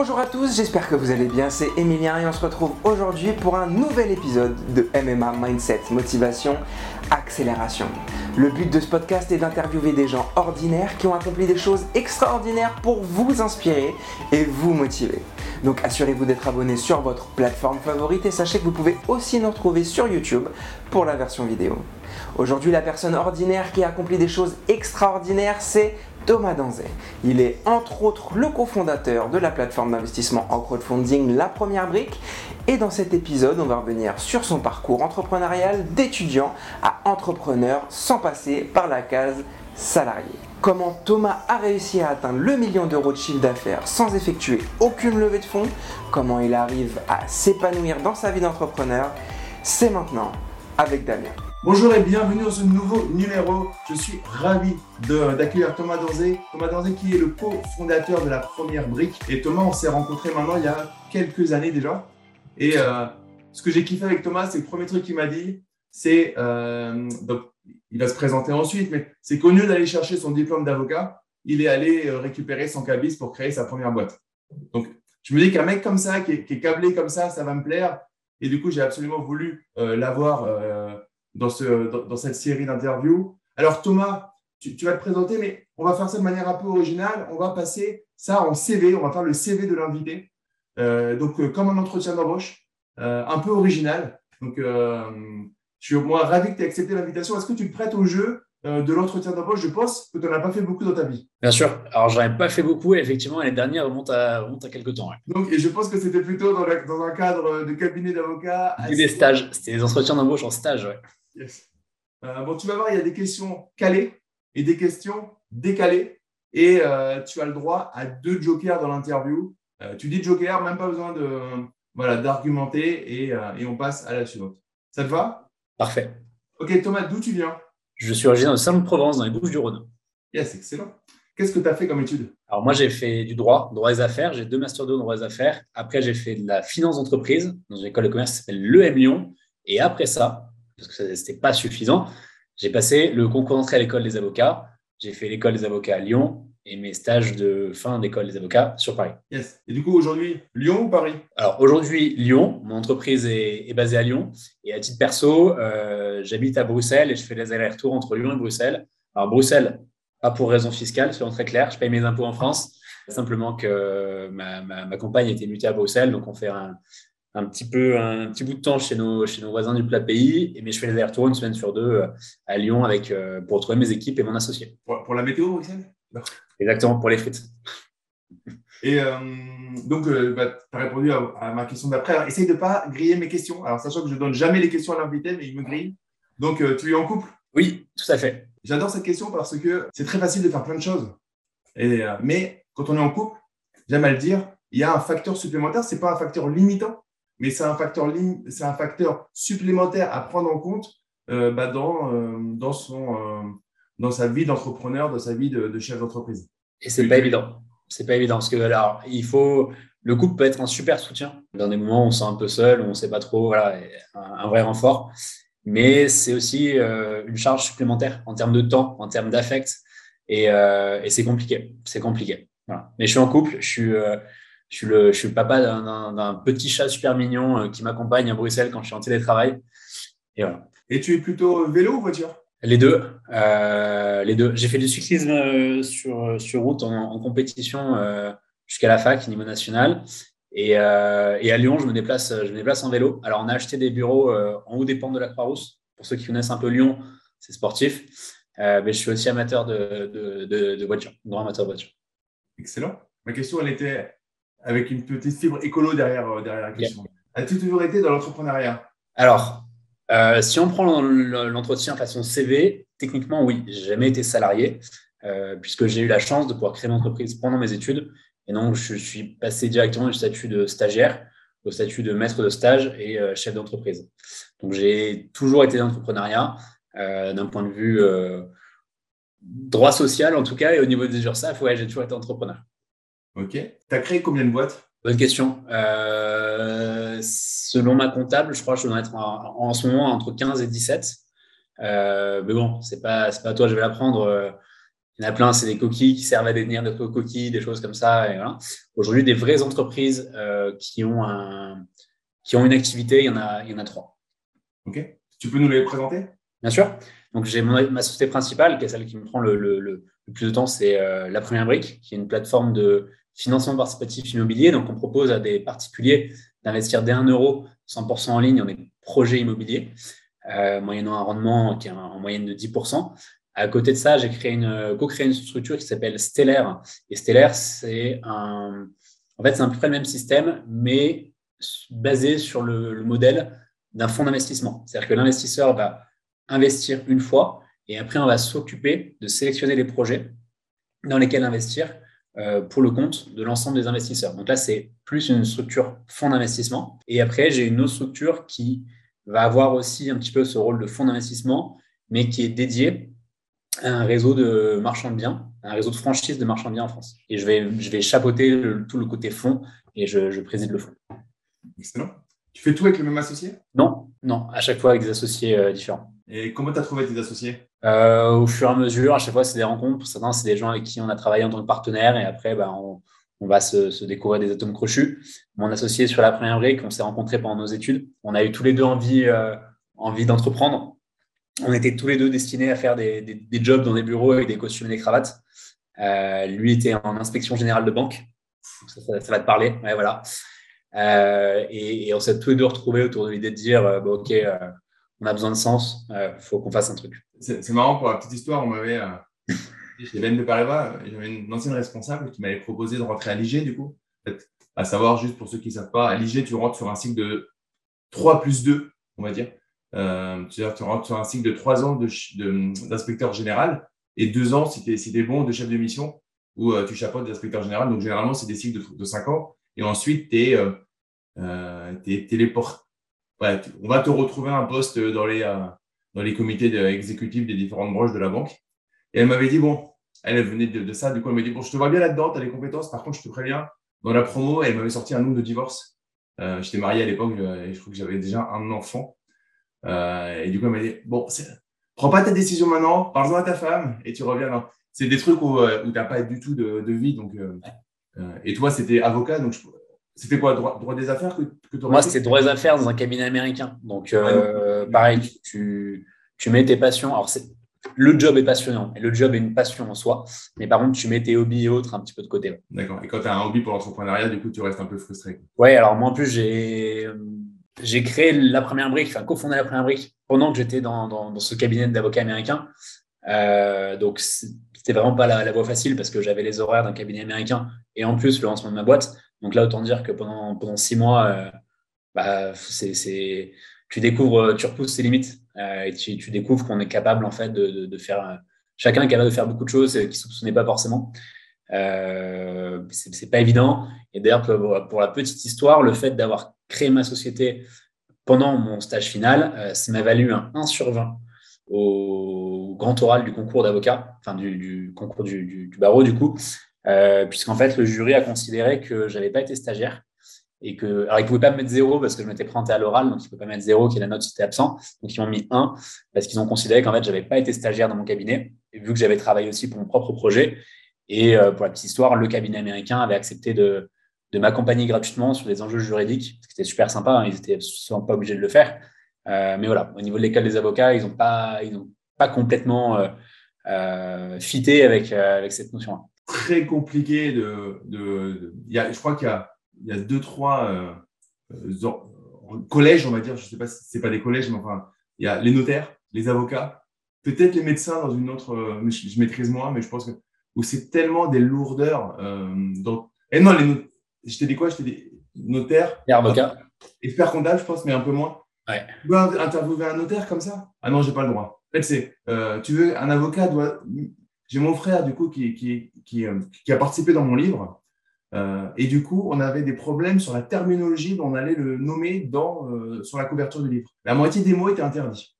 Bonjour à tous, j'espère que vous allez bien, c'est Emilien et on se retrouve aujourd'hui pour un nouvel épisode de MMA Mindset Motivation Accélération. Le but de ce podcast est d'interviewer des gens ordinaires qui ont accompli des choses extraordinaires pour vous inspirer et vous motiver. Donc assurez-vous d'être abonné sur votre plateforme favorite et sachez que vous pouvez aussi nous retrouver sur YouTube pour la version vidéo. Aujourd'hui, la personne ordinaire qui a accompli des choses extraordinaires, c'est Thomas Danzet. Il est entre autres le cofondateur de la plateforme d'investissement en crowdfunding La Première Brique. Et dans cet épisode, on va revenir sur son parcours entrepreneurial d'étudiant à entrepreneur sans passer par la case salarié. Comment Thomas a réussi à atteindre le million d'euros de chiffre d'affaires sans effectuer aucune levée de fonds, comment il arrive à s'épanouir dans sa vie d'entrepreneur, c'est maintenant avec Damien. Bonjour et bienvenue dans ce nouveau numéro. Je suis ravi d'accueillir Thomas Danzé. Thomas Danzé qui est le co-fondateur de la première brique. Et Thomas, on s'est rencontré maintenant il y a quelques années déjà. Et euh, ce que j'ai kiffé avec Thomas, c'est le premier truc qu'il m'a dit, c'est, euh, il va se présenter ensuite, mais c'est qu'au lieu d'aller chercher son diplôme d'avocat, il est allé euh, récupérer son cabis pour créer sa première boîte. Donc, je me dis qu'un mec comme ça, qui est, qui est, câblé comme ça, ça va me plaire. Et du coup, j'ai absolument voulu l'avoir dans, ce, dans, cette série d'interviews. Alors Thomas, tu, vas te présenter, mais on va faire ça de manière un peu originale. On va passer ça en CV, on va faire le CV de l'invité. Euh, donc euh, comme un entretien d'embauche, euh, un peu original. Donc je suis au moins ravi que tu aies accepté l'invitation. Est-ce que tu te prêtes au jeu de l'entretien d'embauche, je pense que tu n'en as pas fait beaucoup dans ta vie. Bien sûr. Alors, j'en ai pas fait beaucoup et effectivement, les dernières remontent à, à quelques temps. Donc, et je pense que c'était plutôt dans, dans, un cadre de cabinet d'avocat. Des stages. C'était des entretiens d'embauche en stage, ouais. Euh, bon, tu vas voir, il y a des questions calées et des questions décalées. Et euh, tu as le droit à deux jokers dans l'interview. Euh, tu dis joker, même pas besoin de voilà d'argumenter et, et, on passe à la suivante. Ça te va? Parfait. Ok, Thomas, d'où tu viens? Je suis originaire de Saint-Provence, dans les Bouches-du-Rhône. Yes, excellent. Qu'est-ce que tu as fait comme étude? Alors moi, j'ai fait du droit, droit des affaires. J'ai deux masters 2 en droit des affaires. Après, j'ai fait de la finance d'entreprise dans une école de commerce qui s'appelle l'EM Lyon. Et après ça, parce que ce n'était pas suffisant. J'ai passé le concours d'entrée à l'école des avocats. J'ai fait l'école des avocats à Lyon et mes stages de fin d'école des avocats sur Paris. Yes. Et du coup, aujourd'hui, Lyon ou Paris? Alors, aujourd'hui, Lyon. Mon entreprise est, basée à Lyon. Et à titre perso, euh, j'habite à Bruxelles et je fais les allers-retours entre Lyon et Bruxelles. Alors, Bruxelles, pas pour raison fiscale, soyons très clair. Je paye mes impôts en France. Simplement que ma, ma, ma compagne était mutée à Bruxelles. Donc, on fait un, un petit peu un petit bout de temps chez nos, chez nos voisins du plat pays, mais je fais les allers-retours une semaine sur deux euh, à Lyon avec, euh, pour retrouver mes équipes et mon associé. Pour, la météo, Bruxelles? Exactement, pour les frites. Et euh, donc, bah, tu as répondu à, ma question d'après. essaye de ne pas griller mes questions. Alors, sachant que je ne donne jamais les questions à l'invité, mais il me grille. Donc, tu es en couple? Oui, tout à fait. J'adore cette question parce que c'est très facile de faire plein de choses. Et, mais quand on est en couple, j'aime à le dire, il y a un facteur supplémentaire. Ce n'est pas un facteur limitant, mais c'est un facteur supplémentaire à prendre en compte euh, bah, dans, euh, dans, son, euh, dans sa vie d'entrepreneur, dans sa vie de, chef d'entreprise. Et c'est pas évident. C'est pas évident parce que alors, il faut le couple peut être un super soutien dans des moments où on se sent un peu seul, où on ne sait pas trop, voilà, un, vrai renfort. Mais c'est aussi une charge supplémentaire en termes de temps, en termes d'affect, et, c'est compliqué. C'est compliqué. Mais je suis en couple, je suis je suis le, je suis le papa d'un petit chat super mignon euh, qui m'accompagne à Bruxelles quand je suis en télétravail. Et voilà. Et tu es plutôt vélo ou voiture? Les deux. Euh, les deux. J'ai fait du cyclisme euh, sur, sur route en, compétition jusqu'à la fac, niveau national. Et, et, à Lyon, je me, déplace, je me déplace en vélo. Alors, on a acheté des bureaux en haut des pentes de la Croix-Rousse. Pour ceux qui connaissent un peu Lyon, c'est sportif. mais je suis aussi amateur de, de, de, de voiture, grand amateur de voiture. Excellent. Ma question, elle était avec une petite fibre écolo derrière, euh, derrière la question. As-tu toujours été dans l'entrepreneuriat? Alors, euh, si on prend l'entretien façon CV, techniquement, oui, j'ai jamais été salarié, euh, puisque j'ai eu la chance de pouvoir créer une entreprise pendant mes études. Et donc, je suis passé directement du statut de stagiaire au statut de maître de stage et chef d'entreprise. Donc, j'ai toujours été dans l'entrepreneuriat d'un point de vue droit social, en tout cas, et au niveau des URSAF, ouais, j'ai toujours été entrepreneur. Ok. Tu as créé combien de boîtes? Bonne question. Euh, selon ma comptable, je crois que je dois être en, ce moment entre 15 et 17. Euh, mais bon, c'est pas, pas à toi, je vais l'apprendre. il y en a plein, c'est des coquilles qui servent à détenir d'autres coquilles, des choses comme ça. voilà. Aujourd'hui, des vraies entreprises qui, ont un, qui ont une activité, il y en a, il y en a trois. Ok. Tu peux nous les présenter? Bien sûr. Donc, j'ai ma société principale, qui est celle qui me prend le, le, plus de temps, c'est La Première Brique, qui est une plateforme de financement participatif immobilier. Donc, on propose à des particuliers d'investir dès 1 euro 100% en ligne dans des projets immobiliers, euh, moyennant un rendement qui est en moyenne de 10%. À côté de ça, j'ai créé une, co-créé une structure qui s'appelle Stellaire. Et Stellaire, c'est un, en fait, c'est peu près le même système, mais basé sur le, le modèle d'un fonds d'investissement. C'est-à-dire que l'investisseur va investir une fois et après, on va s'occuper de sélectionner les projets dans lesquels investir pour le compte de l'ensemble des investisseurs. Donc là, c'est plus une structure fonds d'investissement. Et après, j'ai une autre structure qui va avoir aussi un petit peu ce rôle de fonds d'investissement, mais qui est dédié à un réseau de marchands de biens, un réseau de franchise de marchands de biens en France. Et je vais, je vais chapeauter tout le côté fonds et je, préside le fonds. Excellent. Tu fais tout avec le même associé? Non, non, à chaque fois avec des associés euh, différents. Et comment tu as trouvé tes associés? Euh, Au fur et à mesure, à chaque fois, c'est des rencontres. Pour certains, c'est des gens avec qui on a travaillé en tant que partenaire et après, ben, on, va se, découvrir des atomes crochus. Mon associé sur la première brique, on s'est rencontrés pendant nos études. On a eu tous les deux envie, euh, d'entreprendre. On était tous les deux destinés à faire des, jobs dans des bureaux avec des costumes et des cravates. Euh, lui était en inspection générale de banque. Ça, va te parler. Voilà. et, on s'est tous les deux retrouvés autour de l'idée de dire bon, OK, on a besoin de sens, il faut qu'on fasse un truc. C'est marrant pour la petite histoire, on m'avait euh, chez Ben de Paribas, j'avais une ancienne responsable qui m'avait proposé de rentrer à l'IG du coup. à savoir, juste pour ceux qui ne savent pas, à l'IG, tu rentres sur un cycle de 3 plus 2, on va dire. Euh, tu rentres sur un cycle de 3 ans d'inspecteur général et 2 ans, si tu es, bon, de chef de mission où tu chapeautes d'inspecteur général. Donc, généralement, c'est des cycles de, de 5 ans. Et ensuite, tu es, es, téléporté on va te retrouver un poste dans les, euh, dans les comités exécutifs des différentes branches de la banque. Et elle m'avait dit, bon, elle venait de, ça, du coup, elle m'a dit, bon, je te vois bien là-dedans, tu as les compétences, par contre, je te préviens, dans la promo, elle m'avait sorti un nom de divorce. Euh, J'étais marié à l'époque et je crois que j'avais déjà un enfant. Euh, et du coup, elle m'a dit, bon, prends pas ta décision maintenant, parle-en à ta femme et tu reviens. C'est des trucs où, euh, où tu n'as pas du tout de, de vie. Donc, et toi, c'était avocat, donc je, c'était quoi, droit, droit, des affaires que, que Moi, c'était droit des affaires dans un cabinet américain. Donc, euh, pareil, tu, tu, mets tes passions. Alors, le job est passionnant et le job est une passion en soi. Mais par contre, tu mets tes hobbies et autres un petit peu de côté. D'accord. Et quand tu as un hobby pour l'entrepreneuriat, du coup, tu restes un peu frustré. Oui, alors moi, en plus, j'ai, j'ai créé la première brique, enfin, cofondé la première brique pendant que j'étais dans, dans, ce cabinet d'avocats américain. Euh, donc, c'était vraiment pas la, la voie facile parce que j'avais les horaires d'un cabinet américain et en plus le lancement de ma boîte. Donc là, autant dire que pendant, six mois, euh, bah, tu découvres, tu repousses tes limites euh, et tu, découvres qu'on est capable en fait de, faire. Chacun est capable de faire beaucoup de choses qui ne soupçonnait pas forcément. Euh, c'est, pas évident. Et d'ailleurs, pour, la petite histoire, le fait d'avoir créé ma société pendant mon stage final, euh, ça m'a valu un 1 sur 20 au grand oral du concours d'avocat, enfin du, concours du, barreau du coup, euh, puisqu'en fait, le jury a considéré que je n'avais pas été stagiaire et que, alors, ils ne pouvaient pas me mettre zéro parce que je m'étais présenté à l'oral, donc ils ne pouvaient pas mettre zéro, qui est la note si tu absent. Donc, ils m'ont mis un parce qu'ils ont considéré qu'en fait, je n'avais pas été stagiaire dans mon cabinet, et vu que j'avais travaillé aussi pour mon propre projet. Et euh, pour la petite histoire, le cabinet américain avait accepté de, de m'accompagner gratuitement sur des enjeux juridiques, ce qui était super sympa, hein, ils n'étaient absolument pas obligés de le faire. Euh, mais voilà, au niveau de l'école des avocats, ils n'ont pas, pas complètement fité avec, avec cette notion-là très compliqué de. de, il y a, je crois qu'il y y a deux, trois euh, euh, collèges, on va dire, je ne sais pas si ce pas des collèges, mais enfin, il y a les notaires, les avocats, peut-être les médecins dans une autre. Euh, je, maîtrise moins, mais je pense que. Où c'est tellement des lourdeurs. dans, et eh non, les je t'ai dit quoi Je t'ai dit notaire. Et avocat. Expert comptable, je pense, mais un peu moins. Ouais. Tu veux interviewer un notaire comme ça? Ah non, j'ai pas le droit. En fait, c'est, tu veux, un avocat doit j'ai mon frère, du coup, qui, qui, qui, euh, qui, a participé dans mon livre. Euh, et du coup, on avait des problèmes sur la terminologie dont on allait le nommer dans, euh, sur la couverture du livre. La moitié des mots étaient interdits.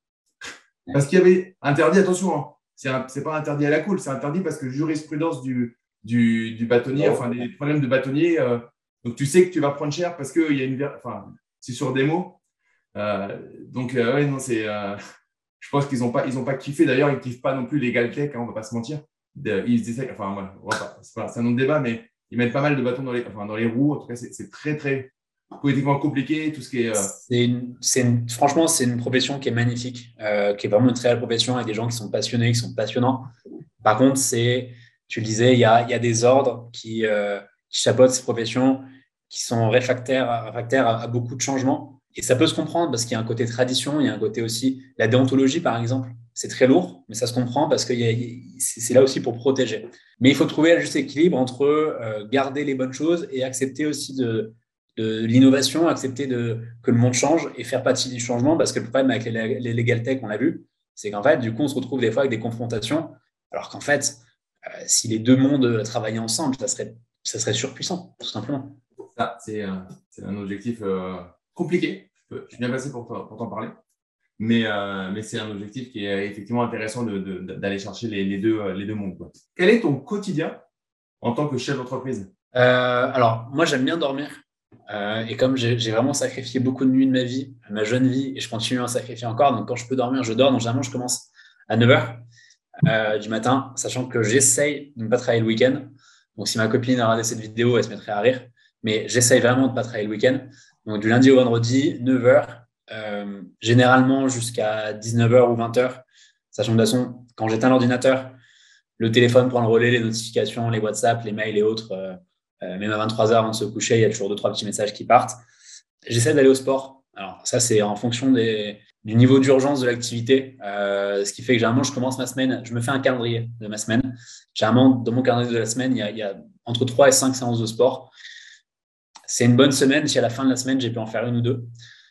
Parce qu'il y avait interdit, attention, hein, c'est pas interdit à la cool, c'est interdit parce que jurisprudence du, du, du bâtonnier, oh. enfin des problèmes de bâtonnier, euh, donc tu sais que tu vas prendre cher parce que y a une, enfin, c'est sur des mots. Euh, donc, ouais, non, c'est je pense qu'ils n'ont pas, ils ont pas kiffé. D'ailleurs, ils ne kiffent pas non plus les Galtech, hein, on ne va pas se mentir. Ils enfin, c'est un de débat, mais ils mettent pas mal de bâtons dans les, enfin, dans les roues. En tout cas, c'est très, très politiquement compliqué, tout ce qui est. Euh, c'est franchement, c'est une profession qui est magnifique, euh, qui est vraiment une très belle profession avec des gens qui sont passionnés, qui sont passionnants. Par contre, c'est, tu le disais, il y a, y a des ordres qui, euh, qui chapeautent ces professions, qui sont réfractaires, réfractaires à, beaucoup de changements. Et ça peut se comprendre parce qu'il y a un côté tradition, il y a un côté aussi, la déontologie par exemple, c'est très lourd, mais ça se comprend parce que c'est là aussi pour protéger. Mais il faut trouver le juste équilibre entre garder les bonnes choses et accepter aussi de, l'innovation, accepter de, que le monde change et faire partie du changement, parce que le problème avec les, les legal tech, on l'a vu, c'est qu'en fait, du coup, on se retrouve des fois avec des confrontations, alors qu'en fait, euh, si les deux mondes travaillaient ensemble, ça serait, ça serait surpuissant, tout simplement. c'est un objectif euh, Je suis bien passé pour, t'en parler. Mais, euh, mais c'est un objectif qui est effectivement intéressant d'aller chercher les, deux, les deux mondes. Quel est ton quotidien en tant que chef d'entreprise? Alors, moi, j'aime bien dormir. Euh, et comme j'ai vraiment sacrifié beaucoup de nuits de ma vie, ma jeune vie, et je continue à en sacrifier encore, donc quand je peux dormir, je dors. Donc généralement, je commence à 9h euh, du matin, sachant que j'essaye de ne pas travailler le week-end. Donc si ma copine a regardé cette vidéo, elle se mettrait à rire. Mais j'essaye vraiment de ne pas travailler le week-end. Donc du lundi au vendredi, 9h, euh, généralement jusqu'à 19h ou 20h, sachant que de toute façon, quand j'éteins l'ordinateur, le téléphone prend le relais, les notifications, les WhatsApp, les mails et autres euh, même à 23h avant de se coucher, il y a toujours deux, trois petits messages qui partent. J'essaie d'aller au sport. Alors, ça, c'est en fonction du niveau d'urgence de l'activité. Euh, ce qui fait que généralement, je commence ma semaine, je me fais un calendrier de ma semaine. Généralement, dans mon calendrier de la semaine, il y a, il y a entre 3 et 5 séances de sport. C'est une bonne semaine si à la fin de la semaine, j'ai pu en faire une ou deux.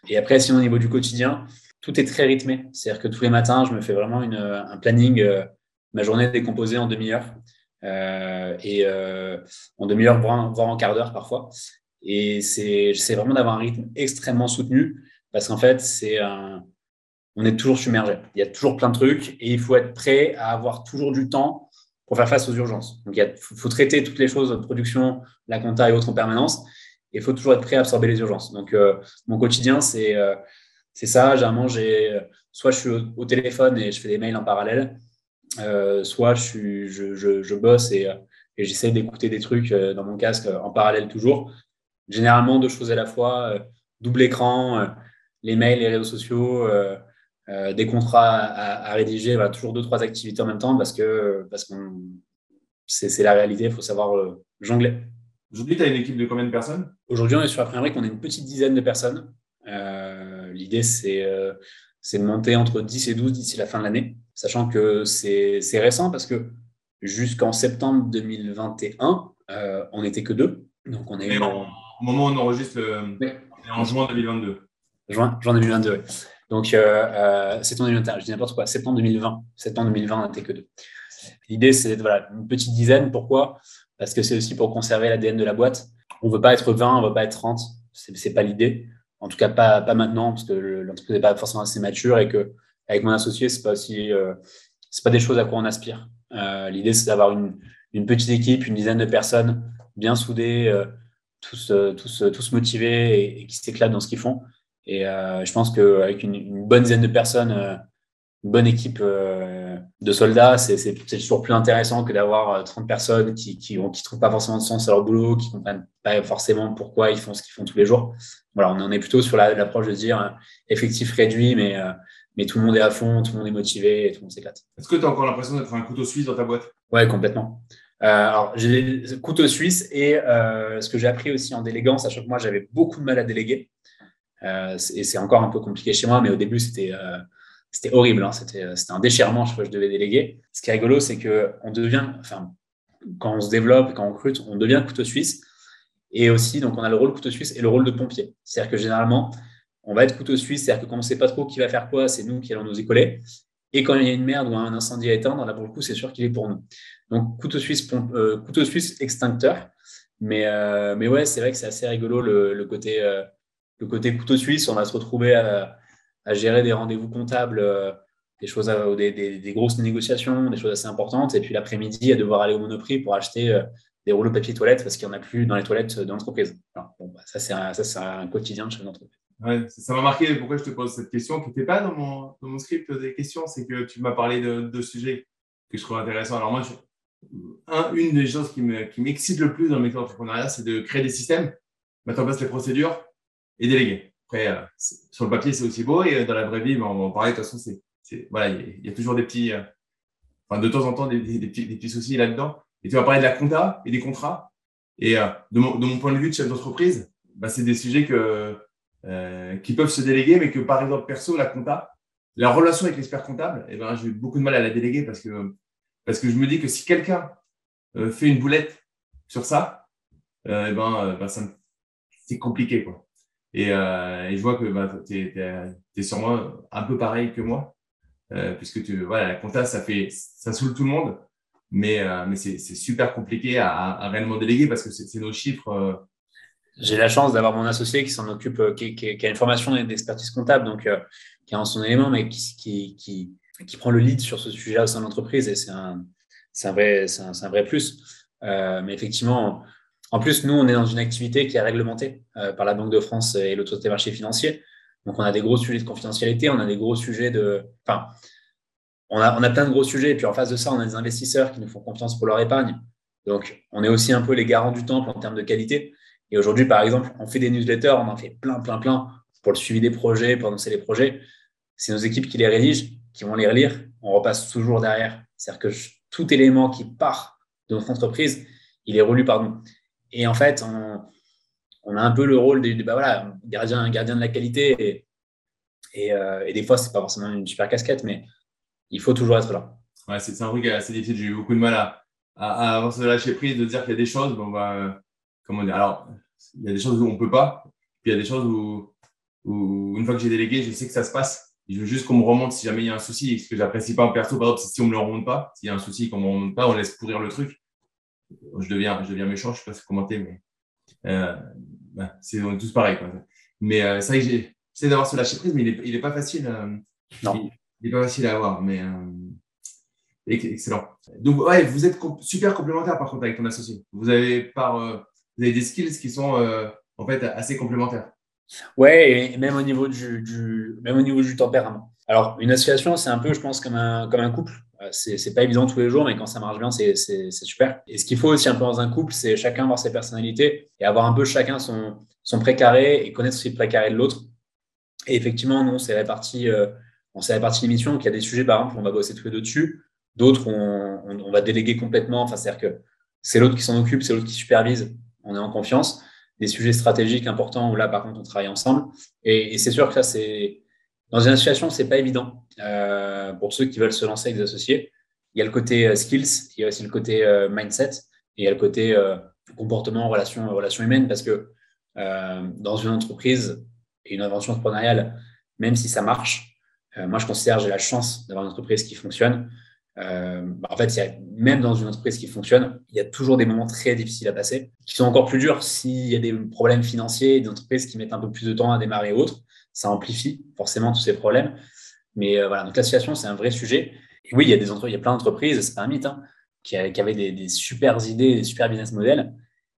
Et après, sinon, au niveau du quotidien, tout est très rythmé. C'est-à-dire que tous les matins, je me fais vraiment une, un planning, euh, ma journée est décomposée en demi-heure. Euh, et euh, en demi-heure, voire, en quart d'heure parfois. Et j'essaie vraiment d'avoir un rythme extrêmement soutenu parce qu'en fait, c'est on est toujours submergé. Il y a toujours plein de trucs et il faut être prêt à avoir toujours du temps pour faire face aux urgences. Donc, il faut, traiter toutes les choses production, la compta et autres en permanence. Il faut toujours être prêt à absorber les urgences. Donc, euh, mon quotidien, c'est c'est ça. Généralement, j'ai soit je suis au, téléphone et je fais des mails en parallèle, euh, soit je, je, je, bosse et, et j'essaie d'écouter des trucs euh, dans mon casque en parallèle toujours. Généralement, deux choses à la fois, euh, double écran, les mails, les réseaux sociaux, des contrats à, rédiger, voilà, toujours deux, trois activités en même temps parce que parce c'est la réalité, il faut savoir jongler. Aujourd'hui, tu as une équipe de combien de personnes? Aujourd'hui, on est sur la première qu'on est une petite dizaine de personnes. L'idée, c'est c'est de monter entre 10 et 12 d'ici la fin de l'année sachant que c'est récent parce que jusqu'en septembre 2021, euh, on n'était que deux. Donc on est au moment où on enregistre, en juin 2022. Juin, juin 2022, oui. Donc, euh, euh, septembre 2021, je dis n'importe quoi, septembre 2020. Septembre 2020, on n'était que deux. L'idée, c'est voilà, une petite dizaine. Pourquoi? Parce que c'est aussi pour conserver l'ADN de la boîte. On ne veut pas être 20, on ne veut pas être 30. Ce n'est pas l'idée. En tout cas, pas, pas maintenant, parce que l'entreprise n'est pas forcément assez mature et que avec mon associé, c'est pas aussi, euh, pas des choses à quoi on aspire. Euh, l'idée, c'est d'avoir une, une, petite équipe, une dizaine de personnes bien soudées, euh, tous, tous, tous motivés et, qui s'éclatent dans ce qu'ils font. Et je pense qu'avec une, une bonne dizaine de personnes, une bonne équipe de soldats, c'est toujours plus intéressant que d'avoir 30 personnes qui qui, qui trouvent pas forcément de sens à leur boulot, qui comprennent pas forcément pourquoi ils font ce qu'ils font tous les jours. Voilà, on en est plutôt sur l'approche de dire effectif réduit, mais mais tout le monde est à fond, tout le monde est motivé et tout le monde s'éclate. Est-ce que tu as encore l'impression d'être un couteau suisse dans ta boîte? Ouais, complètement. Euh, alors, j'ai des couteaux suisses et euh, ce que j'ai appris aussi en déléguant, sachant que moi, j'avais beaucoup de mal à déléguer. Euh, et c'est encore un peu compliqué chez moi, mais au début, c'était c'était horrible. Hein. C'était un déchirement, que je devais déléguer. Ce qui est rigolo, c'est qu'on devient, enfin, quand on se développe, quand on recrute, on devient couteau suisse. Et aussi, donc, on a le rôle couteau suisse et le rôle de pompier. C'est-à-dire que généralement, on va être couteau suisse, c'est-à-dire que quand on ne sait pas trop qui va faire quoi, c'est nous qui allons nous écoler. Et quand il y a une merde ou un incendie à éteindre, là pour le coup, c'est sûr qu'il est pour nous. Donc couteau suisse, euh, couteau suisse extincteur. Mais, euh, mais ouais, c'est vrai que c'est assez rigolo le, côté, euh, le côté couteau suisse. On va se retrouver à, gérer des rendez-vous comptables, des choses, des, grosses négociations, des choses assez importantes. Et puis l'après-midi, à devoir aller au Monoprix pour acheter des rouleaux papier toilette parce qu'il n'y en a plus dans les toilettes d'entreprise. Bon, bah, ça, c'est un, quotidien de chef d'entreprise. Ouais, ça m'a marqué pourquoi je te pose cette question qui n'était pas dans mon, dans mon, script des questions, c'est que tu m'as parlé de, de, sujets que je trouve intéressants. Alors moi, un, une des choses qui m'excite le plus dans mes entrepreneuriat, c'est de créer des systèmes, mettre en place les procédures et déléguer. Après, euh, sur le papier, c'est aussi beau et dans la vraie vie, ben, on en parler. De toute façon, c'est, voilà, il y, a toujours des petits, enfin, de temps en temps, des, petits, des petits soucis là-dedans. Et tu vas parler de la compta et des contrats. Et de, mon, de mon point de vue de chef d'entreprise, bah, c'est des sujets que, euh, qui peuvent se déléguer, mais que par exemple, perso, la compta, la relation avec l'expert comptable, eh ben, j'ai beaucoup de mal à la déléguer parce que, parce que je me dis que si quelqu'un euh, fait une boulette sur ça, euh, eh ben, bah, ça c'est compliqué. Quoi. Et, et, je vois que bah, tu es, es, sûrement un peu pareil que moi, puisque tu, voilà, la compta, ça, fait, ça saoule tout le monde, mais, mais c'est super compliqué à, réellement déléguer parce que c'est nos chiffres j'ai la chance d'avoir mon associé qui s'en occupe, euh, qui, a une formation d'expertise comptable, donc euh, qui est en son élément, mais qui, qui, qui, prend le lead sur ce sujet-là au sein de l'entreprise et c'est un, un, vrai, un, un vrai plus. Euh, mais effectivement, en plus, nous, on est dans une activité qui est réglementée euh, par la Banque de France et l'autorité des marchés financiers. Donc, on a des gros sujets de confidentialité, on a des gros sujets de. Enfin, on a, on a plein de gros sujets. Et puis, en face de ça, on a des investisseurs qui nous font confiance pour leur épargne. Donc, on est aussi un peu les garants du temple en termes de qualité. Et aujourd'hui, par exemple, on fait des newsletters, on en fait plein, plein, plein pour le suivi des projets, pour annoncer les projets. C'est nos équipes qui les rédigent, qui vont les relire. On repasse toujours derrière. C'est-à-dire que tout élément qui part de notre entreprise, il est relu par nous. Et en fait, on, a un peu le rôle de, bah voilà, gardien, gardien de la qualité. Et, euh, et, des fois, c'est pas forcément une super casquette, mais il faut toujours être là. Ouais, c'est un truc assez difficile. J'ai eu beaucoup de mal à, à, avancer de lâcher prise, de dire qu'il y a des choses. Bon, bah, comment dire Alors, il y a des choses où on peut pas, puis il y a des choses où, où une fois que j'ai délégué, je sais que ça se passe. Je veux juste qu'on me remonte si jamais il y a un souci. Ce que j'apprécie pas en perso, par exemple, si on me le remonte pas, s'il y a un souci, qu'on me remonte pas, on laisse pourrir le truc. Je deviens, je deviens méchant, je sais pas si commenter, mais euh, bah, c'est on est tous pareils. Quoi. Mais euh, c'est vrai que j'essaie d'avoir ce lâcher prise, mais il est, il est pas facile. Euh, non. Il, est pas facile à avoir, mais excellent. Donc ouais, vous êtes super complémentaire par contre avec ton associé. Vous avez par vous avez des skills qui sont en fait assez complémentaires. Ouais, et même au niveau du, du, même au niveau du tempérament. Alors, une association, c'est un peu, je pense, comme un, comme un couple. Euh, c'est, pas évident tous les jours, mais quand ça marche bien, c'est, super. Et ce qu'il faut aussi un peu dans un couple, c'est chacun avoir ses personnalités et avoir un peu chacun son, son précaré et connaître aussi le précaré de l'autre. Et effectivement, nous, on s'est réparti, euh, on s'est réparti l'émission. Il y a des sujets, par exemple, on va bosser tous les deux dessus. D'autres, on, on, on va déléguer complètement. Enfin, c'est-à-dire que c'est l'autre qui s'en occupe, c'est l'autre qui supervise on est en confiance. Des sujets stratégiques importants où là, par contre, on travaille ensemble. Et, c'est sûr que ça, c'est dans une association, c'est pas évident euh, pour ceux qui veulent se lancer avec des associés. Il y a le côté euh, skills, il y a aussi le côté euh, mindset, et il y a le côté comportement, relation, relation humaine, parce que dans une entreprise et une invention entrepreneuriale, même si ça marche, moi, je considère j'ai la chance d'avoir une entreprise qui fonctionne. Bah, en fait, même dans une entreprise qui fonctionne, il y a toujours des moments très difficiles à passer, qui sont encore plus durs s'il y a des problèmes financiers, des entreprises qui mettent un peu plus de temps à démarrer et autres. Ça amplifie forcément tous ces problèmes. Mais euh, voilà, donc la situation, c'est un vrai sujet. Et oui, il y a, des il y a plein d'entreprises, c'est pas un mythe, hein, qui, avaient des, des super idées, des super business models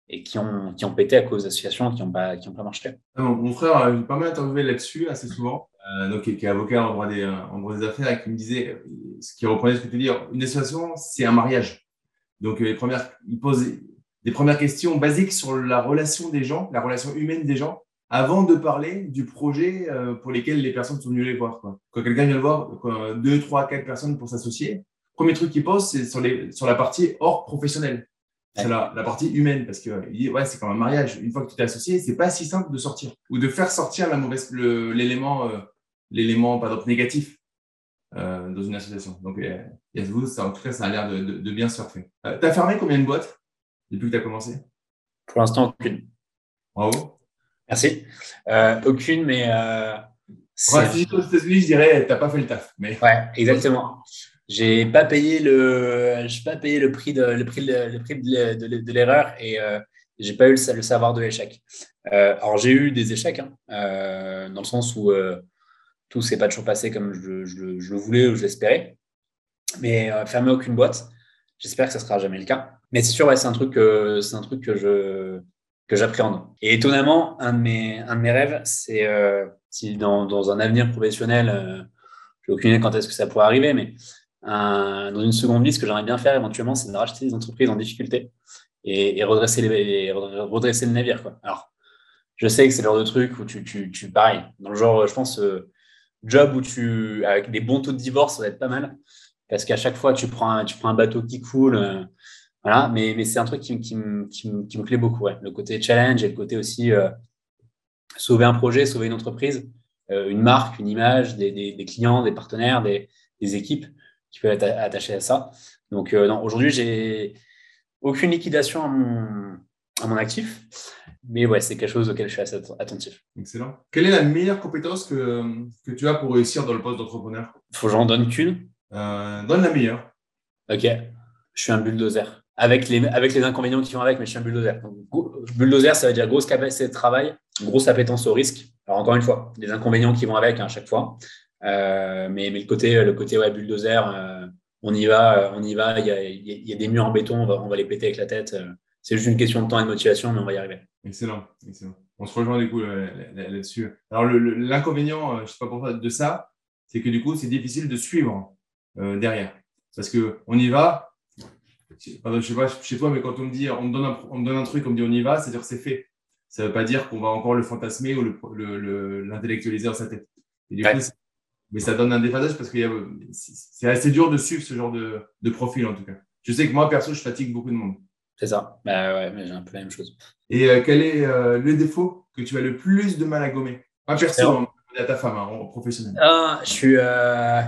et qui ont, qui ont pété à cause d'associations qui n'ont pas, pas marché. Mon frère a pas mal interviewé là-dessus assez souvent. Euh, donc, qui, est avocat en droit, des, en droit des affaires et qui me disait, ce qui reprenait ce que tu dis, une association, c'est un mariage. Donc, les premières, il pose des premières questions basiques sur la relation des gens, la relation humaine des gens, avant de parler du projet euh, pour lesquels les personnes sont venues les voir. Quoi. Quand quelqu'un vient le voir, deux, trois, quatre personnes pour s'associer, premier truc qu'il pose, c'est sur, les, sur la partie hors professionnelle. C'est la, la, partie humaine parce que dit ouais c'est comme un mariage une fois que tu t'es associé c'est pas si simple de sortir ou de faire sortir la mauvaise l'élément euh, l'élément par exemple négatif euh, dans une association. Donc, euh, vous, ça, en tout cas, ça a l'air de, de, de, bien surfer. Euh, tu as fermé combien de boîtes depuis que tu as commencé? Pour l'instant, aucune. Bravo. Merci. Euh, aucune, mais. Euh, ouais, si aux États-Unis, je dirais, tu n'as pas fait le taf. Mais... Ouais, exactement. J'ai pas payé le, j'ai pas payé le prix de, le prix de, le prix de, de, de l'erreur et euh, j'ai pas eu le, le, savoir de l'échec. Euh, alors j'ai eu des échecs, hein, euh, dans le sens où tout s'est pas toujours passé comme je, je, je le voulais ou je l'espérais. Mais fermer aucune boîte, j'espère que ça sera jamais le cas. Mais c'est sûr, ouais, c'est un truc, c'est un truc que je que j'appréhende. Et étonnamment, un de mes, un de mes rêves, c'est euh, si dans, dans un avenir professionnel, euh, j'ai aucune idée quand est-ce que ça pourrait arriver, mais dans une seconde vie, ce que j'aimerais bien faire éventuellement, c'est de racheter des entreprises en difficulté et, redresser, les, redresser le navire. Quoi. Alors, je sais que c'est le genre de truc où tu, tu, tu pareil, dans le genre, je pense, euh, job où tu, avec des bons taux de divorce, ça va être pas mal. Parce qu'à chaque fois, tu prends un, tu prends un bateau qui coule. Euh, voilà, mais, mais c'est un truc qui, qui, qui, qui, me plaît beaucoup. Ouais. Le côté challenge et le côté aussi euh, sauver un projet, sauver une entreprise, une marque, une image, des, des, des clients, des partenaires, des, des, équipes qui peuvent être attachées à ça. Donc, aujourd'hui, j'ai aucune liquidation à mon, à mon actif. Mais ouais, c'est quelque chose auquel je suis assez attentif. Excellent. Quelle est la meilleure compétence que, que tu as pour réussir dans le poste d'entrepreneur? Faut que j'en donne qu'une euh, Donne la meilleure. Ok. Je suis un bulldozer. Avec les, avec les inconvénients qui vont avec, mais je suis un bulldozer. bulldozer, ça veut dire grosse capacité de travail, grosse appétence au risque. Alors, encore une fois, des inconvénients qui vont avec hein, à chaque fois. Euh, mais, mais le côté, le côté ouais, bulldozer, euh, on y va, on y va. Il y a, y a, des murs en béton, on va, on va les péter avec la tête. C'est juste une question de temps et de motivation, mais on va y arriver. Excellent, excellent. On se rejoint du coup euh, là-dessus. Alors l'inconvénient, euh, je sais pas pourquoi, de ça, c'est que du coup, c'est difficile de suivre euh, derrière. Parce que on y va. Je sais pas chez toi, mais quand on me dit, on me donne un, on me donne un truc, on me dit on y va, c'est-à-dire c'est fait. Ça ne veut pas dire qu'on va encore le fantasmer ou l'intellectualiser le, dans sa tête. mais ça donne un déphasage parce que c'est assez dur de suivre ce genre de, de profil en tout cas. Je sais que moi, perso, je fatigue beaucoup de monde. C'est ça. Bah ouais, mais j'ai un peu la même chose. Et euh, quel est euh, le défaut que tu as le plus de mal à gommer? Pas perso, à ta femme, hein, professionnel. Ah, je suis, euh,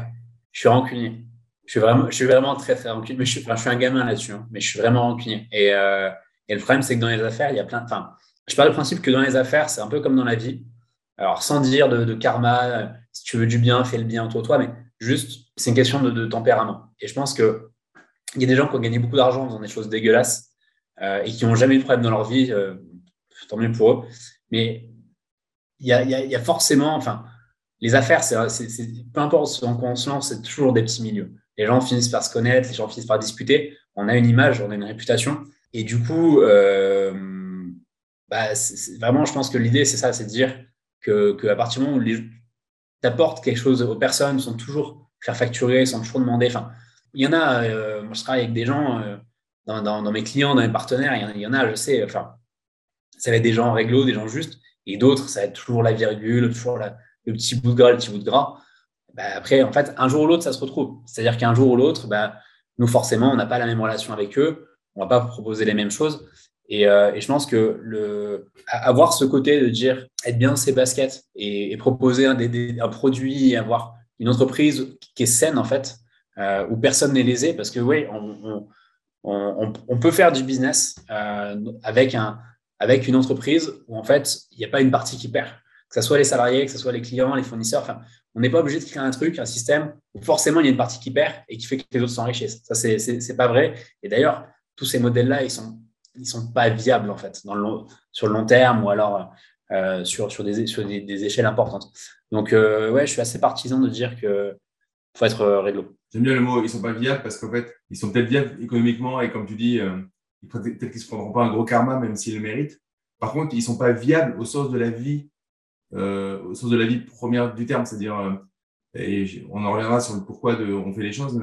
je suis rancunier. Je suis vraiment, très très rancunier. Mais je suis, un gamin là-dessus, hein, mais je suis vraiment rancunier. Et, et le problème, c'est que dans les affaires, il y a plein. Enfin, je parle du principe que dans les affaires, c'est un peu comme dans la vie. Alors, sans dire de, karma, si tu veux du bien, fais le bien autour de toi, mais juste, c'est une question de, de tempérament. Et je pense que il y a des gens qui ont gagné beaucoup d'argent dans des choses dégueulasses euh, et qui n'ont jamais eu de problème dans leur vie, euh, tant mieux pour eux. Mais il y a, forcément, enfin, les affaires, peu importe dans quoi on se lance, c'est toujours des petits milieux. Les gens finissent par se connaître, les gens finissent par discuter. On a une image, on a une réputation. Et du coup, euh, bah, vraiment, je pense que l'idée, c'est ça, c'est de dire que, à partir du moment où tu apportes quelque chose aux personnes, sont toujours faire facturer, sont toujours demander. Enfin, il y en a, moi je travaille avec des gens, dans, mes clients, dans mes partenaires, il y, en, a, je sais, enfin, ça va être des gens réglo, des gens justes, et d'autres, ça va être toujours la virgule, toujours le petit bout de gras, le petit bout de gras. Bah, après, en fait, un jour ou l'autre, ça se retrouve. C'est-à-dire qu'un jour ou l'autre, bah, nous, forcément, on n'a pas la même relation avec eux, on ne va pas proposer les mêmes choses. Euh, et, je pense que avoir ce côté de dire être bien ses baskets et, proposer un, produit, avoir une entreprise qui est saine, en fait, euh, où personne n'est lésé, parce que oui, on peut faire du business euh, avec une entreprise où en fait, il n'y a pas une partie qui perd. Que ce soit les salariés, que ce soit les clients, les fournisseurs. Enfin, on n'est pas obligé de créer un truc, un système où forcément il y a une partie qui perd et qui fait que les autres s'enrichissent. Ça, c'est, c'est, pas vrai. Et d'ailleurs, tous ces modèles-là, ils sont, ils sont pas viables en fait sur le long terme ou alors euh, sur, des, sur des, échelles importantes. Donc, euh, ouais, je suis assez partisan de dire que faut être réglo. J'aime bien le mot, ils sont pas viables parce qu'en fait, ils sont peut-être viables économiquement et comme tu dis, euh, peut-être qu'ils se prendront pas un gros karma même s'ils le méritent. Par contre, ils sont pas viables au sens de la vie, euh, au sens de la vie première du terme, c'est-à-dire, euh, et on en reviendra sur le pourquoi de, on fait les choses,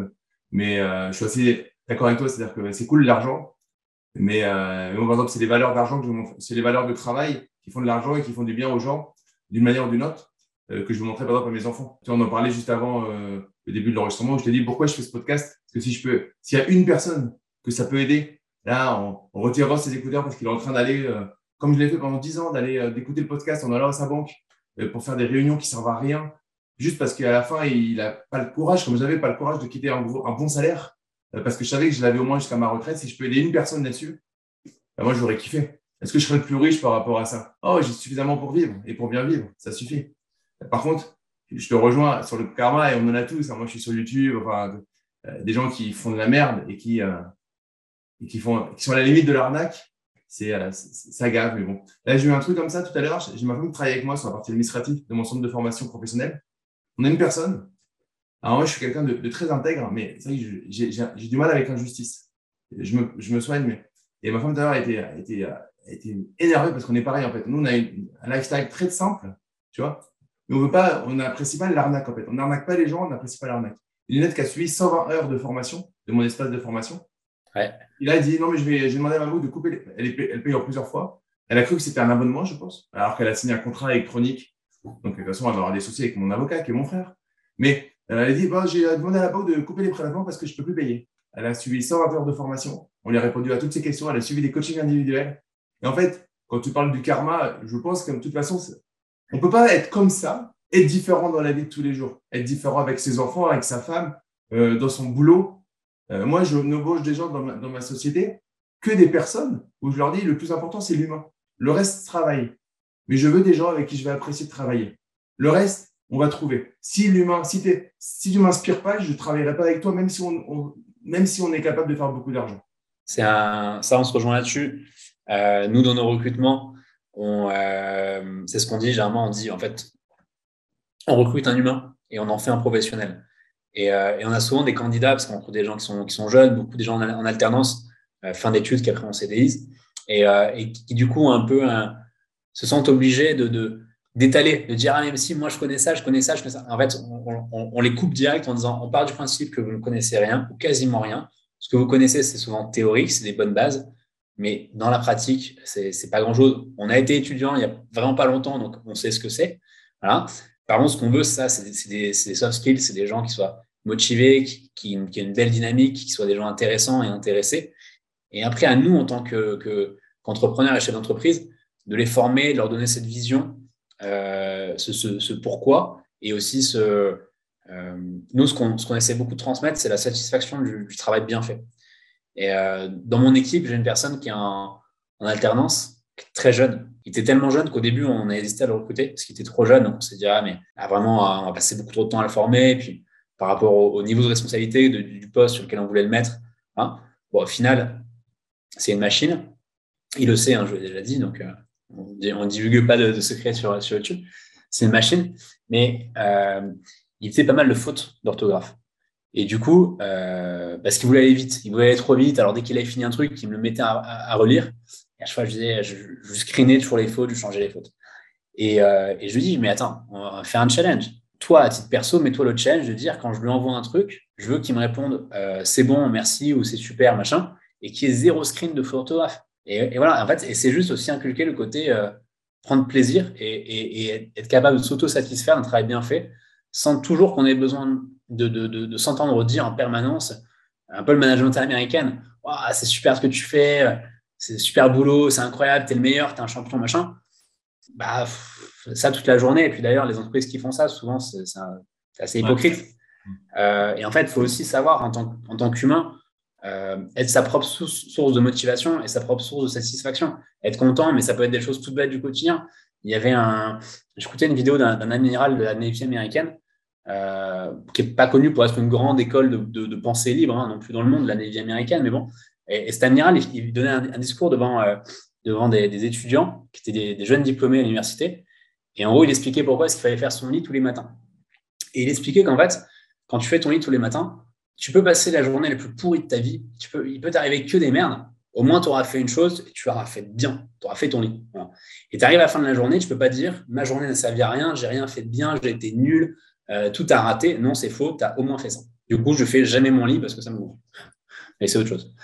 mais euh, je suis assez d'accord avec toi, c'est-à-dire que c'est cool l'argent, mais, euh, mais par exemple, c'est les valeurs d'argent c'est les valeurs de travail qui font de l'argent et qui font du bien aux gens d'une manière ou d'une autre, euh, que je veux montrer par exemple à mes enfants. Tu on en parlait juste avant le début de l'enregistrement où je t'ai dit pourquoi je fais ce podcast? Parce que si je peux, s'il y a une personne que ça peut aider, là, on, retirera ses écouteurs parce qu'il est en train d'aller, euh, comme je l'ai fait pendant 10 ans, d'aller euh, d'écouter le podcast en allant à sa banque euh, pour faire des réunions qui servent à rien, juste parce qu'à la fin, il n'a pas le courage, comme j'avais pas le courage de quitter un, bon salaire, parce que je savais que je l'avais au moins jusqu'à ma retraite. Si je peux aider une personne là-dessus, ben moi, j'aurais kiffé. Est-ce que je serais plus riche par rapport à ça? Oh, j'ai suffisamment pour vivre et pour bien vivre, ça suffit. Par contre, je te rejoins sur le karma et on en a tous. Hein. Moi, je suis sur YouTube, euh, des gens qui font de la merde et qui, euh, qui sont à la limite de l'arnaque. C'est euh, ça gave, mais bon. Là, j'ai eu un truc comme ça tout à l'heure. J'ai ma femme qui travaille avec moi sur la partie administrative de mon centre de formation professionnelle. On a une personne. Alors, moi, je suis quelqu'un de, très intègre, mais j'ai du mal avec l'injustice. Je me, je me soigne, mais. Et ma femme tout à l'heure été, a été énervée parce qu'on est pareil, en fait. Nous, on a un lifestyle très simple, tu vois. Mais on veut pas, on n'apprécie pas l'arnaque en fait. On n'arnaque pas les gens, on n'apprécie pas l'arnaque. une lunette qui a suivi 120 heures de formation de mon espace de formation. Ouais. Il a dit non, mais je vais, j'ai demandé à Mamou de couper. les- Elle, est- elle paye en plusieurs fois. Elle a cru que c'était un abonnement, je pense, alors qu'elle a signé un contrat électronique. Donc, de toute façon, elle va avoir des soucis avec mon avocat, qui est mon frère. Mais elle a dit bon, j'ai demandé à la banque de couper les prélèvements parce que je ne peux plus payer. Elle a suivi 120 heures de formation. On lui a répondu à toutes ses questions. Elle a suivi des coachings individuels. Et en fait, quand tu parles du karma, je pense que de toute façon, on ne peut pas être comme ça, être différent dans la vie de tous les jours, être différent avec ses enfants, avec sa femme, euh, dans son boulot. Euh, moi, je n'embauche des gens dans ma, société que des personnes où je leur dis le plus important, c'est l'humain. Le reste, travaille. Mais je veux des gens avec qui je vais apprécier de travailler. Le reste, on va trouver. Si l'humain, si, tu m'inspires pas, je ne travaillerai pas avec toi, même si on, est capable de faire beaucoup d'argent. Ça, on se rejoint là-dessus. Euh, nous, dans nos recrutements, euh, c'est ce qu'on dit. Généralement, on dit en fait, on recrute un humain et on en fait un professionnel. Et, euh, et on a souvent des candidats, parce qu'on recrute des gens qui sont, jeunes, beaucoup des gens en, alternance, euh, fin d'études, qui après on CDI, et, euh, et qui, du coup un peu se sentent obligés de, d'étaler, de dire ah même si moi je connais ça, je connais ça, je connais ça. En fait, on les coupe direct en disant on part du principe que vous ne connaissez rien ou quasiment rien. Ce que vous connaissez, c'est souvent théorique, c'est des bonnes bases, mais dans la pratique, c'est c'est pas grand chose. On a été étudiant il y a vraiment pas longtemps, donc on sait ce que c'est. Voilà. Par contre, ce qu'on veut, ça, c'est des, soft skills, c'est des gens qui soient motivés, qui, qui, aient une belle dynamique, qui soient des gens intéressants et intéressés. Et après, à nous, en tant que- que- qu'entrepreneurs et chefs d'entreprise, de les former, de leur donner cette vision, euh, ce, pourquoi, et aussi ce, euh, nous, ce qu'on essaie beaucoup de transmettre, c'est la satisfaction du, travail bien fait. Et euh, dans mon équipe, j'ai une personne qui est en, alternance, très jeune. Il était tellement jeune qu'au début, on a hésité à le recruter parce qu'il était trop jeune. On s'est dit, ah, mais ah, vraiment, ah, on va passer beaucoup trop de temps à le former. Et puis, par rapport au, au niveau de responsabilité du poste sur lequel on voulait le mettre, hein, bon, au final, c'est une machine. Il le sait, hein, je l'ai déjà dit. Donc, euh, on ne divulgue pas de, secrets sur, YouTube. C'est une machine. Mais euh, il faisait pas mal de fautes d'orthographe. Et du coup, euh, parce qu'il voulait aller vite, il voulait aller trop vite. Alors dès qu'il avait fini un truc, il me le mettait à relire. Et à chaque fois, je disais, je, je screenais toujours les fautes, je changeais les fautes. Et, euh, je lui dis, mais attends, on va faire un challenge. Toi, à titre perso, mets-toi le challenge de dire quand je lui envoie un truc, je veux qu'il me réponde euh, c'est bon, merci ou c'est super, machin, et qu'il y ait zéro screen de faute d'orthographe. Et, voilà, en fait, c'est juste aussi inculquer le côté euh, prendre plaisir et, être capable de s'auto-satisfaire d'un travail bien fait, sans toujours qu'on ait besoin de, s'entendre dire en permanence, un peu le management américain, Ouah, c'est super ce que tu fais, c'est super boulot, c'est incroyable, t'es le meilleur, t'es un champion, machin. Bah, ça toute la journée. Et puis d'ailleurs, les entreprises qui font ça, souvent, c'est un- assez hypocrite. Euh, et en fait, il faut aussi savoir, en tant, en tant qu'humain, euh, être sa propre source, de motivation et sa propre source de satisfaction. Être content, mais ça peut être des choses toutes bêtes du quotidien. Il y avait un. J'écoutais une vidéo d'un d'un amiral de la Navy américaine euh, qui n'est pas connu pour être une grande école de, de- de pensée libre, hein, non plus dans le monde, la Navy américaine, mais bon. Et, et cet amiral, il, donnait un, discours devant, euh, devant des, étudiants qui étaient des, jeunes diplômés à l'université. Et en gros, il expliquait pourquoi est-ce qu'il fallait faire son lit tous les matins. Et il expliquait qu'en fait, quand tu fais ton lit tous les matins, tu peux passer la journée la plus pourrie de ta vie. Tu peux, il peut t'arriver que des merdes. Au moins, tu auras fait une chose et tu l'auras fait bien. Tu auras fait ton lit. Et tu arrives à la fin de la journée, tu peux pas dire ma journée n'a servi à rien, j'ai rien fait de bien, j'ai été nul, euh, tout a raté. Non, c'est faux, tu as au moins fait ça. Du coup, je fais jamais mon lit parce que ça me gonfle. Mais c'est autre chose.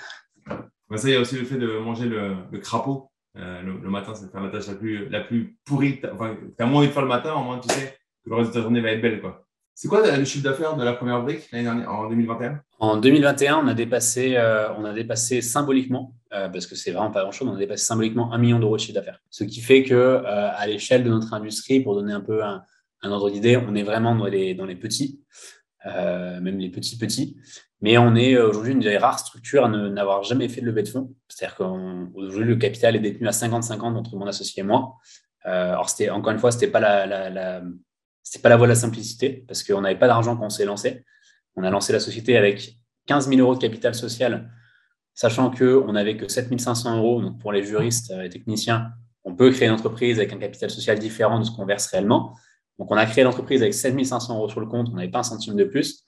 Ça, il y a aussi le fait de manger le, crapaud. Euh, le, matin, c'est la tâche la plus, la plus pourrie. t'as- Enfin, tu as moins envie de faire le matin, au moins tu sais que le reste de ta journée va être belle. Quoi. C'est quoi le chiffre d'affaires de la première brique l'année dernière, en 2021 En 2021, on a dépassé, euh, on a dépassé symboliquement, euh, parce que c'est vraiment pas grand-chose, on a dépassé symboliquement un million d'euros de chiffre d'affaires. Ce qui fait que, à l'échelle de notre industrie, pour donner un peu un, un ordre d'idée, on est vraiment dans les, dans les petits, même les petits petits. Mais on est euh, aujourd'hui une des rares structures à n'avoir jamais fait de levée de fonds. C'est-à-dire qu'aujourd'hui, le capital est détenu à 50-50 entre mon associé et moi. Euh, alors, c'était, encore une fois, c'était pas la, la, pas la voie de la simplicité, parce qu'on n'avait pas d'argent quand on s'est lancé. On a lancé la société avec 15 000 euros de capital social, sachant qu'on n'avait que 7 500 euros. Donc, pour les juristes et techniciens, on peut créer une entreprise avec un capital social différent de ce qu'on verse réellement. Donc, on a créé l'entreprise avec 7 500 euros sur le compte, on n'avait pas un centime de plus.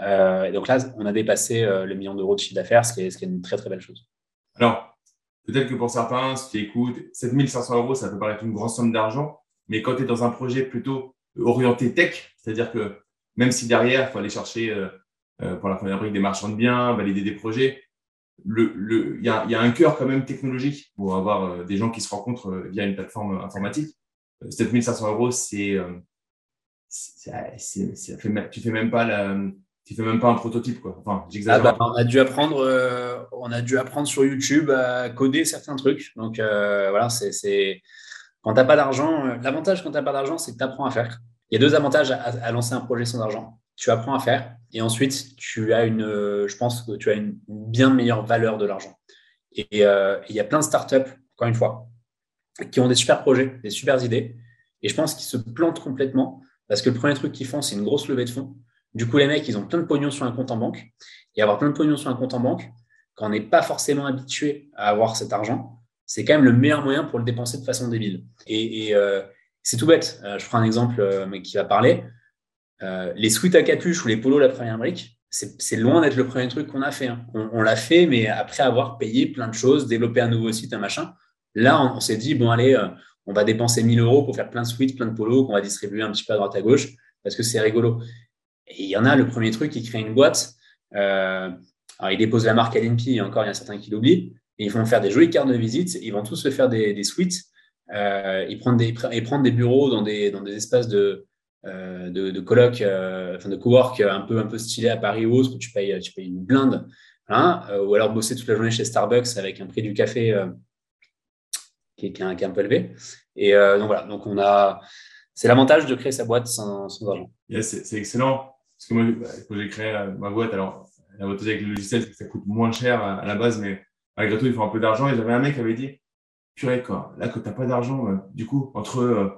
Euh, et donc là, on a dépassé euh, le million d'euros de chiffre d'affaires, ce, qui est- ce qui une très, très belle chose. Alors, peut-être que pour certains, si tu écoutes, 7500 euros, ça peut paraître une grosse somme d'argent, mais quand tu es dans un projet plutôt orienté tech, c'est-à-dire que même si derrière, il faut aller chercher euh, pour la première brique des marchands de biens, valider des projets. Il y a, un cœur quand même technologique pour avoir des gens qui se rencontrent via une plateforme informatique. 7500 euros, c'est, tu fais même pas la, tu fais même pas un prototype quoi. Enfin. Ah bah, on a dû apprendre, euh, on a dû apprendre sur YouTube à coder certains trucs. Donc euh, voilà, c'est, quand t'as pas d'argent, euh, l'avantage quand t'as pas d'argent, c'est que tu apprends à faire. Il y a deux avantages à, lancer un projet sans argent. Tu apprends à faire et ensuite tu as une, je pense que tu as une bien meilleure valeur de l'argent. Et il y a plein de startups, encore une fois, qui ont des super projets, des super idées, et je pense qu'ils se plantent complètement parce que le premier truc qu'ils font, c'est une grosse levée de fonds. Du coup, les mecs, ils ont plein de pognon sur un compte en banque. Et avoir plein de pognon sur un compte en banque, quand on n'est pas forcément habitué à avoir cet argent, c'est quand même le meilleur moyen pour le dépenser de façon débile. Et, euh, c'est tout bête. Euh, je prends un exemple euh, qui va parler. les sweats à capuche ou les polos la première brique, c'est loin d'être le premier truc qu'on a fait. Hein. On, l'a fait, mais après avoir payé plein de choses, développé un nouveau site, un machin. Là, on, s'est dit, bon, allez, on va dépenser 1000 euros pour faire plein de sweats, plein de polos qu'on va distribuer un petit peu à droite à gauche parce que c'est rigolo. Et il y en a, le premier truc, ils créent une boîte. Euh, alors, ils déposent la marque LNP, et encore, il y a certains qui l'oublient. Et ils vont faire des jolies cartes de visite. Ils vont tous se faire des, suites. Euh, ils, prennent des, ils prennent des bureaux dans des, dans des espaces de, euh, de, de euh, enfin de cowork un peu, un peu stylé à Paris ou autre, où tu payes, tu payes une blinde. Hein, ou alors bosser toute la journée chez Starbucks avec un prix du café qui, est, qui, est un, peu élevé. Et donc voilà, donc on a, c'est l'avantage de créer sa boîte sans argent. c'est excellent. Parce que moi, quand j'ai créé euh, ma boîte, alors, l'avantage avec le logiciel, ça coûte moins cher à, la base, mais malgré tout, il faut un peu d'argent. Et j'avais un mec qui avait dit, purée, quoi, là, que t'as pas d'argent, euh, du coup, entre euh,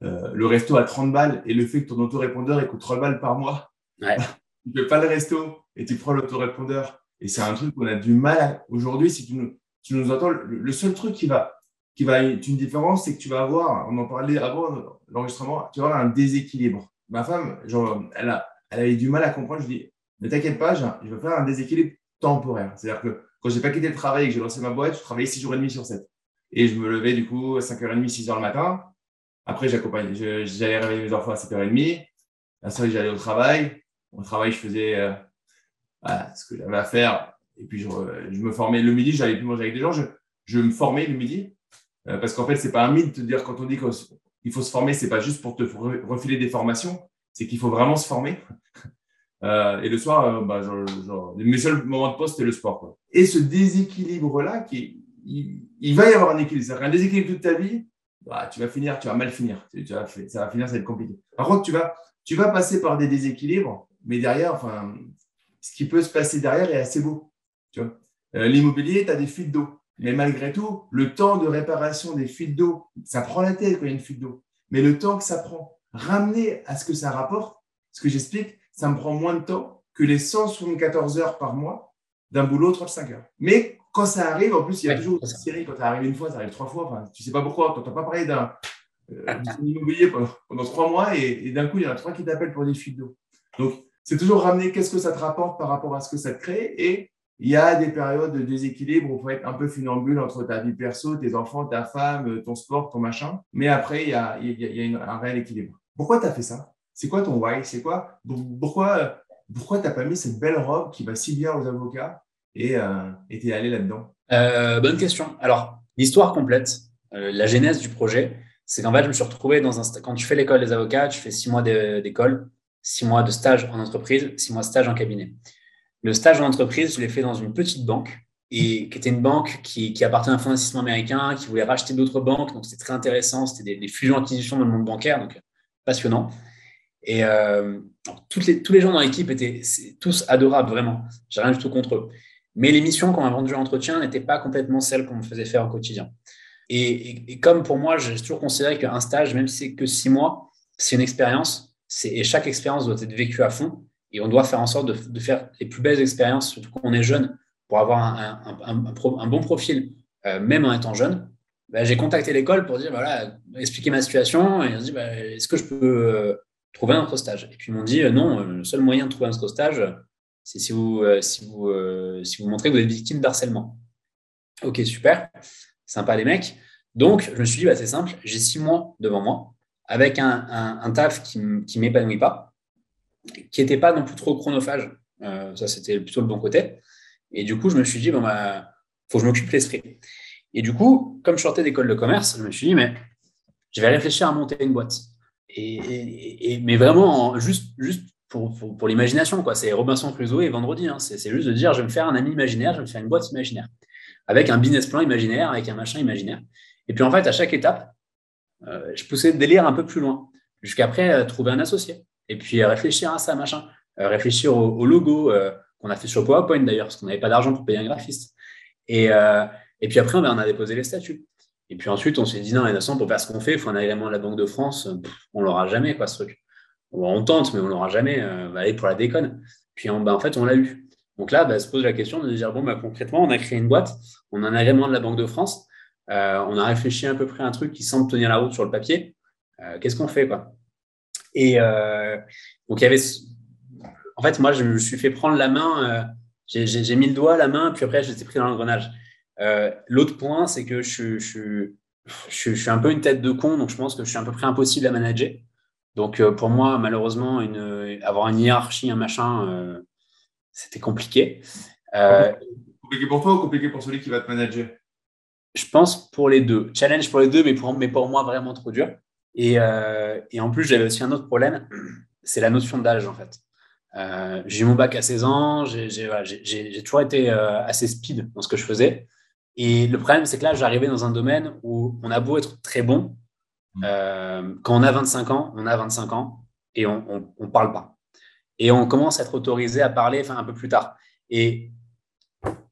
le resto à 30 balles et le fait que ton autorépondeur, il coûte 3 balles par mois, ouais. tu fais pas le resto et tu prends l'autorépondeur. Et c'est un truc qu'on a du mal à... Aujourd'hui, si tu nous, tu nous entends, le, seul truc qui va, qui va être une différence, c'est que tu vas avoir, on en parlait avant l'enregistrement, tu vas avoir un déséquilibre. Ma femme, genre, elle a, elle avait du mal à comprendre. Je dis, ne t'inquiète pas, je vais faire un déséquilibre temporaire. C'est-à-dire que quand j'ai pas quitté le travail et que j'ai lancé ma boîte, je travaillais 6 jours et demi sur 7. Et je me levais du coup à 5h30, 6h le matin. Après, j'accompagnais, j'allais réveiller mes enfants à 7h30. La soirée, j'allais au travail. Au travail, je faisais euh, ce que j'avais à faire. Et puis, je, me formais le midi, j'allais plus manger avec des gens. Je, me formais le midi. Euh, parce qu'en fait, c'est pas un mythe de dire quand on dit qu'il faut se former, c'est pas juste pour te refiler des formations c'est qu'il faut vraiment se former. Euh, et le soir, euh, bah, genre, mes seuls moments de poste, c'est le sport. Quoi. Et ce déséquilibre-là, qui, il, va y avoir un équilibre. C'est-à-dire déséquilibre toute ta vie, bah, tu vas finir, tu vas mal finir. Ça va finir, ça va être compliqué. Par contre, tu vas, tu vas passer par des déséquilibres, mais derrière, enfin, ce qui peut se passer derrière est assez beau. Euh, l'immobilier, tu as des fuites d'eau. Mais malgré tout, le temps de réparation des fuites d'eau, ça prend la tête quand il y a une fuite d'eau. Mais le temps que ça prend ramener à ce que ça rapporte, ce que j'explique, ça me prend moins de temps que les 174 heures par mois d'un boulot 35 heures. Mais quand ça arrive, en plus, il y a toujours une série, quand ça arrive une fois, ça arrive trois fois, enfin, tu sais pas pourquoi, tu n'entends pas parler d'un euh, immobilier pendant, trois mois et, d'un coup, il y en a trois qui t'appellent pour des fuites d'eau. Donc, c'est toujours ramener qu'est-ce que ça te rapporte par rapport à ce que ça te crée et il y a des périodes de déséquilibre où il faut être un peu funambule entre ta vie perso, tes enfants, ta femme, ton sport, ton machin. Mais après, il y a, il y a un réel équilibre. Pourquoi tu as fait ça? C'est quoi ton why? C'est quoi? Pourquoi pourquoi tu n'as pas mis cette belle robe qui va si bien aux avocats et euh, tu es allé là-dedans? Euh, Bonne question. Alors, l'histoire complète, euh, la genèse du projet, c'est qu'en fait, je me suis retrouvé dans un. Quand tu fais l'école des avocats, tu fais six mois d'école, six mois de stage en entreprise, six mois de stage en cabinet. Le stage en entreprise, je l'ai fait dans une petite banque et qui était une banque qui, qui appartenait à un fonds d'investissement américain, qui voulait racheter d'autres banques. Donc, c'était très intéressant. C'était des, des fusions-acquisitions dans le monde bancaire. Donc, passionnant. Et euh, les, tous les gens dans l'équipe étaient tous adorables, vraiment. J'ai rien du tout contre eux. Mais les missions qu'on m'a vendues en entretien n'étaient pas complètement celles qu'on me faisait faire au quotidien. Et, comme pour moi, j'ai toujours considéré qu'un stage, même si c'est que six mois, c'est une expérience. Et chaque expérience doit être vécue à fond. Et on doit faire en sorte de, faire les plus belles expériences, surtout quand on est jeune, pour avoir un, un, un, bon profil, euh, même en étant jeune. Bah, j'ai contacté l'école pour dire, voilà, expliquer ma situation. Et ils ont dit, bah, est-ce que je peux euh, trouver un autre stage? Et puis ils m'ont dit, euh, non, euh, le seul moyen de trouver un autre stage, c'est si vous, si, vous, si vous montrez que vous êtes victime d'harcèlement. Ok, super, sympa les mecs. Donc, je me suis dit, bah, c'est simple, j'ai six mois devant moi avec un, un, taf qui ne m'épanouit pas, qui n'était pas non plus trop chronophage. ça, c'était plutôt le bon côté. Et du coup, je me suis dit, bon, bah, faut que je m'occupe l'esprit. Et du coup, comme je sortais d'école de commerce, je me suis dit, mais je vais réfléchir à monter une boîte. Et, mais vraiment, juste, juste pour, pour, l'imagination, quoi. C'est Robinson Crusoe et vendredi. Hein. C'est juste de dire, je vais me faire un ami imaginaire, je vais me faire une boîte imaginaire, avec un business plan imaginaire, avec un machin imaginaire. Et puis en fait, à chaque étape, euh, je poussais le délire un peu plus loin, jusqu'après euh, trouver un associé. Et puis euh, réfléchir à ça, machin. réfléchir au, logo qu'on a fait sur PowerPoint d'ailleurs, parce qu'on n'avait pas d'argent pour payer un graphiste. Et, et puis après, on a déposé les statuts. Et puis ensuite, on s'est dit, non, façon, pour faire ce qu'on fait, il faut un agrément de la Banque de France. on on l'aura jamais, quoi, ce truc. On tente, mais on l'aura jamais. Euh, allez, pour la déconne. Puis bah, en fait, on l'a eu. Donc là, bah, se pose la question de dire, bon, bah, concrètement, on a créé une boîte, on a un agrément de la Banque de France, euh, on a réfléchi à peu près à un truc qui semble tenir la route sur le papier. Euh, qu'est-ce qu'on fait, quoi? Et donc, il y avait. En fait, moi, je me suis fait prendre la main, j'ai mis le doigt, la main, puis après, j'étais pris dans l'engrenage. Euh, l'autre point, c'est que je, suis un peu une tête de con, donc je pense que je suis à peu près impossible à manager. Donc euh, pour moi, malheureusement, avoir une hiérarchie, un machin, euh, c'était compliqué. compliqué pour toi ou compliqué pour celui qui va te manager? Je pense pour les deux. Challenge pour les deux, mais pour, mais pour moi, vraiment trop dur. Et, et en plus, j'avais aussi un autre problème, c'est la notion d'âge en fait. j'ai eu mon bac à 16 ans, j'ai toujours été assez speed dans ce que je faisais. Et le problème, c'est que là, j'arrivais dans un domaine où on a beau être très bon, mm. euh, quand on a 25 ans, on a 25 ans et on ne parle pas. Et on commence à être autorisé à parler enfin, un peu plus tard. Et,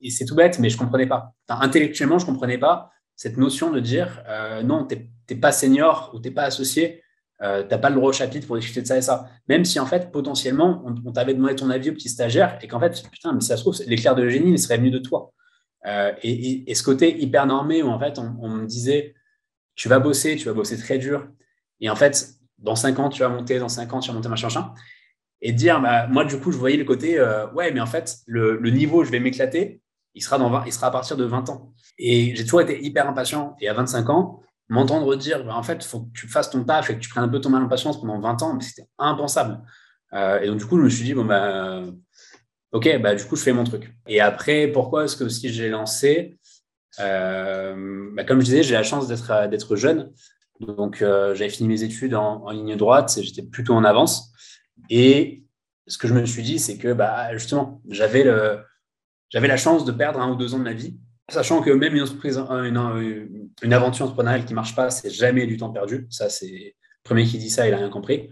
et c'est tout bête, mais je ne comprenais pas. intellectuellement, je ne comprenais pas cette notion de dire euh, non, tu n'es pas senior ou tu n'es pas associé, euh, tu n'as pas le droit au chapitre pour discuter de ça et ça. Même si en fait, potentiellement, on, t'avait demandé ton avis au petit stagiaire et qu'en fait, putain, mais si ça se trouve, l'éclair de génie, il serait venu de toi. Euh, et, ce côté hyper normé où en fait on, me disait tu vas bosser, tu vas bosser très dur, et en fait dans 5 ans tu vas monter, dans 5 ans tu vas monter machin machin, et dire bah, moi du coup je voyais le côté euh, ouais mais en fait le, niveau je vais m'éclater, il sera à partir de 20 ans. Et j'ai toujours été hyper impatient et à 25 ans m'entendre dire bah, en fait il faut que tu fasses ton taf et que tu prennes un peu ton mal en patience pendant 20 ans, c'était impensable. Euh, et donc du coup je me suis dit bon bah ok, bah, du coup, je fais mon truc. Et après, pourquoi est-ce que si j'ai lancé euh, bah, Comme je disais, j'ai la chance d'être, euh, jeune. Donc, euh, j'avais fini mes études en, ligne droite j'étais plutôt en avance. Et ce que je me suis dit, c'est que bah, justement, j'avais la chance de perdre un ou deux ans de ma vie, sachant que même une entreprise, une, une aventure entrepreneuriale qui ne marche pas, c'est jamais du temps perdu. Ça, c'est le premier qui dit ça, il n'a rien compris.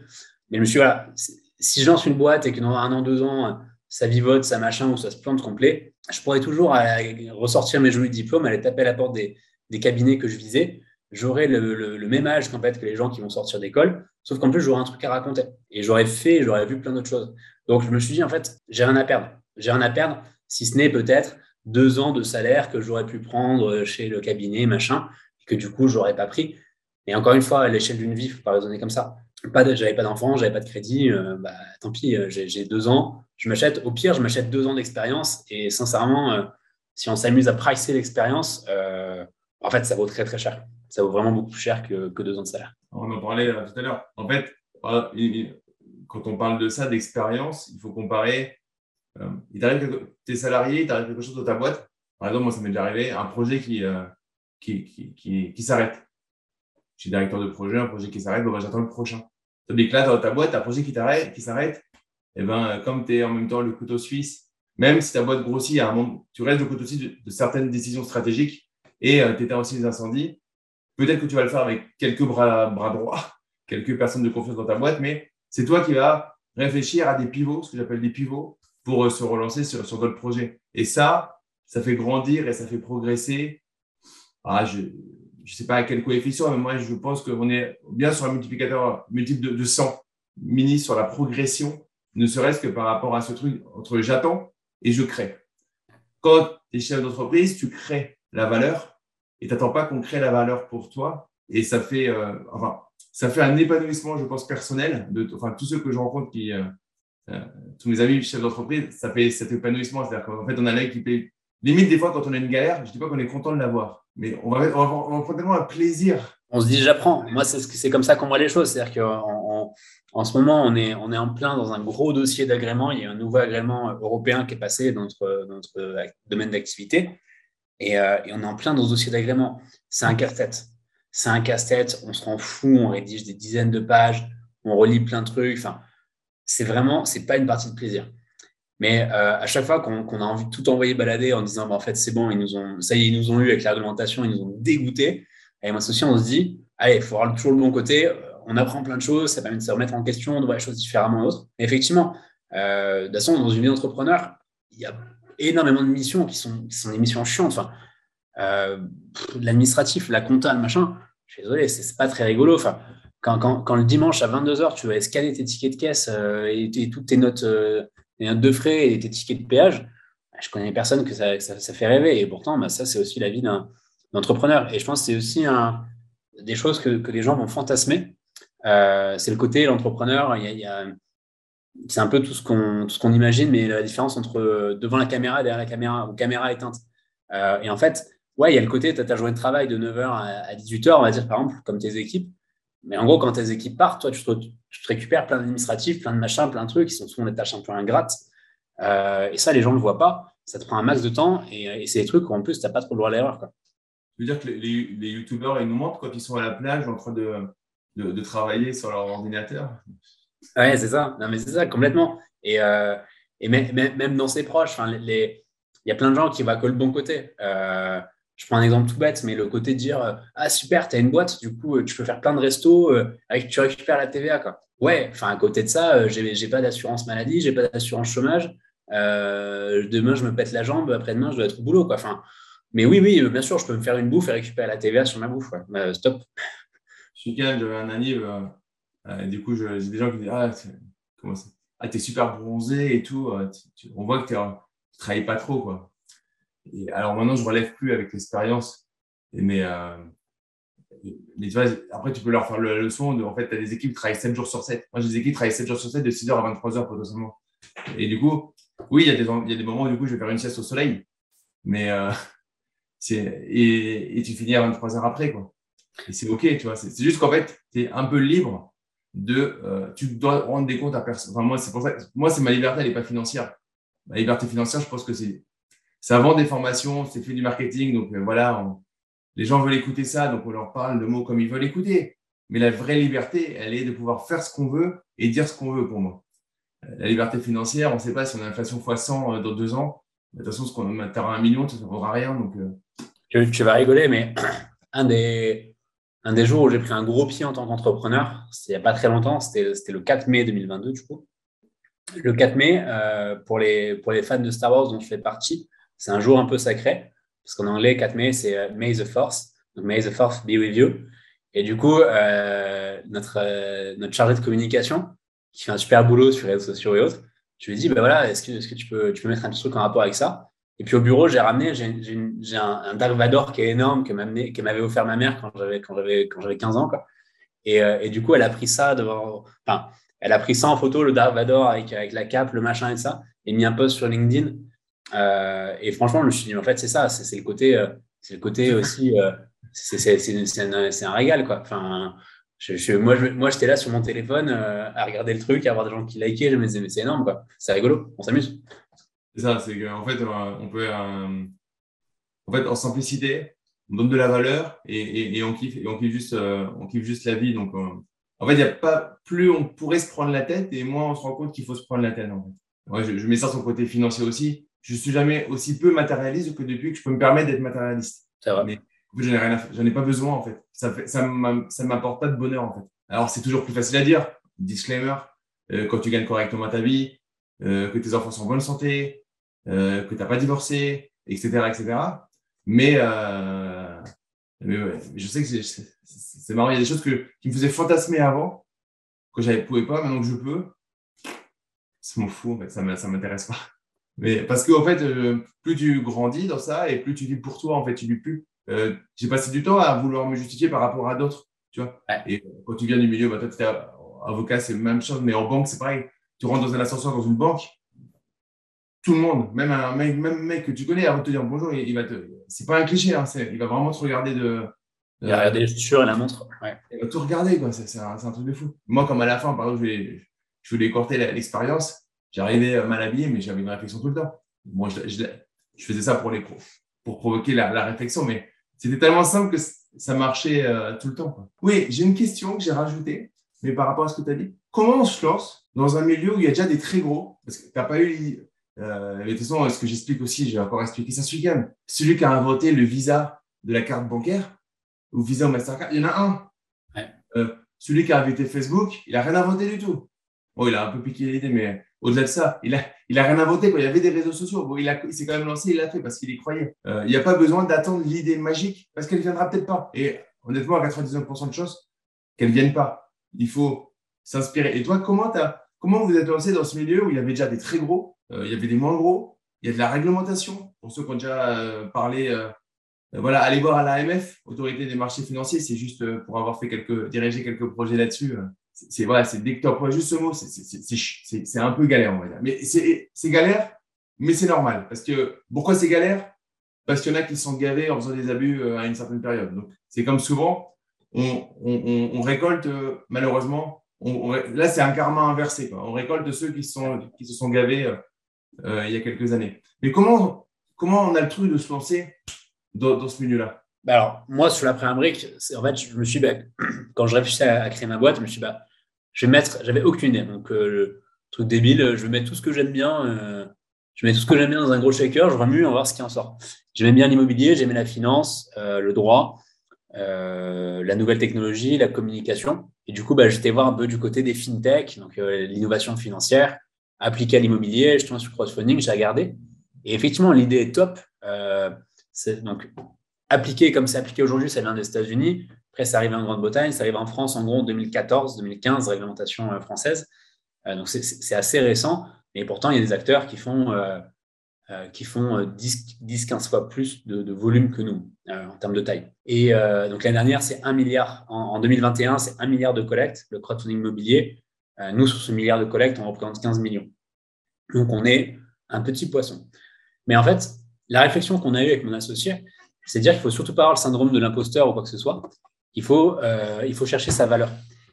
Mais je me suis dit, voilà, si je lance une boîte et que dans un an, deux ans, ça vivote, ça machin ou ça se plante complet, je pourrais toujours ressortir mes jolis diplômes, aller taper à la porte des, cabinets que je visais. J'aurais le, même âge qu'en fait que les gens qui vont sortir d'école, sauf qu'en plus j'aurais un truc à raconter et j'aurais fait, j'aurais vu plein d'autres choses. Donc je me suis dit en fait, j'ai rien à perdre. J'ai rien à perdre, si ce n'est peut-être deux ans de salaire que j'aurais pu prendre chez le cabinet, machin, et que du coup j'aurais pas pris. Et encore une fois, à l'échelle d'une vie, il faut pas raisonner comme ça. Pas, j'avais pas d'enfant, j'avais pas de crédit, euh, bah, tant pis, euh, j'ai deux ans, je m'achète, au pire, je m'achète deux ans d'expérience. Et sincèrement, euh, si on s'amuse à pricer l'expérience, en fait, ça vaut très, très cher. Ça vaut vraiment beaucoup plus cher que, deux ans de salaire. On en parlait tout à l'heure. En fait, quand on parle de ça, d'expérience, il faut comparer. il t'arrive que tu es salarié, il t'arrive quelque chose dans ta boîte. Par exemple, moi, ça m'est déjà arrivé, un projet qui, qui, qui, qui, s'arrête. Je suis directeur de projet, un projet qui s'arrête, ben, j'attends le prochain. Tandis que là, dans ta boîte, un projet qui s'arrête, et eh ben, comme tu es en même temps le couteau suisse, même si ta boîte grossit, tu restes le couteau suisse de, certaines décisions stratégiques et euh, tu éteins aussi les incendies. Peut-être que tu vas le faire avec quelques bras, bras droits, quelques personnes de confiance dans ta boîte, mais c'est toi qui vas réfléchir à des pivots, ce que j'appelle des pivots, pour euh, se relancer sur, sur d'autres projets. Et ça, ça fait grandir et ça fait progresser. Ah, je ne sais pas à quel coefficient, mais moi, je pense qu'on est bien sur un multiplicateur multiple de, de 100 mini sur la progression ne serait-ce que par rapport à ce truc entre j'attends et je crée. Quand tu es chef d'entreprise, tu crées la valeur et tu n'attends pas qu'on crée la valeur pour toi. Et ça fait, euh, enfin, ça fait un épanouissement, je pense, personnel. De, enfin, tous ceux que je rencontre, qui, euh, euh, tous mes amis chefs d'entreprise, ça fait cet épanouissement. C'est-à-dire qu'en fait, on a l'œil qui Limite, des fois, quand on a une galère, je ne dis pas qu'on est content de l'avoir, mais on va, tellement un plaisir On se dit, j'apprends. Moi, c'est comme ça qu'on voit les choses. C'est-à-dire qu'en en, ce moment, on est, on est en plein dans un gros dossier d'agrément. Il y a un nouveau agrément européen qui est passé dans notre, notre domaine d'activité. Et, et, on est en plein dans ce dossier d'agrément. C'est un casse-tête. C'est un casse-tête. On se rend fou. On rédige des dizaines de pages. On relit plein de trucs. Enfin, c'est vraiment, c'est pas une partie de plaisir. Mais euh, à chaque fois qu'on a envie de tout envoyer balader en disant, bah, en fait, c'est bon, ils nous ont, ça y est, ils nous ont eu avec la réglementation, ils nous ont dégoûté. Et moi, aussi, on se dit, allez, il faut avoir toujours le bon côté. Euh, on apprend plein de choses, ça permet de se remettre en question, de voir les choses différemment d'autres. effectivement, euh, de toute façon, dans une vie d'entrepreneur, il y a énormément de missions qui sont, qui sont des missions chiantes. Enfin, l'administratif, la compta, le machin, je suis désolé, c'est pas très rigolo. Enfin, quand, quand, quand, le dimanche à 22h, tu vas scanner tes tickets de caisse et, et, toutes tes notes et un de frais et tes tickets de péage, bah, je connais personne que ça, ça, fait rêver. Et pourtant, bah, ça, c'est aussi la vie d'un entrepreneur. Et je pense que c'est aussi un, des choses que, que, les gens vont fantasmer. Euh, c'est le côté, l'entrepreneur, y a, c'est un peu tout ce qu'on qu'on imagine, mais la différence entre euh, devant la caméra et derrière la caméra, ou caméra éteinte. Euh, et en fait, ouais, il y a le côté, tu as ta journée de travail de 9h à 18h, on va dire, par exemple, comme tes équipes. Mais en gros, quand tes équipes partent, toi, tu te, tu te récupères plein d'administratifs, plein de machins, plein de trucs qui sont souvent des tâches un peu ingrates. Euh, et ça, les gens ne le voient pas. Ça te prend un max de temps et, c'est des trucs où en plus, tu n'as pas trop le droit à l'erreur. Tu veux dire que les, les, youtubeurs, ils nous montrent quand ils sont à la plage en train de, de, travailler sur leur ordinateur? Ouais, c'est ça. Non, mais c'est ça, complètement. Et, euh, et même, même, dans ses proches, il y a plein de gens qui voient que le bon côté. Euh, je prends un exemple tout bête, mais le côté de dire euh, Ah, super, tu as une boîte, du coup, euh, tu peux faire plein de restos, euh, avec, tu récupères la TVA. Quoi. Ouais, enfin, à côté de ça, j'ai, j'ai pas d'assurance maladie, j'ai pas d'assurance chômage. demain, je me pète la jambe, après-demain, je dois être au boulot. Quoi. Enfin, mais oui, oui, bien sûr, je peux me faire une bouffe et récupérer la TVA sur ma bouffe. Ouais. stop. Ce week-end, j'avais un anniv. du coup, j'ai des gens qui me disent Ah, comment ça? Ah, t'es super bronzé et tout. on voit que tu travailles pas trop. quoi alors maintenant, je relève plus avec l'expérience. Mais, euh, tu vois, après, tu peux leur faire la leçon en fait, tu as des équipes qui travaillent 7 jours sur 7. Moi, j'ai des équipes qui travaillent 7 jours sur 7 de 6h à 23h potentiellement. Et du coup, oui, il y, a des, moments où du coup, je vais faire une sieste au soleil. Mais euh, et, tu finis à 23h après, quoi. Et c'est OK, tu vois. C'est juste qu'en fait, tu es un peu libre de. Euh, tu dois rendre des comptes à personne. Enfin, moi, c'est pour ça. Moi, c'est ma liberté, elle n'est pas financière. Ma liberté financière, je pense que c'est ça vend des formations, c'est fait du marketing. Donc euh, voilà, les gens veulent écouter ça, donc on leur parle de mots comme ils veulent écouter. Mais la vraie liberté, elle est de pouvoir faire ce qu'on veut et dire ce qu'on veut pour moi. Euh, la liberté financière, on ne sait pas si on a l'inflation x 100 euh, dans deux ans. De toute façon, ce qu'on tu un million, ça ne vaudra rien. Donc, tu, vas rigoler, mais un des, un des jours où j'ai pris un gros pied en tant qu'entrepreneur, c'était il n'y a pas très longtemps, c'était le 4 mai 2022, du coup. Le 4 mai, pour, les, pour les fans de Star Wars dont je fais partie, c'est un jour un peu sacré, parce qu'en anglais, 4 mai, c'est euh, May the Force. Donc, May the Force be with you. Et du coup, euh, notre, euh, notre chargé de communication, qui fait un super boulot sur les réseaux sociaux et autres, je lui ai dit, ben voilà, est-ce que, est que tu, peux, tu peux mettre un petit truc en rapport avec ça? Et puis au bureau, j'ai ramené, j'ai un, un, Dark Vador qui est énorme, que m'avait offert ma mère quand j'avais quand j'avais 15 ans. Quoi. Et, et, du coup, elle a pris ça devant. Enfin, elle a pris ça en photo, le Dark Vador avec, avec la cape, le machin et ça, et mis un post sur LinkedIn. Euh, et franchement, je me suis dit, en fait, c'est ça, c'est le côté, euh, c'est le côté aussi, euh, c'est un, un, régal, quoi. Enfin, je, moi, moi, j'étais là sur mon téléphone à regarder le truc, à voir des gens qui likaient. Je me disais, mais c'est énorme, quoi. C'est rigolo, on s'amuse. C'est ça, c'est qu'en fait, on peut, en fait, en simplicité, on donne de la valeur et, et, on kiffe, et on kiffe juste, on kiffe juste la vie. Donc, en fait, il y a pas plus on pourrait se prendre la tête et moins on se rend compte qu'il faut se prendre la tête. En fait. je, je, mets ça sur le côté financier aussi je suis jamais aussi peu matérialiste que depuis que je peux me permettre d'être matérialiste. C'est vrai. Mais en j'en ai rien j'en ai pas besoin en fait. Ça fait, ça m'apporte pas de bonheur en fait. Alors c'est toujours plus facile à dire. Disclaimer. Euh, quand tu gagnes correctement ta vie, euh, que tes enfants sont en bonne santé, euh, que tu n'as pas divorcé, etc., etc. Mais, euh, mais ouais, je sais que c'est marrant. Il y a des choses que, qui me faisaient fantasmer avant, que je ne pouvais pas, maintenant que je peux. C'est mon fou, en fait. Ça ne m'intéresse pas. Mais parce qu'en en fait, euh, plus tu grandis dans ça et plus tu vis pour toi, en fait, tu vis plus. Euh, j'ai passé du temps à vouloir me justifier par rapport à d'autres, tu vois. Et quand tu viens du milieu, bah, toi, tu es avocat, c'est la même chose, mais en banque, c'est pareil. Tu rentres dans un ascenseur dans une banque, tout le monde, même un mec, même mec que tu connais, avant de te dire bonjour, il, va te. C'est pas un cliché, hein, il va vraiment te regarder de, Il a regardé les chaussures et la montre. Ouais. Il va tout regarder, quoi. C'est un, un, truc de fou. Moi, comme à la fin, par exemple, je voulais, je voulais corter l'expérience, j'arrivais mal habillé, mais j'avais une réflexion tout le temps. Moi, je, je, je faisais ça pour, les, pour provoquer la, la réflexion, mais c'était tellement simple que ça marchait euh, tout le temps. Quoi. Oui, j'ai une question que j'ai rajoutée, mais par rapport à ce que tu as dit. Comment on se lance dans un milieu où il y a déjà des très gros? Parce que tu n'as pas eu. Euh, mais de toute façon, ce que j'explique aussi, j'ai encore expliqué ça ce week-end. Celui qui a inventé le visa de la carte bancaire, ou Visa ou Mastercard, il y en a un. Ouais. Euh, celui qui a inventé Facebook, il a rien inventé du tout. Bon, il a un peu piqué l'idée, mais au-delà de ça, il a, il a rien inventé. Il y avait des réseaux sociaux. Il, a, s'est quand même lancé, il l'a fait parce qu'il y croyait. Euh, il n'y a pas besoin d'attendre l'idée magique parce qu'elle viendra peut-être pas. Et honnêtement, à 99% de choses, qu'elle vienne pas. Il faut s'inspirer. Et toi, comment, as, comment vous êtes lancé dans ce milieu où il y avait déjà des très gros, euh, il y avait des moins gros, il y a de la réglementation? Pour ceux qui ont déjà euh, parlé, voilà, allez voir à l'AMF, Autorité des marchés financiers. C'est juste pour avoir fait quelques, dirigé quelques projets là-dessus. C'est voilà, c'est dès que tu emploies juste ce mot, c'est un peu galère, on va dire. Mais c'est galère, mais c'est normal. Parce que pourquoi c'est galère? Parce qu'il y en a qui sont gavés en faisant des abus à une certaine période. Donc, c'est comme souvent, on, on, récolte malheureusement. On, là, c'est un karma inversé. On récolte ceux qui, se sont gavés euh, il y a quelques années. Mais comment, comment on a le truc de se lancer dans, ce milieu-là? Bah Alors, moi, sur la première brique, en fait, je me suis, bah, quand je réfléchissais à, à, créer ma boîte, je me suis dit, bah, je vais mettre, j'avais aucune idée. Donc, euh, le truc débile, je vais mettre tout ce que j'aime bien. Euh, je mets tout ce que j'aime bien dans un gros shaker, je remue, on va voir ce qui en sort. J'aimais bien l'immobilier, j'aimais la finance, euh, le droit, la nouvelle technologie, la communication. Et du coup, bah, j'étais voir un peu du côté des fintech, donc l'innovation financière, appliquée à l'immobilier. Je suis sur crowdfunding, j'ai regardé. Et effectivement, l'idée est top. Donc appliqué comme c'est appliqué aujourd'hui, ça vient des États-Unis. Après, ça arrive en Grande-Bretagne, ça arrive en France en gros en 2014, 2015, réglementation euh, française. Euh, donc c'est assez récent, mais pourtant il y a des acteurs qui font euh, qui font 10-15 fois plus de, volume que nous en termes de taille. Et donc l'année dernière, c'est 1 milliard. En, en 2021, c'est 1 milliard de collecte, le crowdfunding immobilier. nous, sur ce milliard de collecte, on représente 15 millions. Donc on est un petit poisson. Mais en fait, la réflexion qu'on a eue avec mon associé, c'est de dire qu'il ne faut surtout pas avoir le syndrome de l'imposteur ou quoi que ce soit. Il faut, euh, il faut chercher sa valeur.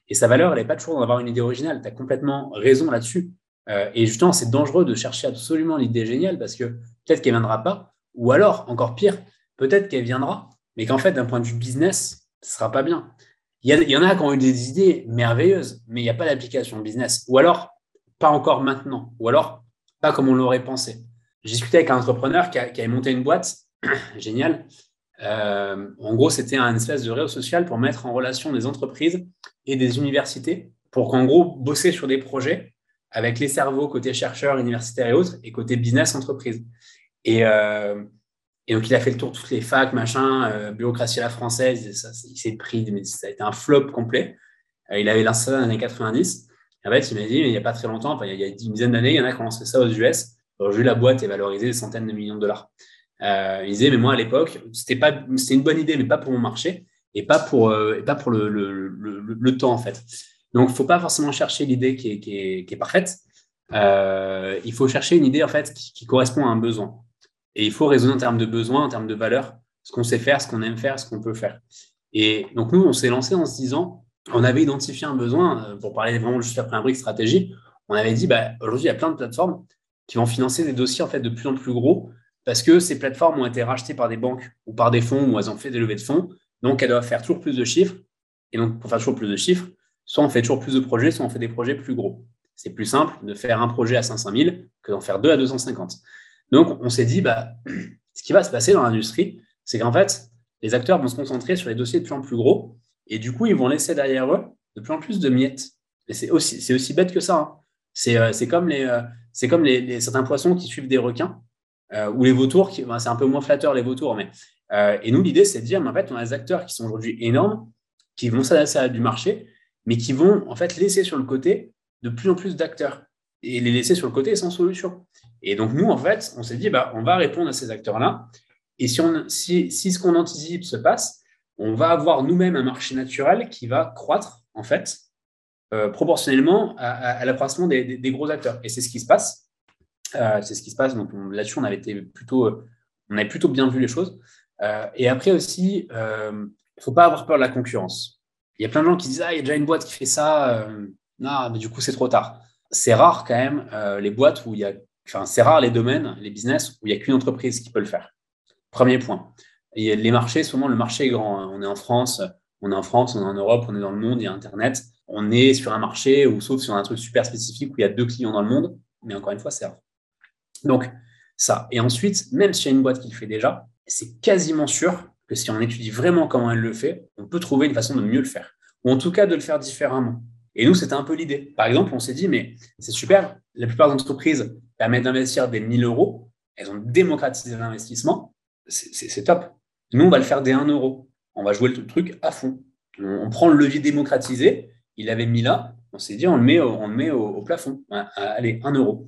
Et sa valeur, elle n'est pas toujours d'en avoir une idée originale. Tu as complètement raison là-dessus. Euh, et justement, c'est dangereux de chercher absolument l'idée géniale parce que peut-être qu'elle ne viendra pas. Ou alors, encore pire, peut-être qu'elle viendra, mais qu'en fait, d'un point de vue business, ce ne sera pas bien. Il y, a, il y, en a qui ont eu des idées merveilleuses, mais il n'y a pas d'application business. Ou alors, pas encore maintenant. Ou alors, pas comme on l'aurait pensé. J'ai discuté avec un entrepreneur qui, a, qui avait monté une boîte, génial. Euh, en gros, c'était un espèce de réseau social pour mettre en relation des entreprises et des universités pour qu'en gros, bosser sur des projets avec les cerveaux côté chercheurs, universitaires et autres, et côté business, entreprise. Et, euh, donc, il a fait le tour de toutes les facs, machin, euh, bureaucratie à la française, ça, il s'est pris, mais ça a été un flop complet. Il avait lancé ça dans les années 90. En fait, il m'a dit, mais il n'y a pas très longtemps, enfin, il y a une dizaine d'années, il y en a qui ont lancé ça aux US. Aujourd'hui, la boîte est valorisée des centaines de millions de dollars. Euh, il disait, mais moi, à l'époque, c'était pas, c'était une bonne idée, mais pas pour mon marché et pas pour, euh, et pas pour le, le, le, le, temps, en fait. Donc, faut pas forcément chercher l'idée qui est, qui, est, qui est, parfaite. Euh, il faut chercher une idée, en fait, qui, correspond à un besoin. Et il faut raisonner en termes de besoin, en termes de valeur, ce qu'on sait faire, ce qu'on aime faire, ce qu'on peut faire. Et donc, nous, on s'est lancé en se disant, on avait identifié un besoin, pour parler vraiment juste après un brique stratégie, on avait dit, bah, aujourd'hui, il y a plein de plateformes qui vont financer des dossiers en fait de plus en plus gros parce que ces plateformes ont été rachetées par des banques ou par des fonds où elles ont fait des levées de fonds. Donc, elles doivent faire toujours plus de chiffres. Et donc, pour faire toujours plus de chiffres, soit on fait toujours plus de projets, soit on fait des projets plus gros. C'est plus simple de faire un projet à 500 000 que d'en faire deux à 250. Donc, on s'est dit, bah, ce qui va se passer dans l'industrie, c'est qu'en fait, les acteurs vont se concentrer sur les dossiers de plus en plus gros et du coup, ils vont laisser derrière eux de plus en plus de miettes. Et c'est aussi, bête que ça. Hein. C'est, euh, c'est comme euh, les, certains poissons qui suivent des requins euh, ou les vautours. Qui, ben, c'est un peu moins flatteur les vautours, mais euh, et nous l'idée c'est de dire, mais en fait, on a des acteurs qui sont aujourd'hui énormes, qui vont s'adapter à du marché, mais qui vont en fait laisser sur le côté de plus en plus d'acteurs et les laisser sur le côté sans solution. Et donc nous en fait, on s'est dit, bah, on va répondre à ces acteurs-là. Et si, on, si, si ce qu'on anticipe se passe, on va avoir nous-mêmes un marché naturel qui va croître en fait euh, proportionnellement à, l'accroissement des, gros acteurs. Et c'est ce qui se passe. Euh, c'est ce qui se passe. Donc là-dessus, on avait été plutôt, on avait plutôt bien vu les choses. Euh, et après aussi, euh, il faut pas avoir peur de la concurrence. Il y a plein de gens qui disent Ah, il y a déjà une boîte qui fait ça. Euh, non, mais du coup, c'est trop tard. C'est rare quand même euh, les boîtes où il y a. Enfin, c'est rare les domaines, les business où il n'y a qu'une entreprise qui peut le faire. Premier point. Les marchés, souvent, le marché est grand. Hein. On est en France, on est en France, on est en Europe, on est dans le monde, il y a Internet. On est sur un marché ou sauf sur un truc super spécifique où il y a deux clients dans le monde. Mais encore une fois, c'est rare. Donc, ça. Et ensuite, même s'il y a une boîte qui le fait déjà, c'est quasiment sûr que si on étudie vraiment comment elle le fait, on peut trouver une façon de mieux le faire, ou en tout cas de le faire différemment. Et nous, c'était un peu l'idée. Par exemple, on s'est dit, mais c'est super, la plupart des entreprises permettent d'investir des 1000 euros, elles ont démocratisé l'investissement, c'est top. Nous, on va le faire des 1 euro. On va jouer le truc à fond. On, prend le levier démocratisé, il avait mis là, on s'est dit, on le met, au plafond. Allez, 1 euro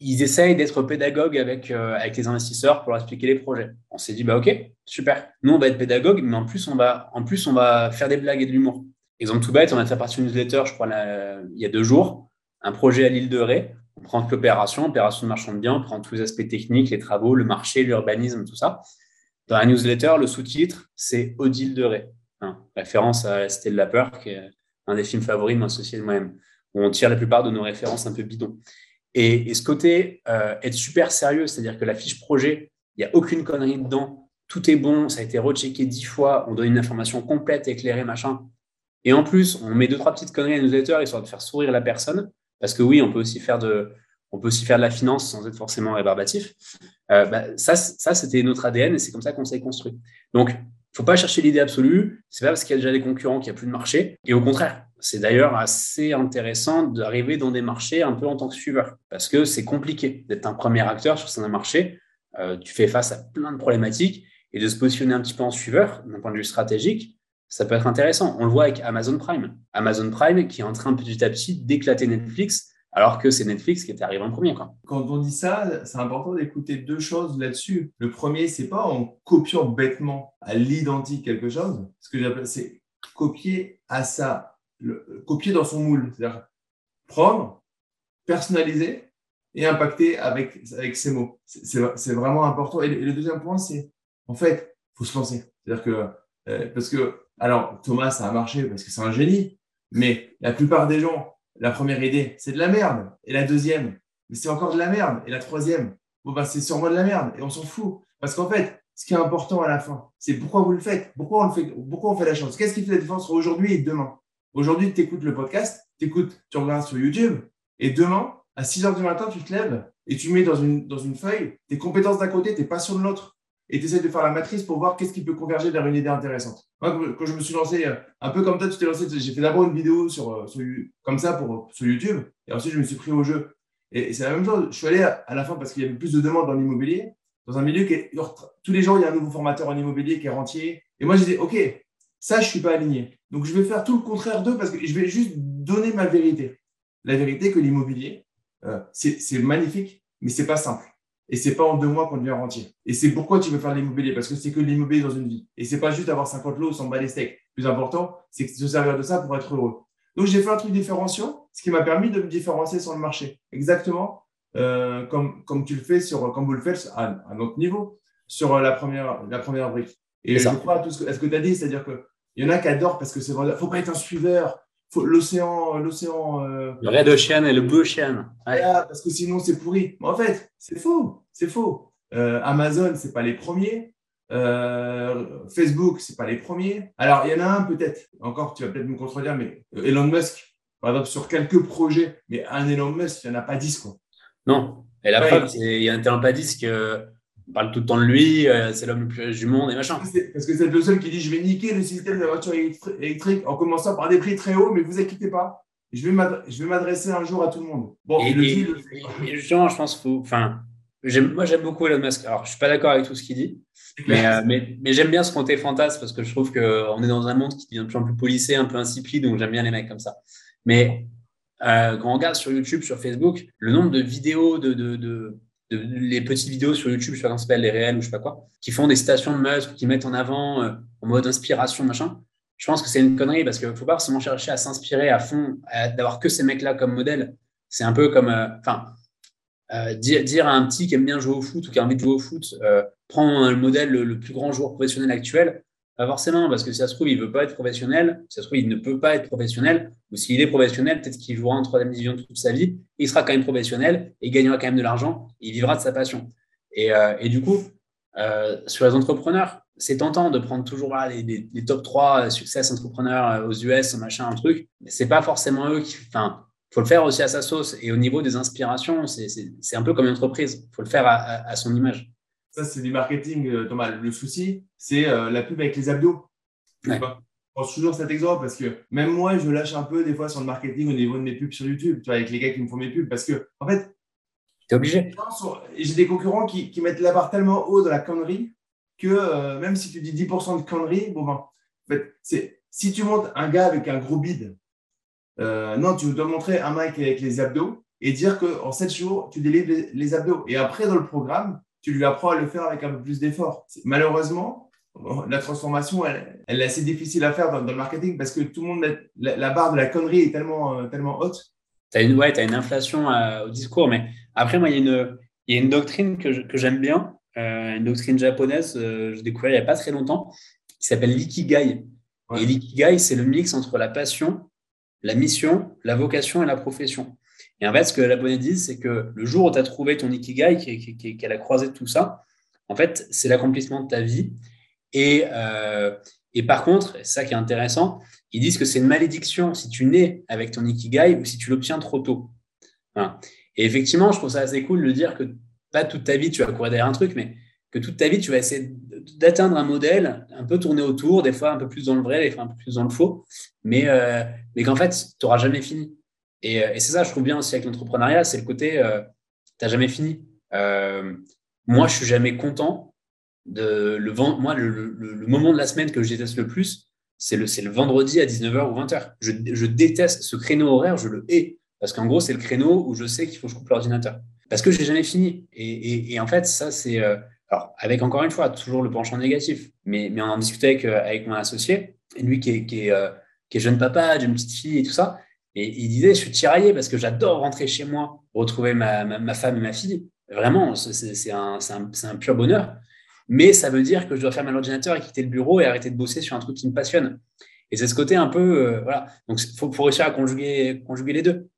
ils essayent d'être pédagogues avec, euh, avec les investisseurs pour leur expliquer les projets. On s'est dit, bah, OK, super. Nous, on va être pédagogue, mais en plus, on va, en plus, on va faire des blagues et de l'humour. Exemple tout bête, on a fait partie d'une newsletter, je crois, il y a deux jours, un projet à l'île de Ré. On prend l'opération, opération de marchand de biens, on prend tous les aspects techniques, les travaux, le marché, l'urbanisme, tout ça. Dans la newsletter, le sous-titre, c'est Odile de Ré. Hein, référence à La Cité de la Peur, qui est un des films favoris de mon associé de moi-même, où on tire la plupart de nos références un peu bidons. Et, ce côté euh, être super sérieux, c'est-à-dire que la fiche projet, il n'y a aucune connerie dedans, tout est bon, ça a été rechecké dix fois, on donne une information complète, éclairée, machin. Et en plus, on met deux, trois petites conneries à newsletter histoire de faire sourire la personne. Parce que oui, on peut aussi faire de, on peut aussi faire de la finance sans être forcément rébarbatif. Euh, bah, ça, ça c'était notre ADN et c'est comme ça qu'on s'est construit. Donc, il ne faut pas chercher l'idée absolue. C'est pas parce qu'il y a déjà des concurrents qu'il n'y a plus de marché. Et au contraire, c'est d'ailleurs assez intéressant d'arriver dans des marchés un peu en tant que suiveur, parce que c'est compliqué d'être un premier acteur sur un marché. Euh, tu fais face à plein de problématiques et de se positionner un petit peu en suiveur d'un point de vue stratégique, ça peut être intéressant. On le voit avec Amazon Prime. Amazon Prime qui est en train petit à petit d'éclater Netflix alors que c'est Netflix qui est arrivé en premier. Quand on dit ça, c'est important d'écouter deux choses là-dessus. Le premier, c'est pas en copiant bêtement à l'identique quelque chose. Ce que j'appelle, c'est copier à ça, copier dans son moule. C'est-à-dire prendre, personnaliser et impacter avec, avec ses mots. C'est vraiment important. Et le, deuxième point, c'est en fait, faut se lancer. C'est-à-dire que, euh, parce que, alors Thomas, ça a marché parce que c'est un génie, mais la plupart des gens, la première idée, c'est de la merde. Et la deuxième, mais c'est encore de la merde. Et la troisième, bon, bah, c'est sûrement de la merde. Et on s'en fout. Parce qu'en fait, ce qui est important à la fin, c'est pourquoi vous le faites? Pourquoi on, le fait, pourquoi on fait la chose. Qu'est-ce qui fait la différence aujourd'hui et demain? Aujourd'hui, tu écoutes le podcast, tu écoutes, tu regardes sur YouTube. Et demain, à 6 heures du matin, tu te lèves et tu mets dans une, dans une feuille tes compétences d'un côté, tes passions de l'autre et tu essaies de faire la matrice pour voir qu'est-ce qui peut converger vers une idée intéressante. Moi, quand je me suis lancé, euh, un peu comme toi, tu t'es lancé, j'ai fait d'abord une vidéo sur, euh, comme ça pour, sur YouTube, et ensuite je me suis pris au jeu. Et, c'est la même chose. Je suis allé à, la fin parce qu'il y avait plus de demandes dans l'immobilier, dans un milieu qui tous les jours, il y a un nouveau formateur en immobilier qui est rentier. Et moi, je disais, OK, ça, je ne suis pas aligné. Donc, je vais faire tout le contraire d'eux parce que je vais juste donner ma vérité. La vérité que l'immobilier, euh, c'est magnifique, mais c'est pas simple. Et c'est pas en deux mois qu'on devient rentier. Et c'est pourquoi tu veux faire l'immobilier, parce que c'est que l'immobilier dans une vie. Et c'est pas juste avoir 50 lots sans bas les steaks. Le plus important, c'est de se servir de ça pour être heureux. Donc j'ai fait un truc différenciant, ce qui m'a permis de me différencier sur le marché. Exactement euh, comme, comme tu le fais sur, comme vous le faites à, un autre niveau, sur la première, la première brique. Et je crois à tout ce que, ce que tu as dit, c'est-à-dire qu'il y en a qui adorent parce que c'est vrai, faut pas être un suiveur, l'océan, l'océan. Euh, le Red Ocean et le Blue Ocean. parce que sinon c'est pourri. Mais en fait, c'est faux, c'est faux. Euh, Amazon, c'est pas les premiers. Euh, Facebook, c'est pas les premiers. Alors il y en a un peut-être. Encore, tu vas peut-être me contredire, mais euh, Elon Musk, par exemple, sur quelques projets, mais un Elon Musk, il n'y en a pas dix quoi. Non. Et la preuve, il y en a pas dix que on parle tout le temps de lui, euh, c'est l'homme le plus riche du monde et machin. Parce que c'est le seul qui dit je vais niquer le système de la voiture électrique en commençant par des prix très hauts, mais vous inquiétez pas, je vais m'adresser un jour à tout le monde. Bon, et, le justement, je pense faut, enfin, moi j'aime beaucoup Elon Musk. Alors, je suis pas d'accord avec tout ce qu'il dit, euh, mais, mais, j'aime bien ce côté fantasme parce que je trouve qu'on est dans un monde qui devient de plus en plus policé, un peu insipide, donc j'aime bien les mecs comme ça. Mais euh, quand on regarde sur YouTube, sur Facebook, le nombre de vidéos de, de les petites vidéos sur YouTube, je sais pas s'appelle, les réels ou je sais pas quoi, qui font des citations de Musk, qui mettent en avant euh, en mode inspiration, machin. Je pense que c'est une connerie parce qu'il faut pas forcément chercher à s'inspirer à fond, d'avoir que ces mecs-là comme modèle. C'est un peu comme, euh, enfin, euh, dire, à un petit qui aime bien jouer au foot ou qui a envie de jouer au foot, prends le modèle, le, plus grand joueur professionnel actuel, Pas forcément, parce que si ça se trouve, il ne veut pas être professionnel, si ça se trouve, il ne peut pas être professionnel, ou s'il est professionnel, peut-être qu'il jouera en troisième division toute sa vie, il sera quand même professionnel, et il gagnera quand même de l'argent, il vivra de sa passion. Et, euh, et du coup, euh, sur les entrepreneurs, c'est tentant de prendre toujours les, top 3 succès entrepreneurs aux US, machin, un truc, mais c'est pas forcément eux qui. Enfin, faut le faire aussi à sa sauce. Et au niveau des inspirations, c'est un peu comme une entreprise. Il faut le faire à, son image. Ça, c'est du marketing, euh, Thomas. Le souci, c'est euh, la pub avec les abdos. Je prends toujours cet exemple parce que même moi, je lâche un peu des fois sur le marketing au niveau de mes pubs sur YouTube, tu vois, avec les gars qui me font mes pubs. Parce que, en fait, obligé. J'ai des concurrents qui, qui, mettent la barre tellement haut dans la connerie que euh, même si tu dis 10% de conneries, bon, ben, en fait, si tu montes un gars avec un gros bide, euh, non, tu dois montrer un mec avec les abdos et dire qu'en 7 jours, tu délivres les, abdos. Et après, dans le programme, tu lui apprends à le faire avec un peu plus d'effort. Malheureusement, la transformation, elle, est assez difficile à faire dans, le marketing parce que tout le monde, la, barre de la connerie est tellement, euh, tellement haute. Tu as, une, as une inflation au discours, mais après, moi, il y a une, il y a une doctrine que j'aime bien, euh, une doctrine japonaise, euh, je découvert il n'y a pas très longtemps, qui s'appelle l'ikigai. Et l'ikigai, c'est le mix entre la passion, la mission, la vocation et la profession. Et en fait, ce que la bonne dit, c'est que le jour où tu as trouvé ton ikigai, qui, a croisé tout ça, en fait, c'est l'accomplissement de ta vie. Et, euh, par contre, c'est ça qui est intéressant, ils disent que c'est une malédiction si tu nais avec ton ikigai ou si tu l'obtiens trop tôt. Et effectivement, je trouve ça assez cool de dire que pas toute ta vie tu vas courir derrière un truc, mais que toute ta vie tu vas essayer d'atteindre un modèle, un peu tourner autour, des fois un peu plus dans le vrai, des fois un peu plus dans le faux, mais, euh, mais qu'en fait, tu n'auras jamais fini. Et, euh, et c'est ça, je trouve bien aussi avec l'entrepreneuriat, c'est le côté, euh, tu n'as jamais fini. moi, je suis jamais content de le Moi, le, moment de la semaine que je déteste le plus, c'est le, le vendredi à 19h ou 20h. Je, je déteste ce créneau horaire, je le hais. Parce qu'en gros, c'est le créneau où je sais qu'il faut que je coupe l'ordinateur. Parce que je n'ai jamais fini. Et, et, en fait, ça, c'est. Euh, alors, avec encore une fois, toujours le penchant négatif. Mais, mais on en discutait avec, euh, avec mon associé, lui qui est, euh, qui est jeune papa, d'une petite fille et tout ça. Et il disait, je suis tiraillé parce que j'adore rentrer chez moi, retrouver ma, ma, femme et ma fille. Vraiment, c'est un, un, un, pur bonheur. Mais ça veut dire que je dois faire mon ordinateur et quitter le bureau et arrêter de bosser sur un truc qui me passionne. Et c'est ce côté un peu, voilà. Donc, il faut, faut, réussir à conjuguer, conjuguer les deux.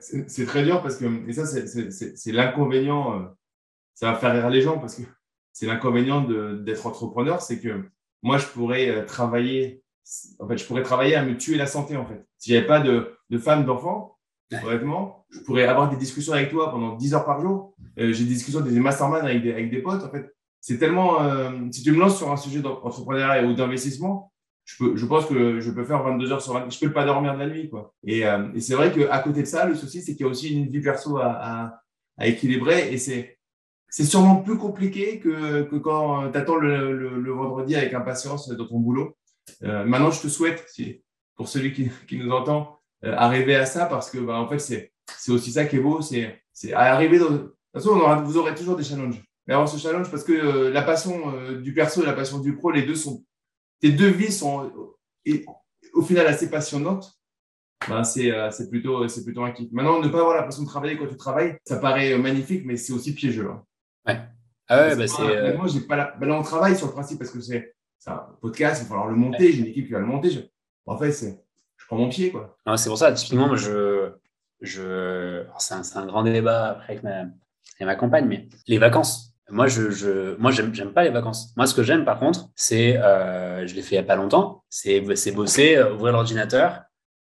C'est très dur parce que, et ça, c'est l'inconvénient, euh, ça va faire rire les gens parce que c'est l'inconvénient d'être entrepreneur, c'est que moi, je pourrais euh, travailler, en fait, je pourrais travailler à me tuer la santé, en fait. Si j'avais pas de, de femme, d'enfant, honnêtement, je pourrais avoir des discussions avec toi pendant 10 heures par jour. Euh, j'ai des discussions, des masterminds avec des, avec des potes, en fait. C'est tellement, si tu me lances sur un sujet d'entrepreneuriat ou d'investissement, je, peux, je pense que je peux faire 22 heures sur 20, je peux pas dormir de la nuit, quoi. Et, euh, et c'est vrai qu'à côté de ça, le souci, c'est qu'il y a aussi une vie perso à, à, à équilibrer et c'est, c'est sûrement plus compliqué que, que quand tu attends le, le, vendredi avec impatience dans ton boulot. Euh, maintenant, je te souhaite, si, pour celui qui, qui nous entend, euh, arriver à ça parce que, bah, en fait, c'est, c'est aussi ça qui est beau, c'est, c'est arriver dans, de toute façon, on aura, vous aurez toujours des challenges. Mais avoir ce challenge parce que euh, la passion euh, du perso et la passion du pro, les deux sont tes deux vies sont au final assez passionnantes, ben c'est euh, plutôt, plutôt un kiff. Maintenant, ne pas avoir l'impression de travailler quand tu travailles, ça paraît magnifique, mais c'est aussi piégeux. Hein. Ouais. Ah ouais, bah c'est. Euh, moi, j'ai pas la... ben là, on travaille sur le principe parce que c'est un podcast, il va falloir le monter, j'ai une équipe qui va le monter. En fait, je prends mon pied. quoi. C'est pour ça, typiquement, je. je... C'est un, un, grand débat après avec ma, avec ma compagne, mais les vacances. Moi, je, je, moi, j'aime, pas les vacances. Moi, ce que j'aime, par contre, c'est, euh, je l'ai fait il y a pas longtemps, c'est, bosser, euh, ouvrir l'ordinateur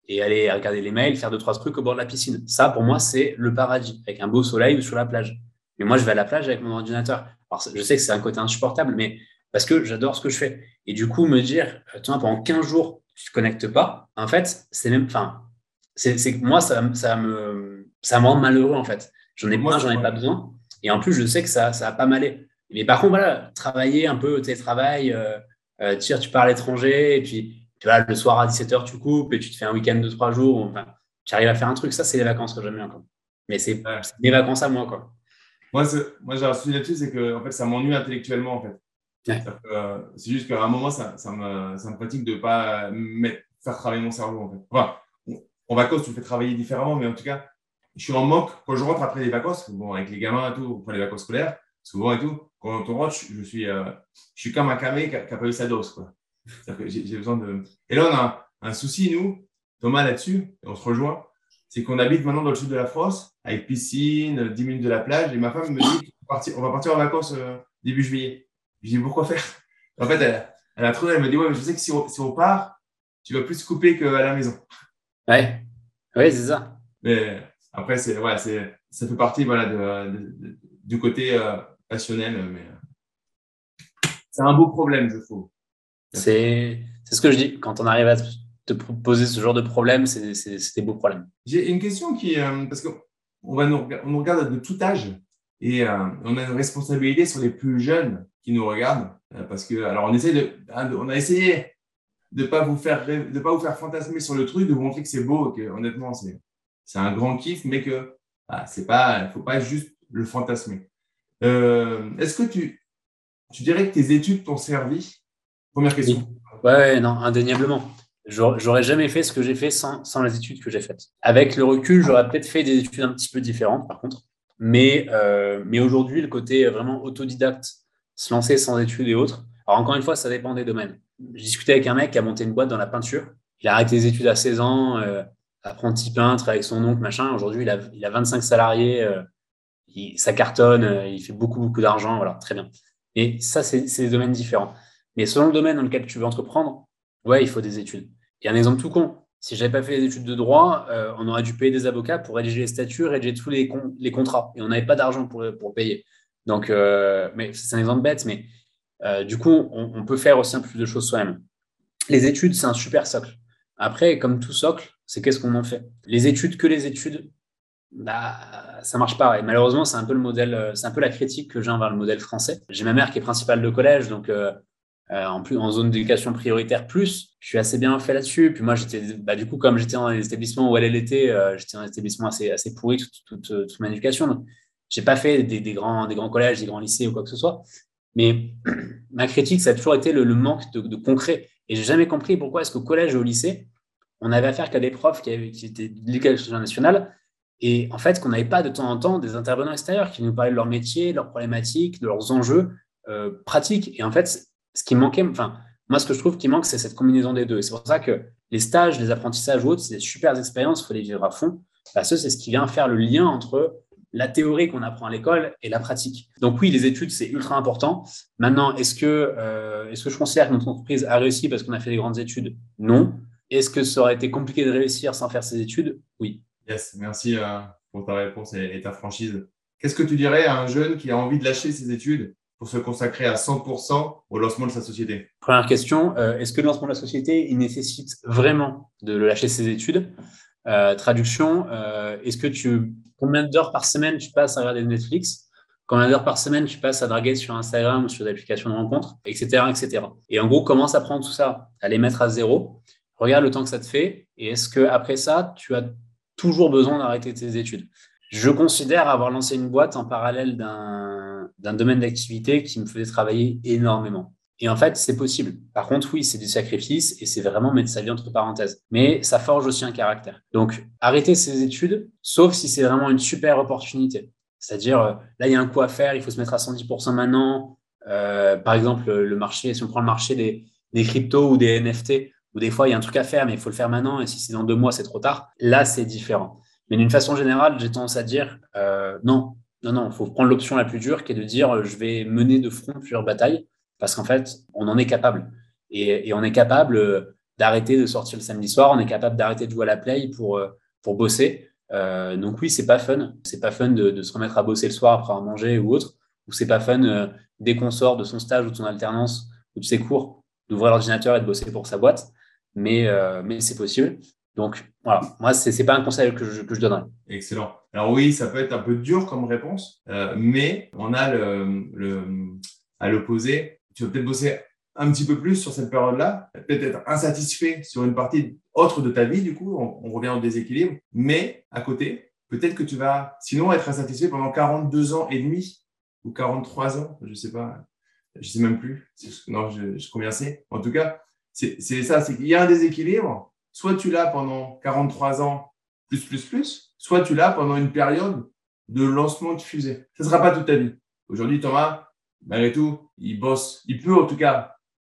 et aller regarder les mails, faire deux trois trucs au bord de la piscine. Ça, pour moi, c'est le paradis, avec un beau soleil ou sur la plage. Mais moi, je vais à la plage avec mon ordinateur. Alors, je sais que c'est un côté insupportable, mais parce que j'adore ce que je fais. Et du coup, me dire, toi, pendant 15 jours, tu te connectes pas, en fait, c'est même, enfin, c'est, moi, ça, ça me, ça me rend malheureux, en fait. J'en ai pas, j'en ai pas besoin. Et en plus, je sais que ça, ça a pas m'aller. Mais par contre, voilà, travailler un peu télétravail, euh, euh, tu, tu pars à l'étranger, et puis tu vois, le soir à 17h, tu coupes, et tu te fais un week-end de trois jours. Enfin, tu arrives à faire un truc. Ça, c'est les vacances que j'aime bien. Quoi. Mais c'est mes vacances à moi. Quoi. Moi, moi j'ai un souci là-dessus, c'est que en fait, ça m'ennuie intellectuellement. En fait. Euh, c'est juste qu'à un moment, ça, me, ça me fatigue de ne pas faire travailler mon cerveau. En fait. Enfin, en vacances, tu me fais travailler différemment, mais en tout cas, je suis en manque quand je rentre après les vacances, bon, avec les gamins et tout, après les vacances scolaires, souvent et tout. Quand on rentre, je, suis, euh, je suis comme un camé qui n'a pas eu sa dose. Quoi. J'ai besoin de. Et là, on a un, souci, nous, Thomas, là-dessus, et on se rejoint, c'est qu'on habite maintenant dans le sud de la France, avec piscine, 10 minutes de la plage, et ma femme me dit on va partir en vacances euh, début juillet. Je dis pourquoi faire? En fait, elle, a trop, elle me dit ouais, mais je sais que si on, part, tu vas plus couper qu'à la maison. Ouais, ouais, c'est ça. Mais après, c'est ouais, c'est ça fait partie voilà de, du côté euh, passionnel, mais euh, c'est un beau problème, je trouve. C'est ce que je dis. Quand on arrive à te poser ce genre de problème, c'est des beaux problèmes. J'ai une question qui, euh, parce qu'on on nous, on nous regarde de tout âge et on a une responsabilité sur les plus jeunes qui nous regardent, parce que alors on essaie hein, on a essayé de pas vous faire de pas vous faire fantasmer sur le truc, de vous montrer que c'est beau, que honnêtement c'est c'est un grand kiff, mais que ah, c'est pas, faut pas juste le fantasmer. Euh, est-ce que tu, tu dirais que tes études t'ont servi? Première question. Ouais, non, indéniablement. J'aurais jamais fait ce que j'ai fait sans, sans, les études que j'ai faites. Avec le recul, j'aurais peut-être fait des études un petit peu différentes, par contre. Mais, euh, mais aujourd'hui, le côté vraiment autodidacte, se lancer sans études et autres. Alors, encore une fois, ça dépend des domaines. J'ai discuté avec un mec qui a monté une boîte dans la peinture. Il a arrêté les études à 16 ans. Euh, apprenti peintre avec son oncle, machin. Aujourd'hui, il a, il a 25 salariés, euh, il, ça cartonne, euh, il fait beaucoup, beaucoup d'argent. Voilà, très bien. Et ça, c'est des domaines différents. Mais selon le domaine dans lequel tu veux entreprendre, ouais, il faut des études. Et un exemple tout con, si j'avais pas fait des études de droit, on aurait dû payer des avocats pour rédiger les statuts, rédiger tous les, les contrats. Et on n'avait pas d'argent pour, pour payer. Donc, mais c'est un exemple bête, mais du coup, on, peut faire aussi un peu plus de choses soi-même. Les études, c'est un super socle. Après, comme tout socle, c'est qu'est-ce qu'on en fait? Les études, que les études, bah, ça marche pas. Et malheureusement, c'est un peu le modèle, euh, c'est un peu la critique que j'ai envers le modèle français. J'ai ma mère qui est principale de collège, donc euh, euh, en plus en zone d'éducation prioritaire plus, je suis assez bien fait là-dessus. Puis moi, j'étais, bah, du coup, comme j'étais dans les établissements où elle, était, j'étais dans un établissement assez, assez pourri toute, toute, mon éducation. J'ai pas fait des, grands, des grands collèges, des grands lycées ou quoi que ce soit. Mais ma critique, ça a toujours été le, manque de, concret. Et j'ai jamais compris pourquoi est-ce qu'au collège et au lycée, on avait affaire qu'à des profs qui étaient de l'éducation nationale et en fait qu'on n'avait pas de temps en temps des intervenants extérieurs qui nous parlaient de leur métier, de leurs problématiques, de leurs enjeux euh, pratiques. Et en fait, ce qui manquait, enfin, moi, ce que je trouve qui manque, c'est cette combinaison des deux. Et c'est pour ça que les stages, les apprentissages ou autres, c'est des super expériences, il faut les vivre à fond. Parce que c'est ce qui vient faire le lien entre la théorie qu'on apprend à l'école et la pratique. Donc oui, les études, c'est ultra important. Maintenant, est-ce que, euh, est-ce que je considère que notre entreprise a réussi parce qu'on a fait des grandes études? Non. Est-ce que ça aurait été compliqué de réussir sans faire ses études? Oui. Yes, merci euh, pour ta réponse et ta franchise. Qu'est-ce que tu dirais à un jeune qui a envie de lâcher ses études pour se consacrer à 100% au lancement de sa société? Première question, euh, est-ce que le lancement de la société, il nécessite vraiment de lâcher ses études? Traduction, est-ce que tu, combien d'heures par semaine tu passes à regarder Netflix Combien d'heures par semaine tu passes à draguer sur Instagram ou sur des applications de rencontres, etc., etc. Et en gros, commence à prendre tout ça, à les mettre à zéro regarde le temps que ça te fait et est-ce que après ça, tu as toujours besoin d'arrêter tes études? Je considère avoir lancé une boîte en parallèle d'un domaine d'activité qui me faisait travailler énormément. Et en fait, c'est possible. Par contre, oui, c'est du sacrifice et c'est vraiment mettre sa vie entre parenthèses. Mais ça forge aussi un caractère. Donc, arrêter ses études, sauf si c'est vraiment une super opportunité. C'est-à-dire, euh, là, il y a un coup à faire, il faut se mettre à 110% maintenant. Euh, par exemple, le marché, si on prend le marché des, cryptos ou des NFT, ou des fois il y a un truc à faire, mais il faut le faire maintenant, et si c'est dans deux mois, c'est trop tard. Là, c'est différent. Mais d'une façon générale, j'ai tendance à dire euh, non, non, non, il faut prendre l'option la plus dure qui est de dire je vais mener de front plusieurs batailles, parce qu'en fait, on en est capable. Et, on est capable euh, d'arrêter de sortir le samedi soir, on est capable d'arrêter de jouer à la play pour, pour bosser. donc oui, c'est pas fun. C'est pas fun de, se remettre à bosser le soir après avoir mangé ou autre. Ou c'est pas fun dès qu'on sort de son stage ou de son alternance ou de ses cours d'ouvrir l'ordinateur et de bosser pour sa boîte mais, euh, mais c'est possible. Donc, voilà, moi, ce n'est pas un conseil que je, que je donnerais. Excellent. Alors oui, ça peut être un peu dur comme réponse, euh, mais on a le à l'opposé. Tu vas peut-être bosser un petit peu plus sur cette période-là, peut-être être insatisfait sur une partie autre de ta vie, du coup, on, revient au déséquilibre, mais à côté, peut-être que tu vas sinon être insatisfait pendant 42 ans et demi ou 43 ans, je sais pas, je sais même plus, non, je, je combien c'est. En tout cas, c'est ça, c'est qu'il y a un déséquilibre. Soit tu l'as pendant 43 ans, plus, plus, plus, soit tu l'as pendant une période de lancement de fusée. Ce ne sera pas toute ta vie. Aujourd'hui, Thomas, malgré tout, il bosse, il peut en tout cas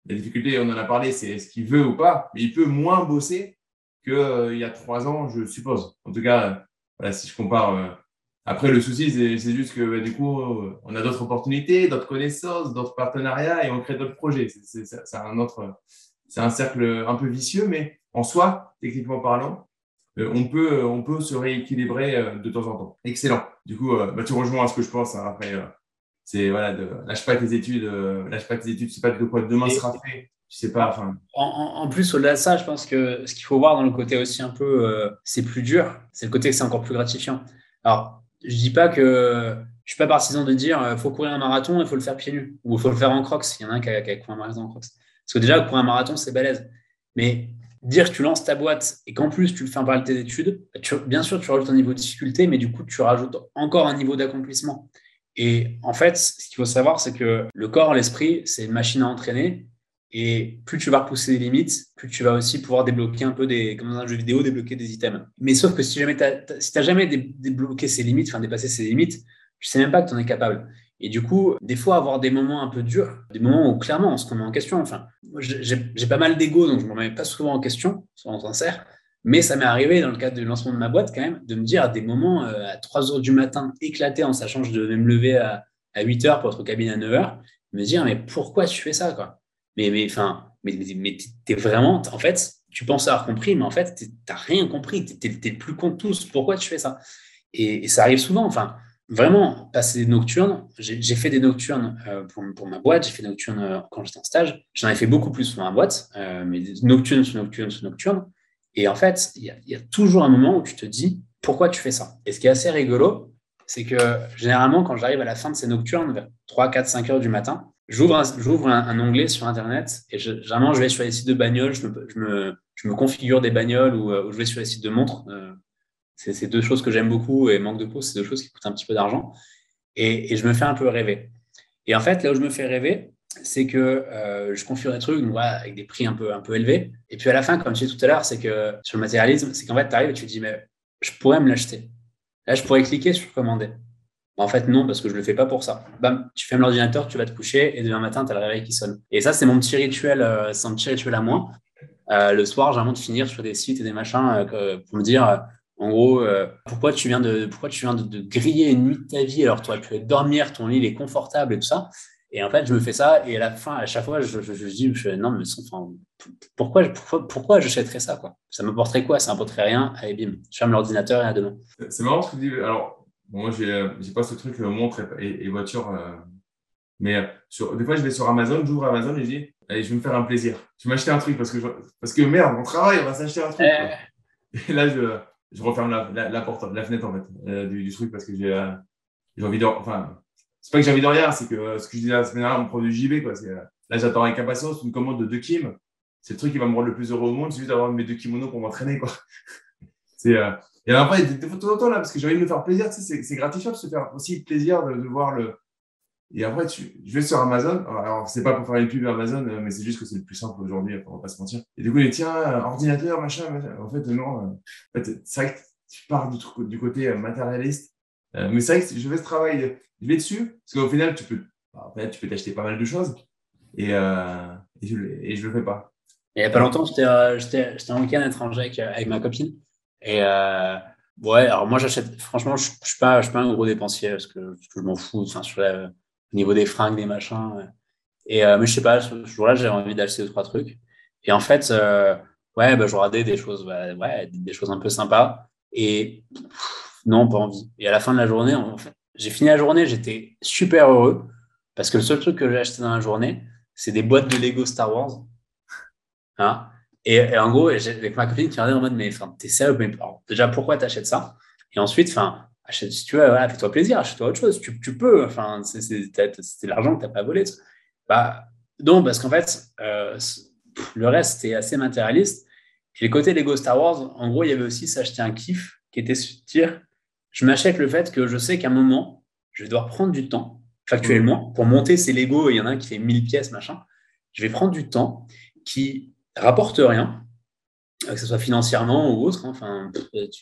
La difficulté, on en a parlé, c'est est-ce qu'il veut ou pas, mais il peut moins bosser qu'il y a trois ans, je suppose. En tout cas, voilà, si je compare. après, le souci, c'est juste que bah, du coup, on a d'autres opportunités, d'autres connaissances, d'autres partenariats et on crée d'autres projets. C'est un un cercle un peu vicieux, mais en soi, techniquement parlant, euh, on, peut, euh, on peut se rééquilibrer euh, de temps en temps. Excellent. Du coup, bah, tu rejoins à ce que je pense. Hein, après, c'est voilà, de, lâche pas tes études, lâche pas tes études, tu sais pas de quoi demain sera fait. Tu sais pas. Enfin. En, plus, au-delà de ça, je pense que ce qu'il faut voir dans le côté aussi un peu, c'est plus dur. C'est le côté que c'est encore plus gratifiant. Alors, je dis pas que je suis pas partisan de dire il faut courir un marathon, il faut le faire pieds nus ou il faut le faire en crocs. Il y en a un qui a, qui a couru un marathon en crocs. Parce que déjà, courir un marathon, c'est balèze. Mais dire que tu lances ta boîte et qu'en plus tu le fais en parallèle tes études, bien sûr, tu rajoutes un niveau de difficulté, mais du coup, tu rajoutes encore un niveau d'accomplissement. Et en fait, ce qu'il faut savoir, c'est que le corps, l'esprit, c'est une machine à entraîner. Et plus tu vas repousser les limites, plus tu vas aussi pouvoir débloquer un peu des, comme dans un jeu vidéo, débloquer des items. Mais sauf que si jamais tu n'as jamais débloqué ces limites, enfin dépassé ces limites, je sais même pas que tu en es capable. Et du coup, des fois, avoir des moments un peu durs, des moments où clairement on se remet en question. Enfin, j'ai pas mal d'ego, donc je me remets pas souvent en question, soyons sincères. Mais ça m'est arrivé dans le cadre du lancement de ma boîte quand même, de me dire à des moments euh, à 3 heures du matin, éclaté en sachant que je devais me lever à, 8 heures pour être au cabinet à 9 heures, me dire mais pourquoi tu fais ça quoi? Mais mais enfin, mais, mais, t'es vraiment, en fait, tu penses avoir compris, mais en fait, t'as rien compris, t'es es, plus con de tous. Pourquoi tu fais ça? Et, ça arrive souvent. Enfin, vraiment passer des nocturnes. J'ai fait des nocturnes euh, pour, pour, ma boîte, j'ai fait des nocturnes euh, quand j'étais en stage. J'en ai fait beaucoup plus pour ma boîte, mais nocturnes sur nocturnes sur nocturnes. Et en fait, il y, a toujours un moment où tu te dis pourquoi tu fais ça? Et ce qui est assez rigolo, c'est que généralement, quand j'arrive à la fin de ces nocturnes, vers 3, 4, 5 heures du matin, j'ouvre un, un, onglet sur Internet et généralement, je vais sur les sites de bagnoles, je me, je me, je me configure des bagnoles ou, ou, je vais sur les sites de montres. C'est deux choses que j'aime beaucoup et manque de peau, c'est deux choses qui coûtent un petit peu d'argent. Et, je me fais un peu rêver. Et en fait, là où je me fais rêver, c'est que euh, je configure des trucs avec des prix un peu, un peu élevés. Et puis à la fin, comme tu disais tout à l'heure, c'est que sur le matérialisme, c'est qu'en fait, tu arrives et tu te dis, mais je pourrais me l'acheter. Là, je pourrais cliquer sur commander. En fait, non, parce que je ne le fais pas pour ça. Bam, tu fermes l'ordinateur, tu vas te coucher et demain matin, tu as le réveil qui sonne. Et ça, c'est mon petit rituel, euh, c'est mon petit rituel à moi. Euh, le soir, j'ai de finir sur des sites et des machins pour me dire en gros, pourquoi tu viens, de, pourquoi tu viens de, griller une nuit de ta vie alors que tu aurais pu dormir, ton lit est confortable et tout ça. Et en fait, je me fais ça et à la fin, à chaque fois, je, je, je dis, non, mais enfin, pourquoi, pourquoi, pourquoi j'achèterais ça quoi? Ça m'apporterait quoi? Ça m'apporterait rien? Allez, bim, je ferme l'ordinateur et à demain. C'est marrant ce que tu dis. Alors, moi, j'ai euh, pas ce truc euh, montre et, voiture. mais sur, des fois, je vais sur Amazon, j'ouvre Amazon et je dis, allez, je vais me faire un plaisir. Je vais m'acheter un truc parce que, parce que merde, on travaille, on va s'acheter un truc. Et là, je je referme la, la, porte, la fenêtre en fait, euh, du, truc parce que j'ai euh, j'ai envie de. Enfin, c'est pas que j'ai envie de rien, c'est que euh, ce que je disais la semaine dernière, on prend du JB. Quoi. là, j'attends avec impatience une commande de deux Kim. C'est le truc qui va me rendre le plus heureux au monde, c'est juste d'avoir mes deux kimonos pour m'entraîner. Quoi. c'est, et après, il y a des photos de temps là, parce que j'ai envie de me faire plaisir. Tu sais, c'est, gratifiant de se faire aussi plaisir de, de voir le, et après, tu, je vais sur Amazon. Alors, c'est pas pour faire une pub Amazon, mais c'est juste que c'est le plus simple aujourd'hui, on va pas se mentir. Et du coup, tiens, ordinateur, machin, En fait, non. En fait, c'est vrai que tu pars du, côté euh, matérialiste. Euh, mais c'est vrai que je fais ce travail, je vais dessus, parce qu'au final, tu peux, tu peux t'acheter pas mal de choses. Et, euh, et, je, je le fais pas. il y a pas longtemps, j'étais en week-end étranger avec, avec, ma copine. Et ouais, alors moi, j'achète, franchement, je ne suis, pas, pas un gros dépensier parce que, je m'en fous. Enfin, sur la, au niveau des fringues, des machins. Et, euh, mais je sais pas, ce jour-là, j'avais envie d'acheter deux, trois trucs. Et en fait, euh, ouais, bah, je regardais des choses, bah, ouais, des choses un peu sympas. Et non, pas envie. Et à la fin de la journée, j'ai fini la journée, j'étais super heureux parce que le seul truc que j'ai acheté dans la journée, c'est des boîtes de Lego Star Wars. Hein? Et, en gros, avec ma copine qui regardait en mode, mais t'es sérieux, mais déjà, pourquoi t'achètes ça? Et ensuite, enfin, achète, si tu veux, fais-toi plaisir, achète-toi autre chose. Tu, tu peux, enfin, c'est l'argent que tu n'as pas volé. Bah, non, parce qu'en fait, euh, le reste, c'était assez matérialiste. Et le côté Lego Star Wars, en gros, il y avait aussi s'acheter un kiff qui était dire je m'achète le fait que je sais qu'à un moment, je vais devoir prendre du temps, factuellement, pour monter ces Lego. Il y en a un qui fait 1000 pièces, machin. Je vais prendre du temps qui rapporte rien, que ce soit financièrement ou autre. Hein. Enfin,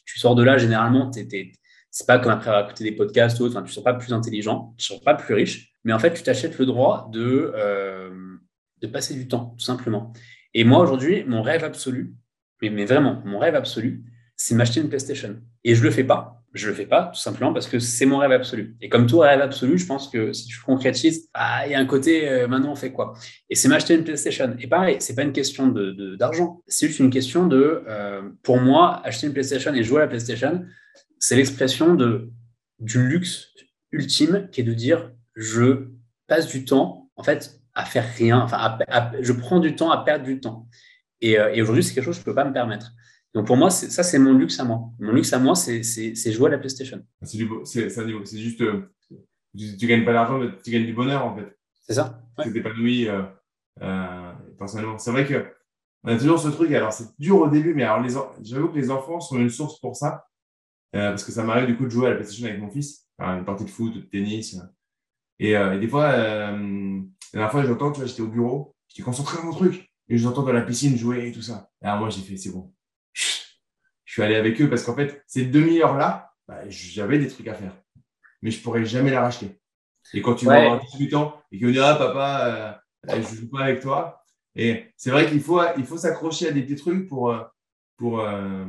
tu, sors de là, généralement, tu es, c'est pas comme après avoir écouté des podcasts ou autre, enfin, tu ne seras pas plus intelligent, tu ne seras pas plus riche, mais en fait, tu t'achètes le droit de, euh, de passer du temps, tout simplement. Et moi, aujourd'hui, mon rêve absolu, mais, mais vraiment, mon rêve absolu, c'est m'acheter une PlayStation. Et je ne le fais pas. Je le fais pas, tout simplement parce que c'est mon rêve absolu. Et comme tout rêve absolu, je pense que si tu concrétises, ah, il y a un côté, euh, maintenant on fait quoi? Et c'est m'acheter une PlayStation. Et pareil, c'est pas une question. De, d'argent. c'est juste une question de, euh, pour moi, acheter une PlayStation et jouer à la PlayStation, c'est l'expression du luxe ultime qui est de dire, je passe du temps, en fait, à faire rien. Enfin, je prends du temps à perdre du temps. Et, euh, et aujourd'hui, c'est quelque chose que je peux pas me permettre. Donc pour moi, ça, c'est mon luxe à moi. Mon luxe à moi, c'est jouer à la PlayStation. C'est juste, euh, tu, ne gagnes pas d'argent, mais tu gagnes du bonheur en fait. C'est ça. Ouais. Tu t'épanouis euh, euh, personnellement. C'est vrai que on a toujours ce truc. Alors c'est dur au début, mais alors j'avoue que les enfants sont une source pour ça, parce que ça m'arrive du coup de jouer à la PlayStation avec mon fils, une partie de foot, de tennis. Et, des fois, la dernière fois, j'entends, tu vois, j'étais au bureau, j'étais concentré dans mon truc, et j'entends dans la piscine jouer et tout ça. Et alors moi, j'ai fait, c'est bon je suis allé avec eux parce qu'en fait, ces demi-heures-là, bah, j'avais des trucs à faire. Mais je pourrais jamais la racheter. Et quand tu vas avoir 18 ans et que tu dis, ah, papa, euh, je joue pas avec toi. Et c'est vrai qu'il faut, il faut s'accrocher à des petits trucs pour. Euh, pour euh,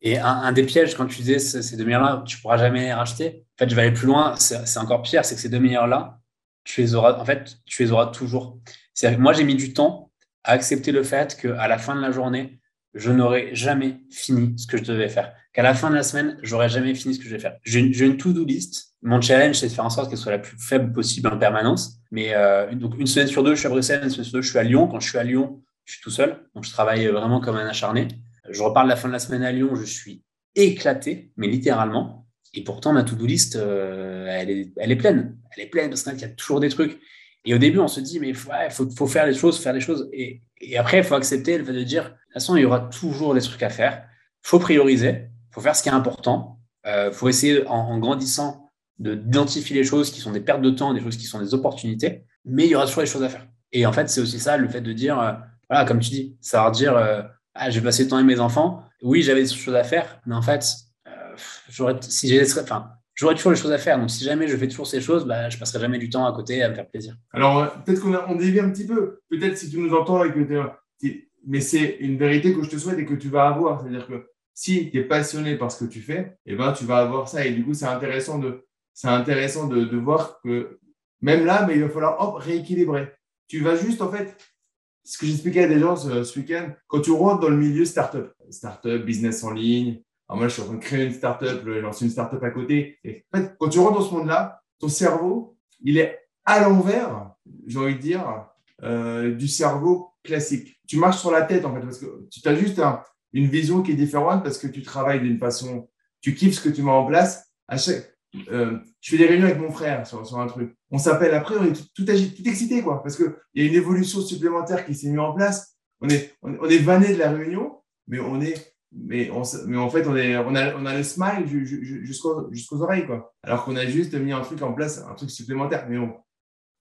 Et un, des pièges, quand tu disais ces demi-heures-là, tu pourras jamais les racheter. En fait, je vais aller plus loin. C'est encore pire, c'est que ces demi-heures-là, tu les auras, en fait, tu les auras toujours. Moi, j'ai mis du temps à accepter le fait qu'à la fin de la journée, je n'aurais jamais fini ce que je devais faire. Qu'à la fin de la semaine, j'aurais jamais fini ce que je vais faire. J'ai une, to-do list. Mon challenge, c'est de faire en sorte qu'elle soit la plus faible possible en permanence. Mais euh, donc une semaine sur deux, je suis à Bruxelles, une semaine sur deux, je suis à Lyon. Quand je suis à Lyon, je suis tout seul. Donc je travaille vraiment comme un acharné. Je repars de la fin de la semaine à Lyon, je suis éclaté, mais littéralement. Et pourtant, ma to-do list, euh, elle, est, elle est pleine. Elle est pleine parce qu'il y a toujours des trucs. Et au début, on se dit, mais il faut, faut, faire les choses, faire les choses. Et, après, il faut accepter le fait de dire, de toute façon, il y aura toujours des trucs à faire. Il faut prioriser, il faut faire ce qui est important. Il euh, faut essayer, en, grandissant, d'identifier les choses qui sont des pertes de temps, des choses qui sont des opportunités. Mais il y aura toujours des choses à faire. Et en fait, c'est aussi ça, le fait de dire, euh, voilà, comme tu dis, ça va dire, euh, ah, je vais passer le temps avec mes enfants. Oui, j'avais des choses à faire, mais en fait, j'aurais, si j'ai, enfin, j'aurais toujours les choses à faire. Donc, si jamais je fais toujours ces choses, bah, je passerai jamais du temps à côté à me faire plaisir. Alors, euh, peut-être qu'on on dévie un petit peu. Peut-être si tu nous entends et que tu mais c'est une vérité que je te souhaite et que tu vas avoir. C'est-à-dire que si tu es passionné par ce que tu fais, eh ben, tu vas avoir ça. Et du coup, c'est intéressant de, c'est intéressant de, voir que même là, mais il va falloir hop, rééquilibrer. Tu vas juste, en fait, ce que j'expliquais à des gens ce, ce week-end, quand tu rentres dans le milieu startup, startup, business en ligne, moi, je suis en train de créer une startup, je lance une startup à côté. En fait, quand tu rentres dans ce monde-là, ton cerveau, il est à l'envers, j'ai envie de dire, euh, du cerveau classique. Tu marches sur la tête, en fait, parce que tu as juste une vision qui est différente parce que tu travailles d'une façon, tu kiffes ce que tu mets en place. Euh, je fais des réunions avec mon frère sur, sur un truc. On s'appelle après, on est tout, tout, tout excité, quoi, parce qu'il y a une évolution supplémentaire qui s'est mise en place. On est, on, on est vanné de la réunion, mais on est mais, on, mais en fait, on, a, on a le smile jusqu'aux oreilles, quoi. Alors qu'on a juste mis un truc en place, un truc supplémentaire. Mais on,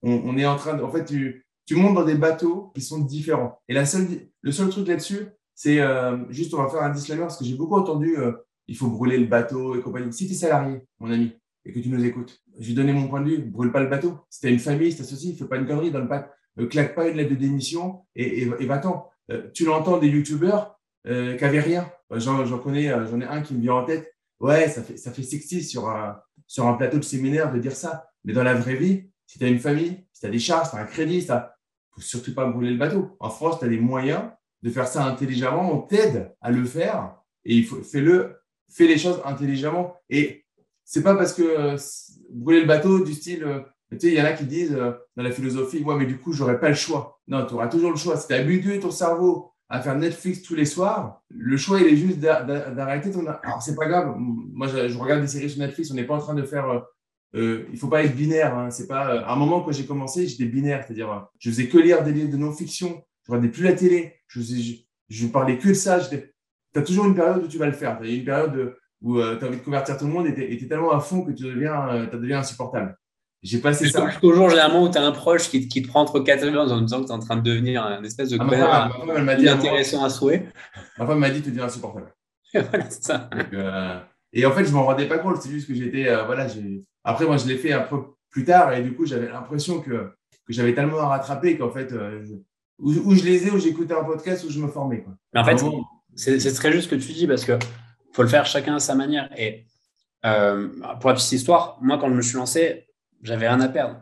on, est en train de. En fait, tu, tu montes dans des bateaux qui sont différents. Et la seule, le seul truc là-dessus, c'est euh, juste, on va faire un disclaimer parce que j'ai beaucoup entendu euh, il faut brûler le bateau et compagnie. Si tu es salarié, mon ami, et que tu nous écoutes, je vais donner mon point de vue brûle pas le bateau. Si tu as une famille, si tu associé, fais pas une connerie, donne pas, ne claque pas une lettre de démission et, et, va-t'en. Euh, tu l'entends des youtubeurs qui n'avaient rien J'en connais, euh, j'en ai un qui me vient en tête. Ouais, ça fait, ça fait sexy sur un, sur un plateau de séminaire de dire ça. Mais dans la vraie vie, si tu as une famille, si tu as des charges, si tu as un crédit, ça faut surtout pas brûler le bateau. En France, tu as des moyens de faire ça intelligemment. On t'aide à le faire et il faut, fais-le, fais les choses intelligemment. Et c'est pas parce que euh, brûler le bateau du style, euh, tu sais, il y en a qui disent dans la philosophie, ouais, mais du coup, j'aurais pas le choix. Non, tu auras toujours le choix. Si tu ton cerveau à faire Netflix tous les soirs, le choix, il est juste d'arrêter ton. Alors, c'est pas grave. Moi, je, regarde des séries sur Netflix. On n'est pas en train de faire. Euh, euh il faut pas être binaire. Hein. C'est pas. Euh, à un moment, quand j'ai commencé, j'étais binaire. C'est-à-dire, euh, je faisais que lire des livres de non-fiction. Je regardais plus la télé. Je, parlais que de ça. Tu as toujours une période où tu vas le faire. Tu une période où tu as envie de convertir tout le monde et tu es, tellement à fond que tu deviens, tu deviens insupportable. J'ai passé ça. Toujours généralement où tu as un proche qui, qui, te prend entre quatre mains en disant que tu es en train de devenir un espèce de ah, intéressant à souhait. Ma femme m'a dit que tu deviens insupportable. voilà, c'est ça. Euh, et en fait, je m'en rendais pas compte. C'est juste que j'étais. Euh, voilà, Après, moi, je l'ai fait un peu plus tard et du coup, j'avais l'impression que, que j'avais tellement à rattraper qu'en fait, euh, où, je les ai, où j'écoutais un podcast, où je me formais. Quoi. Mais en fait, c'est très juste ce que tu dis parce que faut le faire chacun à sa manière. Et euh, pour la petite histoire, moi, quand je me suis lancé, j'avais rien à perdre.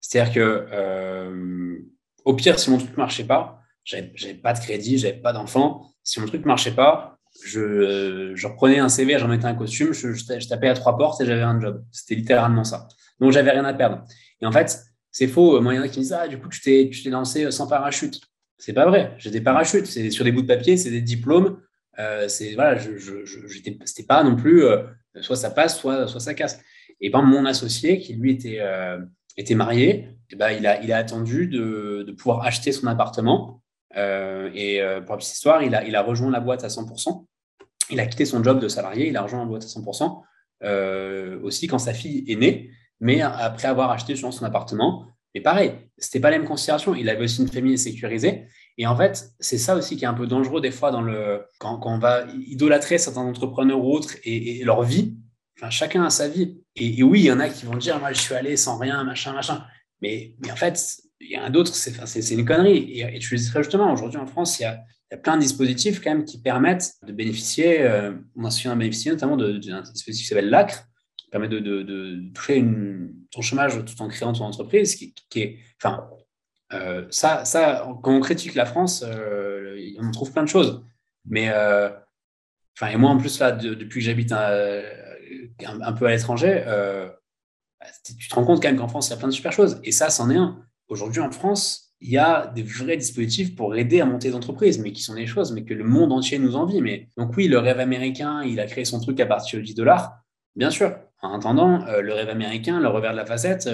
C'est-à-dire que, euh, au pire, si mon truc ne marchait pas, j'avais pas de crédit, j'avais pas d'enfant. Si mon truc ne marchait pas, je, je, reprenais un CV, j'en mettais un costume, je, je, tapais à trois portes et j'avais un job. C'était littéralement ça. Donc, j'avais rien à perdre. Et en fait, c'est faux. Moi, il y en a qui me disent Ah, du coup, tu t'es lancé sans parachute. C'est pas vrai. J'ai des parachutes. C'est sur des bouts de papier, c'est des diplômes. Euh, c'est voilà, je, c'était pas non plus euh, soit ça passe, soit, soit ça casse. Et ben mon associé qui lui était euh, était marié, et ben, il a il a attendu de, de pouvoir acheter son appartement. et pour la petite histoire, il a il a rejoint la boîte à 100%. Il a quitté son job de salarié, il a rejoint la boîte à 100%. aussi quand sa fille est née, mais après avoir acheté son appartement. Mais pareil, c'était pas la même considération. Il avait aussi une famille sécurisée. Et en fait, c'est ça aussi qui est un peu dangereux des fois dans le, quand, on va idolâtrer certains entrepreneurs ou autres et, leur vie. Enfin, chacun a sa vie. Et, oui, il y en a qui vont dire, moi, je suis allé sans rien, machin, machin. Mais, en fait, il y en a d'autres, c'est une connerie. Et, tu le dis très justement, aujourd'hui en France, il y, a, plein de dispositifs quand même qui permettent de bénéficier, euh, on en bénéficier notamment d'un dispositif qui s'appelle l'ACRE, permet de, toucher une, ton chômage tout en créant ton entreprise, qui, qui enfin, euh, ça, quand on critique la France, euh, on trouve plein de choses. Mais, euh, enfin, et moi en plus là, depuis que j'habite un, peu à l'étranger, bah, tu te rends compte quand même qu'en France il y a plein de super choses. Et ça, c'en est un. Aujourd'hui en France, il y a des vrais dispositifs pour aider à monter des entreprises, mais qui sont des choses, mais que le monde entier nous envie. Mais donc oui, le rêve américain, il a créé son truc à partir de 10 dollars, bien sûr. En attendant, le rêve américain, le revers de la facette,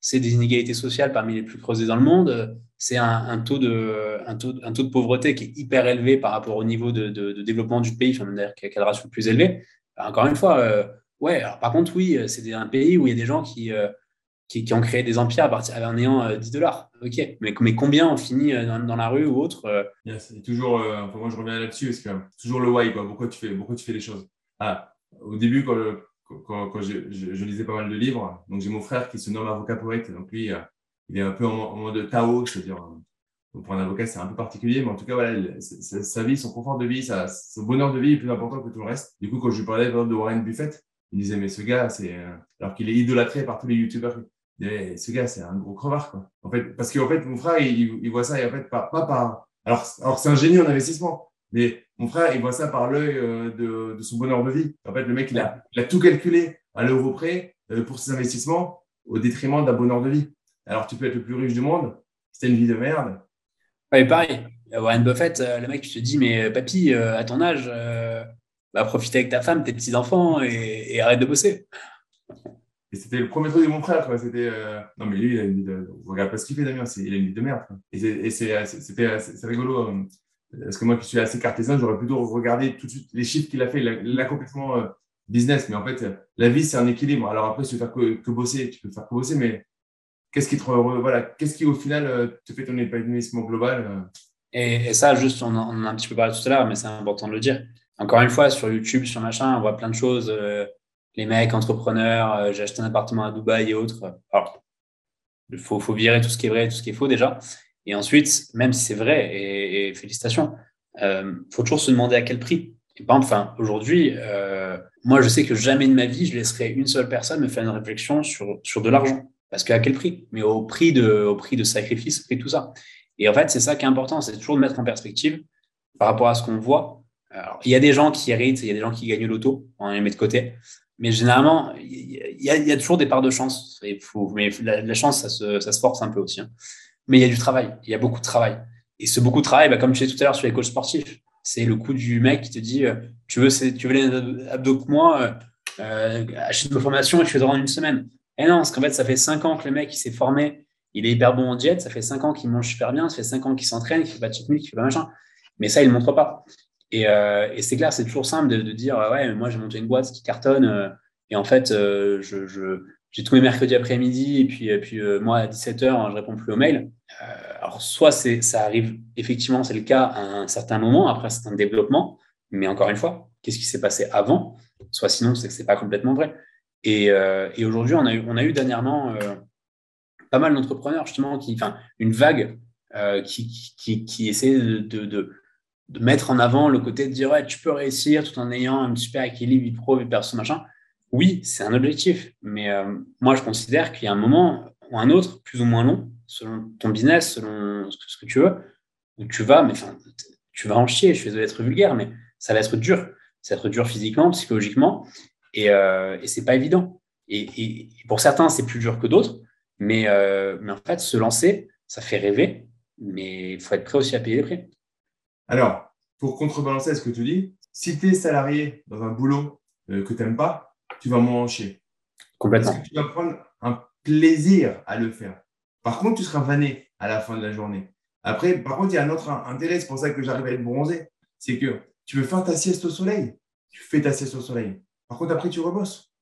c'est des inégalités sociales parmi les plus creusées dans le monde, c'est un, taux de, un, taux, un taux de pauvreté qui est hyper élevé par rapport au niveau de, développement du pays, enfin, d'ailleurs, qui a le plus élevé. encore une fois, euh, ouais, alors, par contre, oui, c'est un pays où il y a des gens qui, euh, qui, ont créé des empires à partir en ayant 10 dollars. Ok, mais, mais, combien ont fini euh, dans, la rue ou autre C'est toujours, enfin, moi je reviens là-dessus, parce que toujours le why, quoi. Pourquoi, tu fais, pourquoi tu fais les choses? Ah, Au début, quand quand, je, lisais pas mal de livres. Donc, j'ai mon frère qui se nomme avocat poète. Donc, lui, euh, il est un peu en, mode Tao, c'est-à-dire, euh, pour un avocat, c'est un peu particulier. Mais en tout cas, voilà, sa vie, son confort de vie, son bonheur de vie est plus important que tout le reste. Du coup, quand je lui parlais de Warren Buffett, il disait, mais ce gars, c'est, euh, alors qu'il est idolâtré par tous les youtubeurs, ce gars, c'est un gros crevard, quoi. En fait, parce qu'en fait, mon frère, il, voit ça, et en fait, pas, par, alors, alors c'est un génie en investissement, mais mon frère, il voit ça par l'œil euh, de, de, son bonheur de vie. En fait, le mec, il a, il a tout calculé à l'euro près euh, pour ses investissements au détriment d'un bonheur de vie. Alors, tu peux être le plus riche du monde, c'est une vie de merde. Oui, pareil. Warren Buffett, le mec, tu te dis, mais papy, à ton âge, va profiter avec ta femme, tes petits-enfants et, arrête de bosser. Et c'était le premier truc de mon frère. C'était, Non, mais lui, il a une vie de. Regarde pas ce qu'il fait, Damien. Il a une vie de merde. Et c'est rigolo. Parce que moi qui suis assez cartésien, j'aurais plutôt regardé tout de suite les chiffres qu'il a fait, l'accomplissement euh, business. Mais en fait, la vie, c'est un équilibre. Alors après, si tu veux faire que, bosser, tu peux faire que bosser, mais qu'est-ce qui te voilà, qu'est-ce qui au final euh, te fait ton épanouissement global euh? et, ça, juste, on en, a un petit peu parlé tout à l'heure, mais c'est important de le dire. Encore une fois, sur YouTube, sur machin, on voit plein de choses. les mecs, entrepreneurs, j'ai acheté un appartement à Dubaï et autres. Alors, il faut, faut virer tout ce qui est vrai et tout ce qui est faux déjà. Et ensuite, même si c'est vrai, et, félicitations, il euh, faut toujours se demander à quel prix. Et enfin, aujourd'hui, euh, moi, je sais que jamais de ma vie, je laisserai une seule personne me faire une réflexion sur, sur de l'argent. Parce qu'à quel prix? Mais au prix de, au prix de sacrifice, au prix de tout ça. Et en fait, c'est ça qui est important, c'est toujours de mettre en perspective par rapport à ce qu'on voit. Alors, il y a des gens qui héritent, il y a des gens qui gagnent l'auto, on les met de côté. Mais généralement, il y, a, toujours des parts de chance. Mais la, chance, ça se, force un peu aussi. Hein mais il y a du travail, il y a beaucoup de travail. Et ce beaucoup de travail, bah, comme tu disais tout à l'heure sur les coachs sportifs, c'est le coup du mec qui te dit euh, Tu veux, tu veux les abdos que moi, euh, euh, achète ma formation et je fais dans une semaine. Et non, parce qu'en fait, ça fait cinq ans que le mec s'est formé, il est hyper bon en diète, ça fait cinq ans qu'il mange super bien, ça fait cinq ans qu'il s'entraîne, qu'il fait pas de technique, qu'il fait pas machin. Mais ça, il ne montre pas. Et, et c'est clair, c'est toujours simple de, dire Ouais, moi j'ai monté une boîte qui cartonne, et en fait, je, je j'ai tous mes mercredis après-midi et puis, puis euh, moi à 17h, je réponds plus aux mails. Euh, alors, soit ça arrive, effectivement, c'est le cas à un certain moment, après un développement, mais encore une fois, qu'est-ce qui s'est passé avant? Soit sinon, c'est que c'est pas complètement vrai. Et, euh, et aujourd'hui, on a eu, on a eu dernièrement pas mal d'entrepreneurs, justement, qui, une vague qui, qui, qui, essaie de, mettre en avant le côté de dire ouais, tu peux réussir tout en ayant un super équilibre vie pro, vie perso, machin. Oui, c'est un objectif, mais moi je considère qu'il y a un moment ou un autre, plus ou moins long, selon ton business, selon ce que tu veux, où tu vas, mais enfin, tu vas en chier, je suis désolé d'être vulgaire, mais ça va être dur. Ça va être dur physiquement, psychologiquement, et, euh, et c'est pas évident. Et, pour certains, c'est plus dur que d'autres, mais, euh, mais en fait, se lancer, ça fait rêver, mais il faut être prêt aussi à payer les prix. Alors, pour contrebalancer ce que tu dis, si tu es salarié dans un boulot euh, que tu n'aimes pas, tu vas moins en chier. Complètement. Parce que tu vas prendre un plaisir à le faire? Par contre, tu seras vanné à la fin de la journée. Après, par contre, il y a un autre intérêt, c'est pour ça que j'arrive à être bronzé. C'est que tu veux faire ta sieste au soleil? Tu fais ta sieste au soleil. Par contre, après, tu rebosses.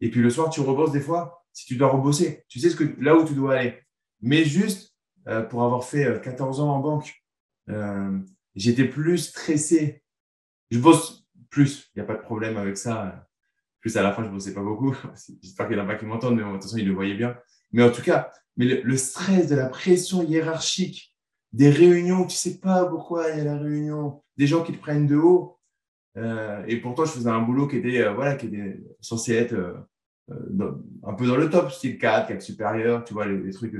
Et puis le soir, tu rebosses des fois si tu dois rebosser. Tu sais ce que, là où tu dois aller. Mais juste euh, pour avoir fait 14 euh, ans en banque, euh, j'étais plus stressé. Je bosse plus. Il n'y a pas de problème avec ça. Plus à la fin, je ne bossais pas beaucoup. J'espère qu'il n'y en a pas qui m'entendent, mais de toute façon, ils le voyaient bien. Mais en tout cas, mais le, stress de la pression hiérarchique, des réunions, tu sais pas pourquoi il y a la réunion, des gens qui te prennent de haut, euh, et pourtant, je faisais un boulot qui était, euh, voilà, qui était censé être euh, un peu dans le top, style 4, 4 supérieur, tu vois, les, trucs.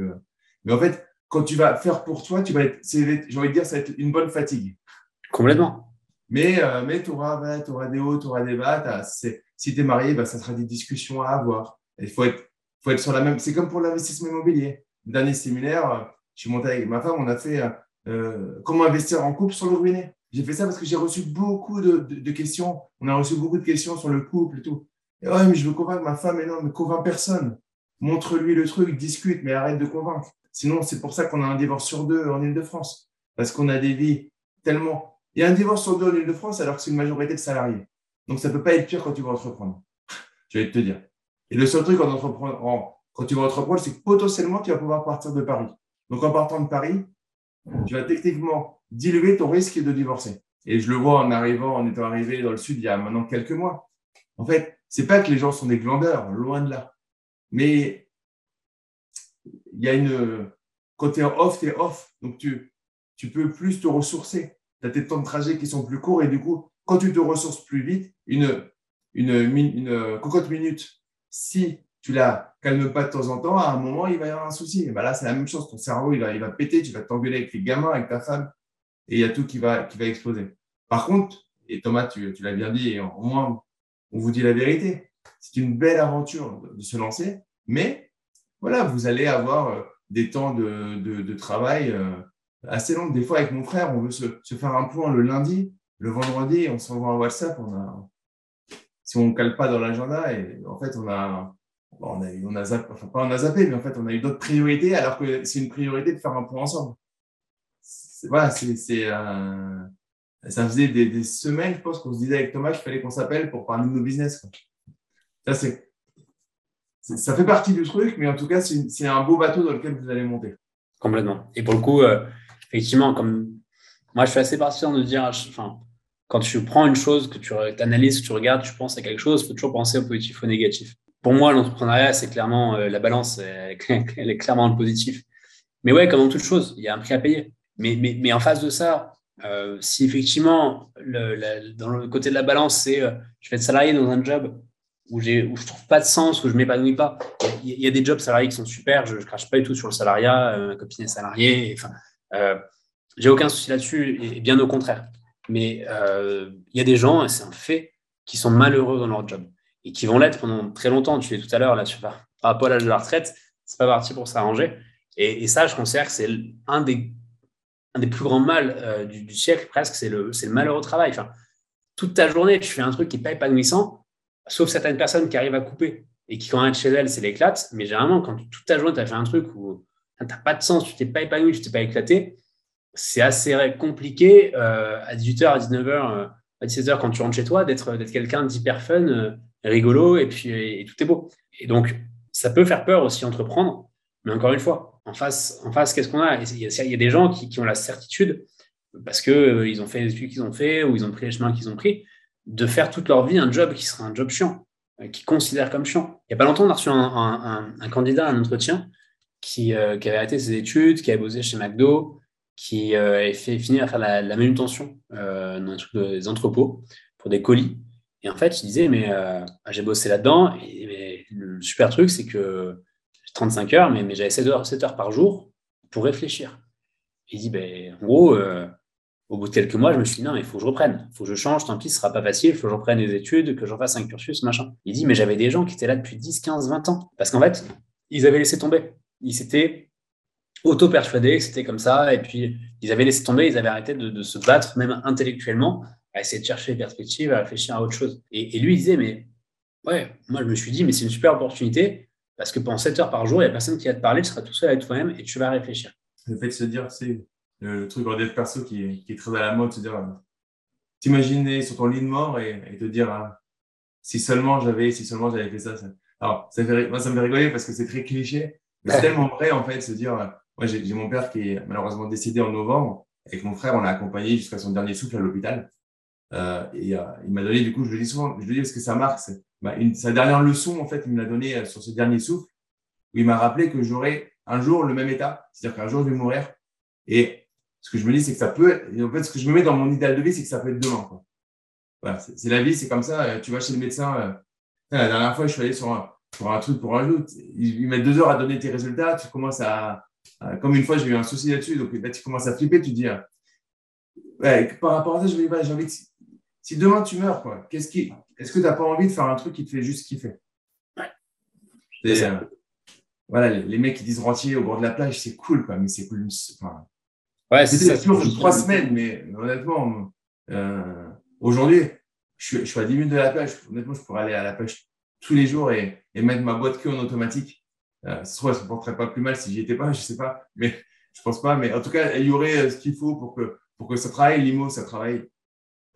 Mais en fait, quand tu vas faire pour toi, tu vas être, j'ai envie de dire, ça va être une bonne fatigue. Complètement. Mais, mais tu auras, auras, des hauts, tu auras des bas. Si tu es marié, bah, ça sera des discussions à avoir. Il faut être, faut être sur la même. C'est comme pour l'investissement immobilier. Dernier séminaire, je suis monté avec ma femme, on a fait comment investir en couple sans le ruiner. J'ai fait ça parce que j'ai reçu beaucoup de, questions. On a reçu beaucoup de questions sur le couple et tout. Et ouais, mais je veux convaincre ma femme, mais non, mais convainc personne. Montre-lui le truc, discute, mais arrête de convaincre. Sinon, c'est pour ça qu'on a un divorce sur deux en Ile-de-France. Parce qu'on a des vies tellement. Il y a un divorce sur deux en Ile-de-France alors que c'est une majorité de salariés. Donc, ça peut pas être pire quand tu vas entreprendre. Je vais te dire. Et le seul truc quand tu vas entreprendre, c'est que potentiellement, tu vas pouvoir partir de Paris. Donc, en partant de Paris, tu vas techniquement diluer ton risque de divorcer. Et je le vois en arrivant, en étant arrivé dans le sud il y a maintenant quelques mois. En fait, c'est pas que les gens sont des glandeurs, loin de là. Mais il y a une côté off, tu es off. Donc tu, tu peux plus te ressourcer. Tu as tes temps de trajet qui sont plus courts et du coup, quand tu te ressources plus vite, une, une, une, cocotte minute, si tu la calmes pas de temps en temps, à un moment, il va y avoir un souci. Et ben là, c'est la même chose. Ton cerveau, il va, il va péter. Tu vas t'engueuler avec les gamins, avec ta femme et il y a tout qui va, qui va exploser. Par contre, et Thomas, tu, tu l'as bien dit, et au moins, on vous dit la vérité. C'est une belle aventure de, se lancer, mais voilà, vous allez avoir euh, des temps de, de, de travail euh, assez longs. Des fois, avec mon frère, on veut se, se faire un point le lundi, le vendredi, on s'envoie un WhatsApp. On a, si on ne cale pas dans l'agenda, et en fait, on a, on a, on a zappé, enfin pas on a zappé, mais en fait, on a eu d'autres priorités, alors que c'est une priorité de faire un point ensemble voilà, c'est, euh, ça faisait des, semaines, je pense, qu'on se disait avec Thomas qu'il fallait qu'on s'appelle pour parler de nos business. Ça, c'est, ça fait partie du truc, mais en tout cas, c'est, un beau bateau dans lequel vous allez monter. Complètement. Et pour le coup, euh, effectivement, comme moi, je suis assez partisan de dire, enfin, quand tu prends une chose, que tu analyses, que tu regardes, tu penses à quelque chose, il faut toujours penser au positif ou au négatif. Pour moi, l'entrepreneuriat, c'est clairement euh, la balance, elle est clairement le positif. Mais ouais, comme dans toute chose, il y a un prix à payer. Mais, mais, mais en face de ça, euh, si effectivement, le, dans le côté de la balance, c'est euh, je vais être salarié dans un job où, où je trouve pas de sens, où je ne m'épanouis pas, il y, a des jobs salariés qui sont super, je ne crache pas du tout sur le salariat, euh, ma copine est salariée, enfin, j'ai aucun souci là-dessus, et, bien au contraire. Mais il y a des gens, et c'est un fait, qui sont malheureux dans leur job et qui vont l'être pendant très longtemps. Tu l'as tout à l'heure, là, sur, par rapport à l'âge de la retraite, c'est pas parti pour s'arranger. Et, ça, je considère que c'est un des un des plus grands mal euh, du, siècle, presque, c'est le, le malheur au travail. Enfin, toute ta journée, tu fais un truc qui n'est pas épanouissant, sauf certaines personnes qui arrivent à couper et qui, quand elles chez elles, c'est l'éclate. Mais généralement, quand toute ta journée, tu as fait un truc où tu n'as pas de sens, tu t'es pas épanoui, tu t'es pas éclaté, c'est assez compliqué euh, à 18h, à 19h, euh, à 17h, quand tu rentres chez toi, d'être quelqu'un d'hyper fun, rigolo, et puis tout est beau. Et donc, ça peut faire peur aussi entreprendre, mais encore une fois, en face, en face qu'est-ce qu'on a? Il y, a des gens qui, ont la certitude, parce qu'ils euh, ont fait les études qu'ils ont fait ou ils ont pris les chemins qu'ils ont pris, de faire toute leur vie un job qui sera un job chiant, euh, qu'ils considèrent comme chiant. Il n'y a pas longtemps, on a reçu un, candidat à un entretien qui, euh, qui, avait arrêté ses études, qui avait bossé chez McDo, qui euh, fait finir à faire la, manutention dans des entrepôts pour des colis. Et en fait, il disait, mais j'ai bossé là-dedans, et le super truc, c'est que j'ai 35 heures, mais, mais j'avais 7 heures, 7 heures par jour pour réfléchir. il dit, ben, en gros, au bout de quelques mois, je me suis dit, non, mais il faut que je reprenne, il faut que je change, tant pis, ce sera pas facile, il faut que je reprenne des études, que j'en fasse un cursus, machin. Il dit, mais j'avais des gens qui étaient là depuis 10, 15, 20 ans. Parce qu'en fait, ils avaient laissé tomber. Ils s'étaient auto-persuadés c'était comme ça, et puis ils avaient laissé tomber, ils avaient arrêté de, se battre, même intellectuellement, à essayer de chercher des perspectives, à réfléchir à autre chose. Et, lui, il disait, mais ouais, moi je me suis dit, mais c'est une super opportunité, parce que pendant 7 heures par jour, il n'y a personne qui va te parler, tu seras tout seul avec toi-même et tu vas réfléchir. Le fait de se dire, c'est le, truc en dev perso qui est, qui est, très à la mode, se dire, t'imaginer sur ton lit de mort et, te dire, ah, si seulement j'avais, si seulement j'avais fait ça, ça. Alors, ça fait, moi, ça me fait rigoler parce que c'est très cliché, mais c'est tellement vrai, en fait, se dire, moi, j'ai mon père qui est malheureusement décédé en novembre. Avec mon frère, on l'a accompagné jusqu'à son dernier souffle à l'hôpital. Euh, et euh, il m'a donné, du coup, je le dis souvent, je le dis parce que ça marque. Bah, une, sa dernière leçon, en fait, il me l'a donné euh, sur ce dernier souffle, où il m'a rappelé que j'aurais un jour le même état, c'est-à-dire qu'un jour je vais mourir. Et ce que je me dis, c'est que ça peut, en fait, ce que je me mets dans mon idéal de vie, c'est que ça peut être demain. Quoi. Voilà, c'est la vie, c'est comme ça. Tu vas chez le médecin. la dernière fois, je suis allé sur un, sur un truc pour un jour. Il, il met deux heures à donner tes résultats. Tu commences à, euh, comme une fois, j'ai eu un souci là-dessus, donc là, tu commences à flipper, tu dis, euh, par rapport à ça, je me dis, j'ai envie de, si demain tu meurs, quoi, qu'est-ce qui, est-ce que tu n'as pas envie de faire un truc qui te fait juste kiffer? Ouais. Euh, voilà, les, mecs qui disent rentier au bord de la plage, c'est cool, quoi, mais c'est cool. Enfin, ouais, c'est ça. Toujours trois semaines, mais, honnêtement, aujourd'hui, je suis, je suis à 10 minutes de la plage. Honnêtement, je pourrais aller à la plage tous les jours et, et mettre ma boîte queue en automatique euh, soit ça se porterait pas plus mal si j'y étais pas, je sais pas, mais je pense pas. Mais en tout cas, il y aurait euh, ce qu'il faut pour que, pour que ça travaille. L'IMO, ça travaille.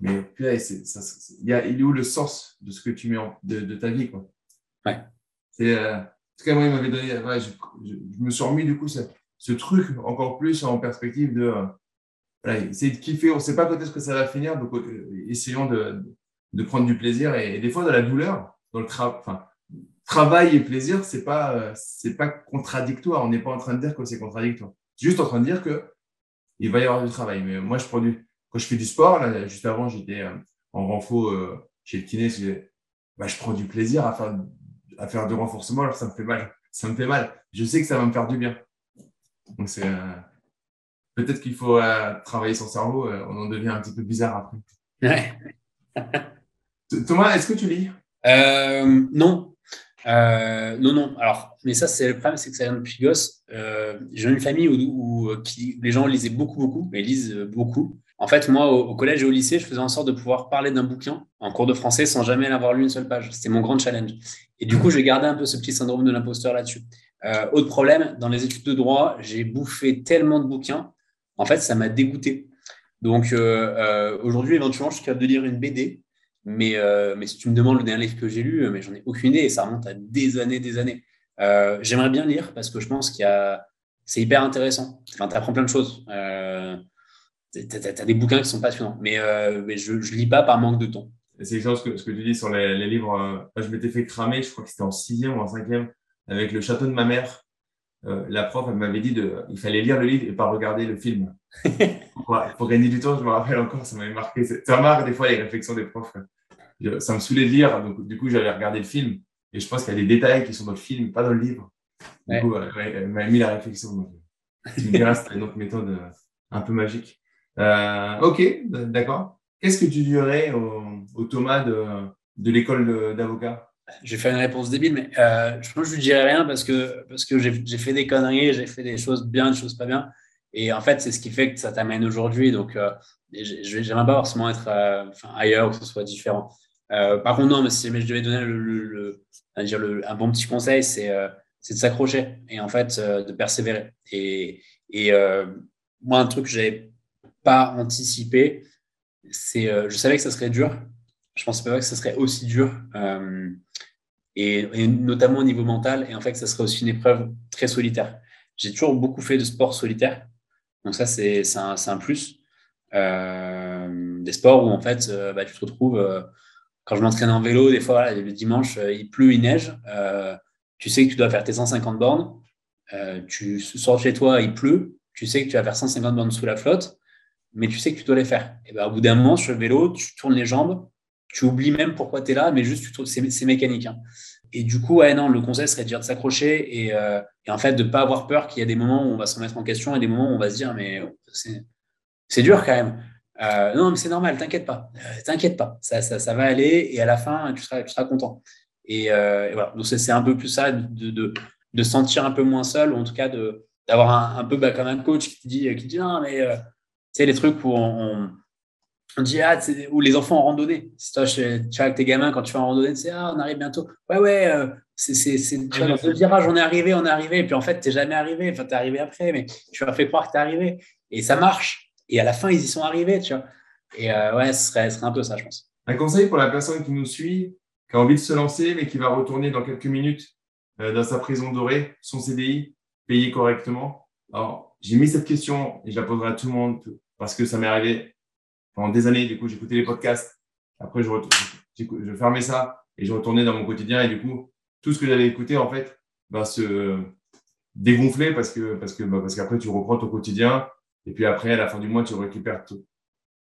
Mais puis ça, il, est où le sens de ce que tu mets en, de, de, ta vie, quoi? Ouais. C'est, euh, en tout cas, moi, il m'avait donné, je, je, me suis remis du coup ce, ce, truc encore plus en perspective de, euh, voilà, essayer de kiffer. On ne sait pas quand est-ce que ça va finir, donc essayons de, de prendre du plaisir et, des fois de la douleur dans le travail. Enfin, travail et plaisir, c'est pas, euh, c'est pas contradictoire. On n'est pas en train de dire que c'est contradictoire. C'est juste en train de dire que il va y avoir du travail. Mais moi, je prends quand je fais du sport, là, juste avant, j'étais euh, en renfort euh, chez le kiné, bah, je prends du plaisir à faire, à faire du renforcement alors ça me fait mal. Ça me fait mal. Je sais que ça va me faire du bien. Donc, c'est, peut-être qu'il faut travailler son cerveau. on en devient un petit peu bizarre après. Thomas, est-ce que tu lis? Non, euh, non, non. Alors, mais ça, c'est le problème, c'est que ça vient depuis gosse. Euh, j'ai une famille où, qui, les gens lisaient beaucoup, beaucoup, mais lisent beaucoup. En fait, moi, au, collège et au lycée, je faisais en sorte de pouvoir parler d'un bouquin en cours de français sans jamais avoir lu une seule page. C'était mon grand challenge. Et du coup, j'ai gardé un peu ce petit syndrome de l'imposteur là-dessus. Euh, autre problème, dans les études de droit, j'ai bouffé tellement de bouquins. En fait, ça m'a dégoûté. Donc, aujourd'hui, éventuellement, je suis capable de lire une BD mais, euh, mais si tu me demandes le dernier livre que j'ai lu, euh, mais j'en ai aucune idée et ça remonte à des années, des années. Euh, j'aimerais bien lire parce que je pense qu'il y a, c'est hyper intéressant. Enfin, tu apprends plein de choses. Euh, tu as, des bouquins qui sont passionnants, mais, mais je ne lis pas par manque de temps. C'est exactement ce que, tu dis sur les livres. je m'étais fait cramer, je crois que c'était en sixième ou en cinquième, avec le château de ma mère. la prof, elle m'avait dit de, il fallait lire le livre et pas regarder le film. pour, gagner du temps, je me rappelle encore, ça m'avait marqué. Ça marque des fois les réflexions des profs. Ça me saoulait de lire, donc du coup, j'allais regarder le film. Et je pense qu'il y a des détails qui sont dans le film, pas dans le livre. Du coup, elle m'avait mis la réflexion. Donc, tu me diras, c'était une autre méthode euh, un peu magique. Euh, ok, d'accord. Qu'est-ce que tu dirais au, Thomas de, de l'école d'avocat? Je vais faire une réponse débile, mais euh, je pense que je lui dirais rien parce que, parce que j'ai fait des conneries, j'ai fait des choses bien, des choses pas bien. Et en fait, c'est ce qui fait que ça t'amène aujourd'hui. Donc, euh, j'aimerais pas forcément être euh, ailleurs ou que ce soit différent. Euh, par contre, non, mais si je devais donner le, dire un bon petit conseil, c'est de s'accrocher et en fait de persévérer. Et, moi, un truc que j'avais pas anticipé, c'est je savais que ça serait dur. Je pensais pas que ça serait aussi dur. Et, notamment au niveau mental, et en fait ça serait aussi une épreuve très solitaire. J'ai toujours beaucoup fait de sport solitaire, donc ça, c'est un, un, plus. Euh, des sports où en fait, euh, bah, tu te retrouves, euh, quand je m'entraîne en vélo, des fois, le dimanche, il pleut, il neige, tu sais que tu dois faire tes 150 bornes, tu sors de chez toi, il pleut, tu sais que tu vas faire 150 bornes sous la flotte, mais tu sais que tu dois les faire. Et ben, au bout d'un moment, sur le vélo, tu tournes les jambes, tu oublies même pourquoi tu es là, mais juste tu c'est mécanique. Hein. Et du coup, ouais, non, le conseil serait de s'accrocher et, euh, et, en fait de ne pas avoir peur qu'il y a des moments où on va se remettre en question et des moments où on va se dire, mais c'est dur quand même. Euh, non, mais c'est normal, t'inquiète pas, euh, t'inquiète pas, ça, ça, ça, va aller et à la fin, tu seras, tu seras content. Et, voilà, donc c'est un peu plus ça, de, de, de, sentir un peu moins seul, ou en tout cas d'avoir un, peu bah, comme un coach qui te dit, qui dit non, mais tu sais, les trucs où on dit, ah, ou les enfants en randonnée. Si toi, tu vois, avec tes gamins, quand tu vas en randonnée, sais, ah, on arrive bientôt. Ouais, ouais, euh, c'est, tu vois, le virage, on est arrivé, on est arrivé. Et puis en fait, tu n'es jamais arrivé. Enfin, tu es arrivé après, mais tu leur fais croire que tu es arrivé. Et ça marche. Et à la fin, ils y sont arrivés, tu vois. Et euh, ouais, ce serait, un peu ça, je pense. Un conseil pour la personne qui nous suit, qui a envie de se lancer, mais qui va retourner dans quelques minutes euh, dans sa prison dorée, son CDI, payer correctement. Alors, j'ai mis cette question et je la poserai à tout le monde parce que ça m'est arrivé des années. Du coup, j'écoutais les podcasts. Après, je, fermais ça et je retournais dans mon quotidien. Et du coup, tout ce que j'avais écouté, en fait, va se dégonfler parce que parce que bah, parce qu'après tu reprends ton quotidien et puis après à la fin du mois tu récupères tout,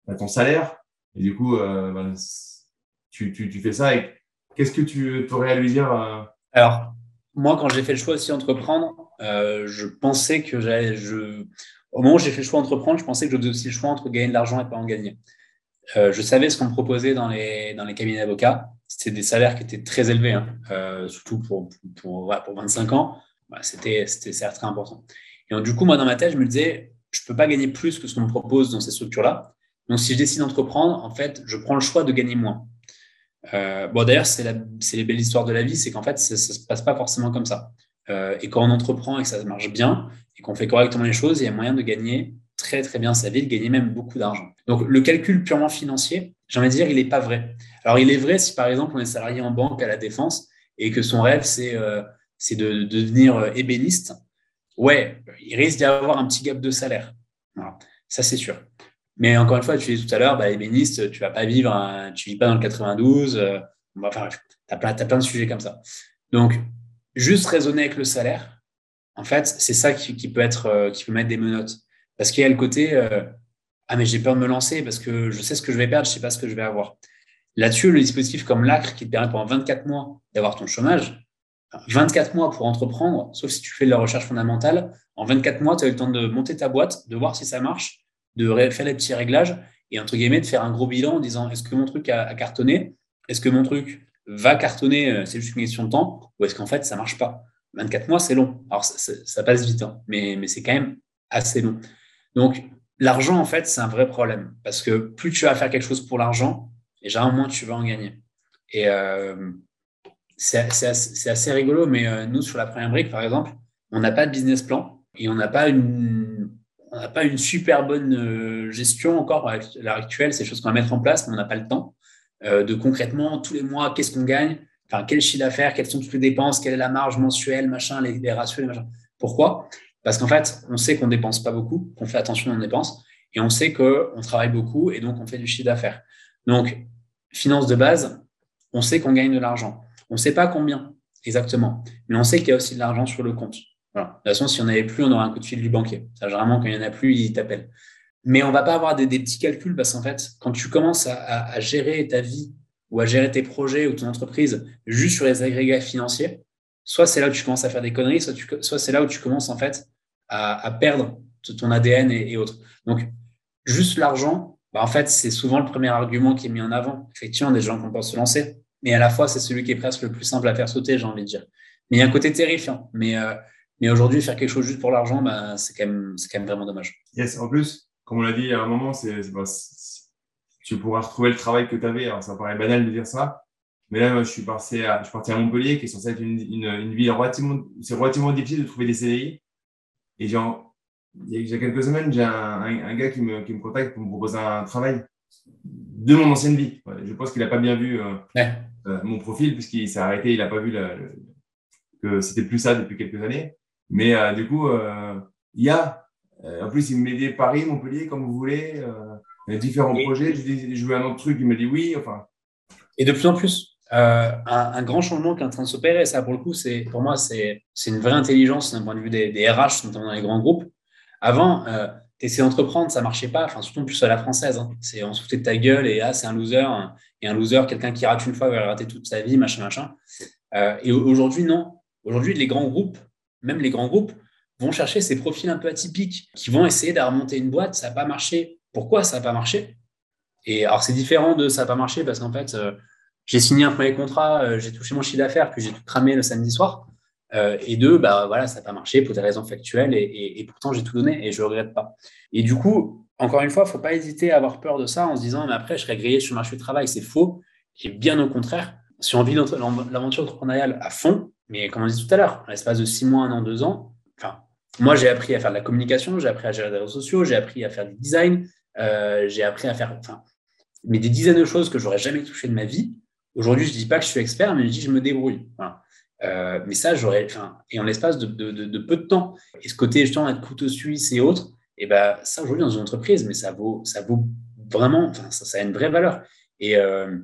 bah, ton salaire et du coup euh, bah, tu, tu, tu, fais ça et qu'est-ce que tu aurais à lui dire euh? Alors moi quand j'ai fait le choix aussi d'entreprendre euh, je pensais que j'allais je au moment où j'ai fait le choix d'entreprendre, je pensais que je faisais aussi le choix entre gagner de l'argent et pas en gagner. Euh, je savais ce qu'on me proposait dans les, dans les cabinets d'avocats. C'était des salaires qui étaient très élevés, hein. euh, surtout pour, pour, pour, 25 ans. C'était très important. Et donc, du coup, moi, dans ma tête, je me disais, je ne peux pas gagner plus que ce qu'on me propose dans ces structures-là. Donc, si je décide d'entreprendre, en fait, je prends le choix de gagner moins. Euh, bon, d'ailleurs, c'est les belles histoires de la vie, c'est qu'en fait, ça ne se passe pas forcément comme ça. Et quand on entreprend et que ça marche bien, et qu'on fait correctement les choses, il y a moyen de gagner très très bien sa vie, de gagner même beaucoup d'argent. Donc le calcul purement financier, j'ai envie de dire, il n'est pas vrai. Alors il est vrai si par exemple on est salarié en banque à la défense et que son rêve c'est euh, de, devenir euh, ébéniste. Ouais, il risque d'y avoir un petit gap de salaire. Ça c'est sûr. Mais encore une fois, tu disais tout à l'heure, bah, ébéniste, tu vas pas vivre, tu vis pas dans le 92. Euh, enfin, tu as, as, plein de sujets comme ça. Donc, juste raisonner avec le salaire, en fait, c'est ça qui, peut être, euh, qui peut mettre des menottes. Parce qu'il y a le côté, euh, ah, mais j'ai peur de me lancer parce que je sais ce que je vais perdre, je sais pas ce que je vais avoir. Là-dessus, le dispositif comme l'ACRE qui te permet pendant 24 mois d'avoir ton chômage, 24 mois pour entreprendre, sauf si tu fais de la recherche fondamentale, en 24 mois, tu as eu le temps de monter ta boîte, de voir si ça marche, de faire les petits réglages et entre guillemets de faire un gros bilan en disant est-ce que mon truc a, cartonné? Est-ce que mon truc va cartonner euh, C'est juste une question de temps ou est-ce qu'en fait ça marche pas? 24 mois, c'est long. Alors, ça, passe vite, hein, mais, c'est quand même assez long. Donc, l'argent, en fait, c'est un vrai problème parce que plus tu vas faire quelque chose pour l'argent, déjà, moins tu vas en gagner. Et euh, c'est assez, rigolo, mais euh, nous, sur la première brique, par exemple, on n'a pas de business plan et on n'a pas une. On n'a pas une super bonne gestion encore à l'heure actuelle, c'est des choses qu'on va mettre en place, mais on n'a pas le temps de concrètement, tous les mois, qu'est-ce qu'on gagne, enfin, quel chiffre d'affaires, quelles sont toutes les dépenses, quelle est la marge mensuelle, machin, les, ratios, les machins. Pourquoi? Parce qu'en fait, on sait qu'on dépense pas beaucoup, qu'on fait attention nos dépenses, et on sait qu'on travaille beaucoup, et donc on fait du chiffre d'affaires. Donc, finance de base, on sait qu'on gagne de l'argent. On ne sait pas combien exactement, mais on sait qu'il y a aussi de l'argent sur le compte. De toute façon, si on avait plus, on aurait un coup de fil du banquier. Généralement, quand il n'y en a plus, il t'appelle. Mais on va pas avoir des, petits calculs parce qu'en fait, quand tu commences à gérer ta vie ou à gérer tes projets ou ton entreprise juste sur les agrégats financiers, soit c'est là où tu commences à faire des conneries, soit, c'est là où tu commences en fait à, perdre ton ADN et, autres. Donc, juste l'argent, bah, en fait, c'est souvent le premier argument qui est mis en avant. Effectivement, des gens qui pensent se lancer, mais à la fois, c'est celui qui est presque le plus simple à faire sauter, j'ai envie de dire. Mais il y a un côté terrifiant. Mais, euh, mais aujourd'hui, faire quelque chose juste pour l'argent, bah, c'est quand, même, quand même vraiment dommage. Yes, en plus, comme on l'a dit à un moment, c'est tu pourras retrouver le travail que tu avais. Alors, ça paraît banal de dire ça. Mais là, je suis parti à, je suis parti à Montpellier, qui est censé être une, une, une ville relativement, c'est relativement difficile de trouver des CDI. Et genre, il y a quelques semaines, j'ai un, un, gars qui me, qui me contacte pour me proposer un travail de mon ancienne vie. Je pense qu'il n'a pas bien vu euh, euh, mon profil, puisqu'il s'est arrêté, il n'a pas vu que c'était plus ça depuis quelques années. Mais euh, du coup, il y a, en plus, il me met Paris, Montpellier, comme vous voulez il y a différents projets. Je, dis, je veux un autre truc, il me dit oui. Enfin. Et de plus en plus, euh, un, grand changement qui est en train de s'opérer, ça pour le coup, c'est pour moi, c'est une vraie intelligence d'un point de vue des, RH, notamment dans les grands groupes. Avant, euh, tu essaies d'entreprendre, ça marchait pas, enfin, surtout plus à la française. Hein. C'est on se foutait de ta gueule et ah, c'est un loser. Et un loser, quelqu'un qui rate une fois va rater toute sa vie, machin, machin. Euh, et aujourd'hui, non. Aujourd'hui, les grands groupes, même les grands groupes, vont chercher ces profils un peu atypiques, qui vont essayer de remonter une boîte, ça n'a pas marché. Pourquoi ça n'a pas marché? Et alors, c'est différent de ça n'a pas marché parce qu'en fait, euh, j'ai signé un premier contrat, euh, j'ai touché mon chiffre d'affaires, puis j'ai tout cramé le samedi soir. Euh, et deux, bah, voilà, ça n'a pas marché pour des raisons factuelles et, pourtant j'ai tout donné et je ne regrette pas. Et du coup, encore une fois, il ne faut pas hésiter à avoir peur de ça en se disant, mais après, je serai grillé sur le marché du travail. C'est faux. Et bien au contraire, si on vit l'aventure entrepreneuriale à fond, mais comme on dit tout à l'heure, en l'espace de six mois, un an, deux ans, enfin, moi j'ai appris à faire de la communication, j'ai appris à gérer des réseaux sociaux, j'ai appris à faire du design, euh, j'ai appris à faire, enfin, mais des dizaines de choses que j'aurais jamais touché de ma vie. Aujourd'hui, je ne dis pas que je suis expert, mais je dis que je me débrouille. Euh, mais ça, j'aurais, enfin, et en l'espace de, de, peu de temps. Et ce côté justement être couteau suisse et autres, et ben ça aujourd'hui dans une entreprise, mais ça vaut, ça vaut vraiment, enfin, ça, ça a une vraie valeur. Et euh,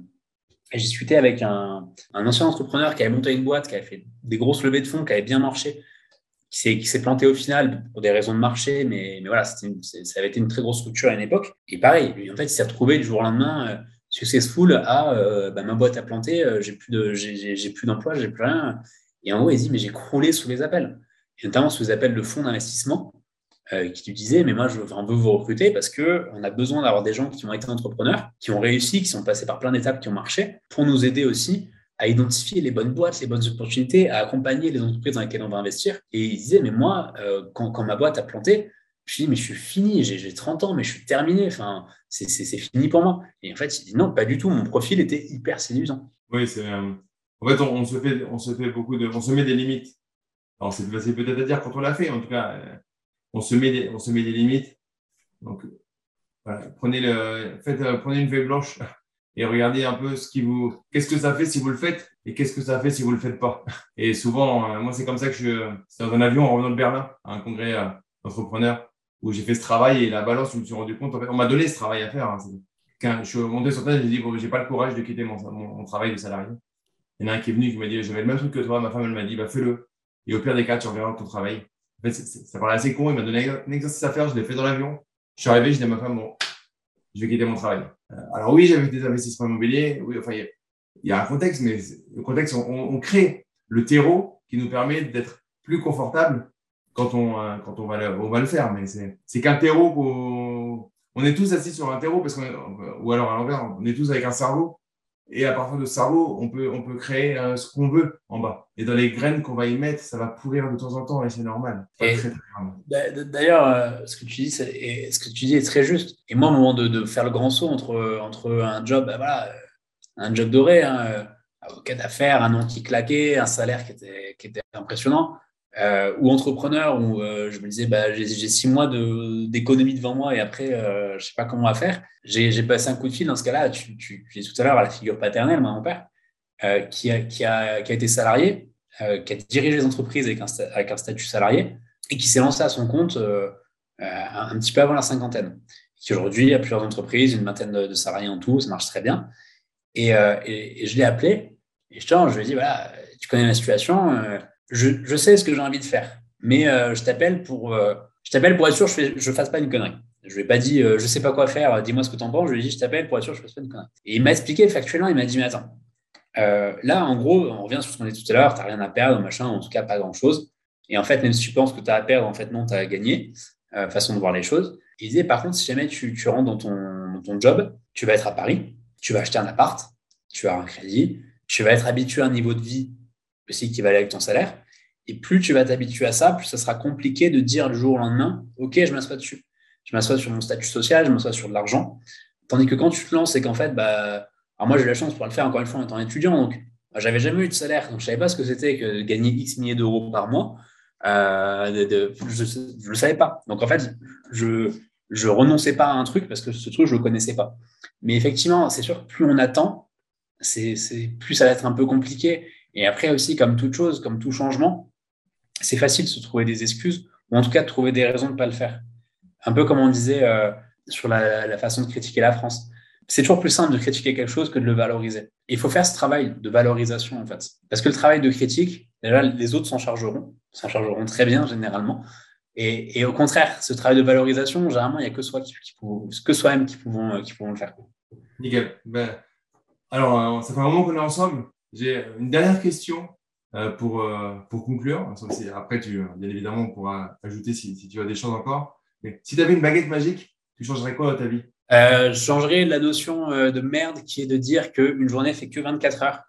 j'ai discuté avec un, un, ancien entrepreneur qui avait monté une boîte, qui avait fait des grosses levées de fonds, qui avait bien marché, qui s'est planté au final pour des raisons de marché, mais, mais voilà, ça avait été une très grosse structure à une époque. Et pareil, en fait, il s'est retrouvé du jour au lendemain euh, successful à euh, bah, ma boîte a planté, euh, j'ai plus d'emploi, j'ai plus rien. Et en gros, il dit mais j'ai croulé sous les appels, et notamment sous les appels de fonds d'investissement qui lui disaient mais moi je veux vous recruter parce que on a besoin d'avoir des gens qui ont été entrepreneurs, qui ont réussi, qui sont passés par plein d'étapes, qui ont marché, pour nous aider aussi à identifier les bonnes boîtes, les bonnes opportunités, à accompagner les entreprises dans lesquelles on va investir. Et il disait, mais moi, euh, quand, ma boîte a planté, je dis, mais je suis fini, j'ai 30 ans, mais je suis terminé, enfin, c'est fini pour moi. Et en fait, il dit, non, pas du tout, mon profil était hyper séduisant. Oui, c'est. Euh, en fait, on, se fait, on se fait beaucoup de. On se met des limites. Alors, c'est peut-être à dire quand on l'a fait, en tout cas, euh, on, se met des, on se met des limites. Donc, prenez, le, faites, prenez une feuille blanche et regardez un peu ce qui vous, qu'est-ce que ça fait si vous le faites et qu'est-ce que ça fait si vous le faites pas. Et souvent, euh, moi, c'est comme ça que je, c'est dans un avion en revenant de Berlin, à un congrès euh, d'entrepreneurs, où j'ai fait ce travail et la balance, je me suis rendu compte, en fait, on m'a donné ce travail à faire. Hein, quand je suis monté sur terre, j'ai dit, bon, j'ai pas le courage de quitter mon, travail de salarié. Il y en a un qui est venu, qui m'a dit, j'avais le même truc que toi, ma femme, elle m'a dit, bah, fais-le. Et au pire des cas, tu reverras ton travail. En fait, ça paraît assez con, il m'a donné un exercice à faire, je l'ai fait dans l'avion. Je suis arrivé, je dis à ma femme, bon, je vais quitter mon travail. Euh, alors oui, j'avais des investissements immobiliers. Oui, enfin, il y, a un contexte, mais le contexte, on, crée le terreau qui nous permet d'être plus confortable quand on, euh, quand on va le, on va le faire. Mais c'est qu'un terreau qu'on, on est tous assis sur un terreau parce qu'on, ou alors à l'envers, on est tous avec un cerveau et à partir de cerveau, on peut, on peut créer euh, ce qu'on veut en bas. Et dans les graines qu'on va y mettre, ça va pourrir de temps en temps et c'est normal. D'ailleurs, euh, ce que tu dis, est, ce que tu dis est très juste. Et moi, au moment de, de faire le grand saut entre, entre un job, ben voilà, un job doré, hein, avocat d'affaires, un nom qui claquait, un salaire qui était, qui était impressionnant, euh, ou entrepreneur où euh, je me disais bah, j'ai six mois d'économie devant moi et après euh, je sais pas comment va faire. J'ai passé un coup de fil dans ce cas-là. Tu, tu, tu tout à l'heure à la figure paternelle, mon père, euh, qui, a, qui, a, qui, a, été salarié, euh, qui a dirigé les entreprises avec un, avec un statut salarié et qui s'est lancé à son compte un petit peu avant la cinquantaine. Qui aujourd'hui a plusieurs entreprises, une vingtaine de, salariés en tout, ça marche très bien. Et, et, et je l'ai appelé et je, je lui ai dit voilà, tu connais la situation je, sais ce que j'ai envie de faire, mais euh, je t'appelle pour, euh, pour être sûr que je ne fasse pas une connerie. Je lui ai pas dit, euh, je sais pas quoi faire, dis-moi ce que tu en penses. Je lui ai dit, je t'appelle pour être sûr que je ne fasse pas une connerie. Et il m'a expliqué factuellement, il m'a dit, mais attends, là, en gros, on revient sur ce qu'on dit tout à l'heure, tu n'as rien à perdre, machin, en tout cas, pas grand-chose. Et en fait, même si tu penses que tu as à perdre, en fait, non, tu as à gagner, façon de voir les choses. il disait, par contre, si jamais tu, tu rentres dans ton, dans ton job, tu vas être à Paris, tu vas acheter un appart, tu vas avoir un crédit, tu vas être habitué à un niveau de vie aussi qui va aller avec ton salaire. Et plus tu vas t'habituer à ça, plus ça sera compliqué de dire le jour au lendemain, OK, je m'assois dessus. Je m'assois sur mon statut social, je m'assois sur de l'argent. Tandis que quand tu te lances et qu'en fait, bah, alors moi j'ai eu la chance pour le faire encore une fois en étant étudiant, donc bah, j'avais jamais eu de salaire, donc je savais pas ce que c'était que de gagner X milliers d'euros par mois. Euh, je ne le savais pas. Donc en fait, je je renonçais pas à un truc parce que ce truc je le connaissais pas. Mais effectivement, c'est sûr que plus on attend, c'est plus ça va être un peu compliqué. Et après aussi, comme toute chose, comme tout changement, c'est facile de se trouver des excuses, ou en tout cas de trouver des raisons de ne pas le faire. Un peu comme on disait euh, sur la, façon de critiquer la France. C'est toujours plus simple de critiquer quelque chose que de le valoriser. il faut faire ce travail de valorisation, en fait. Parce que le travail de critique, déjà, les autres s'en chargeront, s'en chargeront très bien généralement. Et, au contraire, ce travail de valorisation, généralement, il n'y a que soi-même qui pouvons, qui pouvons le faire. Nickel. Ben, alors, ça fait un moment qu'on est ensemble. J'ai une dernière question euh, pour, euh, pour conclure. Après, tu, bien évidemment, on pourra ajouter si, tu as des choses encore. Mais si tu avais une baguette magique, tu changerais quoi dans ta vie? Euh, Je changerais la notion de merde qui est de dire qu'une journée fait que 24 heures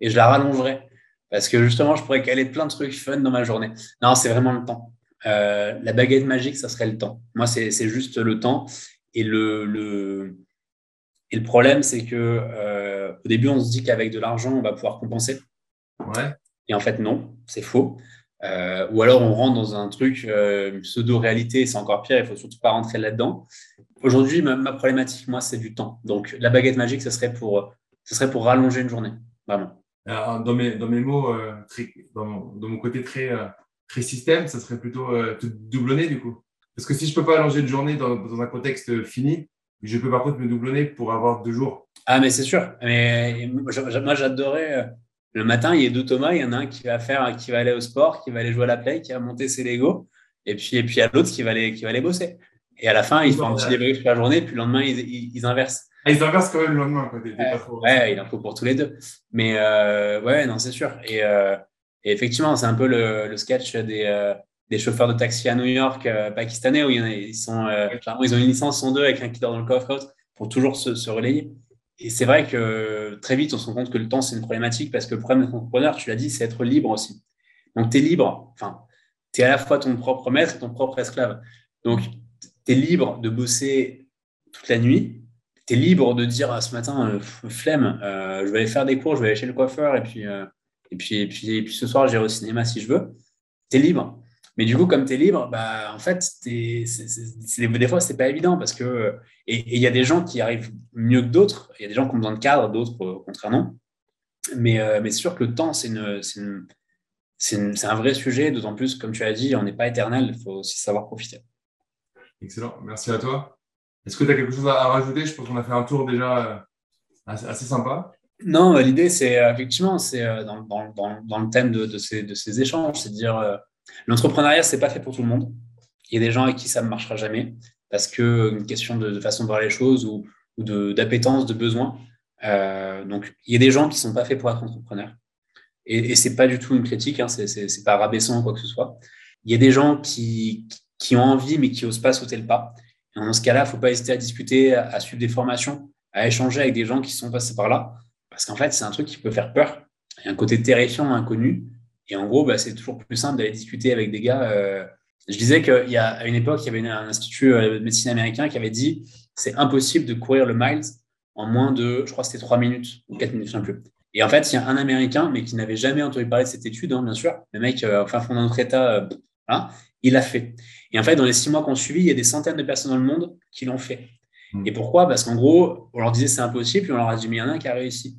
et je la rallongerais. Parce que justement, je pourrais caler plein de trucs fun dans ma journée. Non, c'est vraiment le temps. la baguette magique, ça serait le temps. Moi, c'est juste le temps. Et le, le, et le problème, c'est que au début, on se dit qu'avec de l'argent, on va pouvoir compenser. Ouais. Et en fait, non, c'est faux. Euh, ou alors on rentre dans un truc euh, pseudo-réalité, c'est encore pire, il faut surtout pas rentrer là-dedans. Aujourd'hui, ma, problématique, moi, c'est du temps. Donc la baguette magique, ce serait pour, ce serait pour rallonger une journée, vraiment. dans, mes, dans mes mots, euh, dans, mon, côté très, très système, ça serait plutôt te doublonner du coup. Parce que si je peux pas allonger une journée dans, dans un contexte fini, je peux par contre me doublonner pour avoir deux jours. Ah, mais c'est sûr. Mais moi, j'adorais le matin, il y a deux Thomas. Il y en a un qui va faire, qui va aller au sport, qui va aller jouer à la play, qui va monter ses Lego. Et puis, et puis il y a l'autre qui va aller, qui va aller bosser. Et à la fin, ils font un petit débrief toute la journée, puis le lendemain, ils, inversent. Ah, ils inversent quand même le lendemain. ouais, il en faut pour tous les deux. Mais euh, ouais, non, c'est sûr. Euh, et, effectivement, c'est un peu le, sketch des, euh, des chauffeurs de taxi à New York pakistanais où il y en a, ils, sont, ils ont une licence, sont deux avec un qui dort dans le coffre pour toujours se, se relayer. Et c'est vrai que très vite, on se rend compte que le temps, c'est une problématique parce que le problème d'être entrepreneur, tu l'as dit, c'est être libre aussi. Donc, tu es libre. Enfin, tu es à la fois ton propre maître et ton propre esclave. Donc, tu es libre de bosser toute la nuit. Tu es libre de dire ah, ce matin, euh, flemme, euh, je vais aller faire des cours, je vais aller chez le coiffeur et puis, euh, et puis, et puis, et puis ce soir, j'irai au cinéma si je veux. Tu es libre. Mais du coup, comme tu es libre, bah, en fait, des fois, ce n'est pas évident parce que. Et il y a des gens qui arrivent mieux que d'autres. Il y a des gens qui ont besoin de cadre, d'autres, au contraire, non. Mais, euh, mais c'est sûr que le temps, c'est un vrai sujet, d'autant plus, comme tu as dit, on n'est pas éternel, il faut aussi savoir profiter. Excellent, merci à toi. Est-ce que tu as quelque chose à rajouter? Je pense qu'on a fait un tour déjà euh, assez, sympa. Non, l'idée, c'est euh, effectivement, c'est dans, dans, dans, le thème de, de, ces, de ces, échanges, c'est de dire L'entrepreneuriat, c'est pas fait pour tout le monde. Il y a des gens avec qui ça ne marchera jamais parce que une question de, façon de voir les choses ou, d'appétence, de, besoin. Euh, donc, il y a des gens qui sont pas faits pour être entrepreneurs. Et, et c'est pas du tout une critique, hein, c'est pas rabaissant ou quoi que ce soit. Il y a des gens qui, qui ont envie mais qui n'osent pas sauter le pas. Et dans ce cas-là, ne faut pas hésiter à discuter, à, suivre des formations, à échanger avec des gens qui sont passés par là. Parce qu'en fait, c'est un truc qui peut faire peur. Il y a un côté terrifiant, inconnu. Et en gros, bah, c'est toujours plus simple d'aller discuter avec des gars. Euh, je disais qu'il y a à une époque, il y avait un institut euh, de médecine américain qui avait dit c'est impossible de courir le miles en moins de, je crois c'était 3 minutes ou 4 minutes, je ne sais plus. Et en fait, il y a un Américain, mais qui n'avait jamais entendu parler de cette étude, hein, bien sûr. Le mec, euh, enfin, fond d'un autre État, il l'a fait. Et en fait, dans les six mois qu'on suivi, il y a des centaines de personnes dans le monde qui l'ont fait. Hmm. Et pourquoi? Parce qu'en gros, on leur disait c'est impossible, puis on leur a dit mais il y en a un qui a réussi.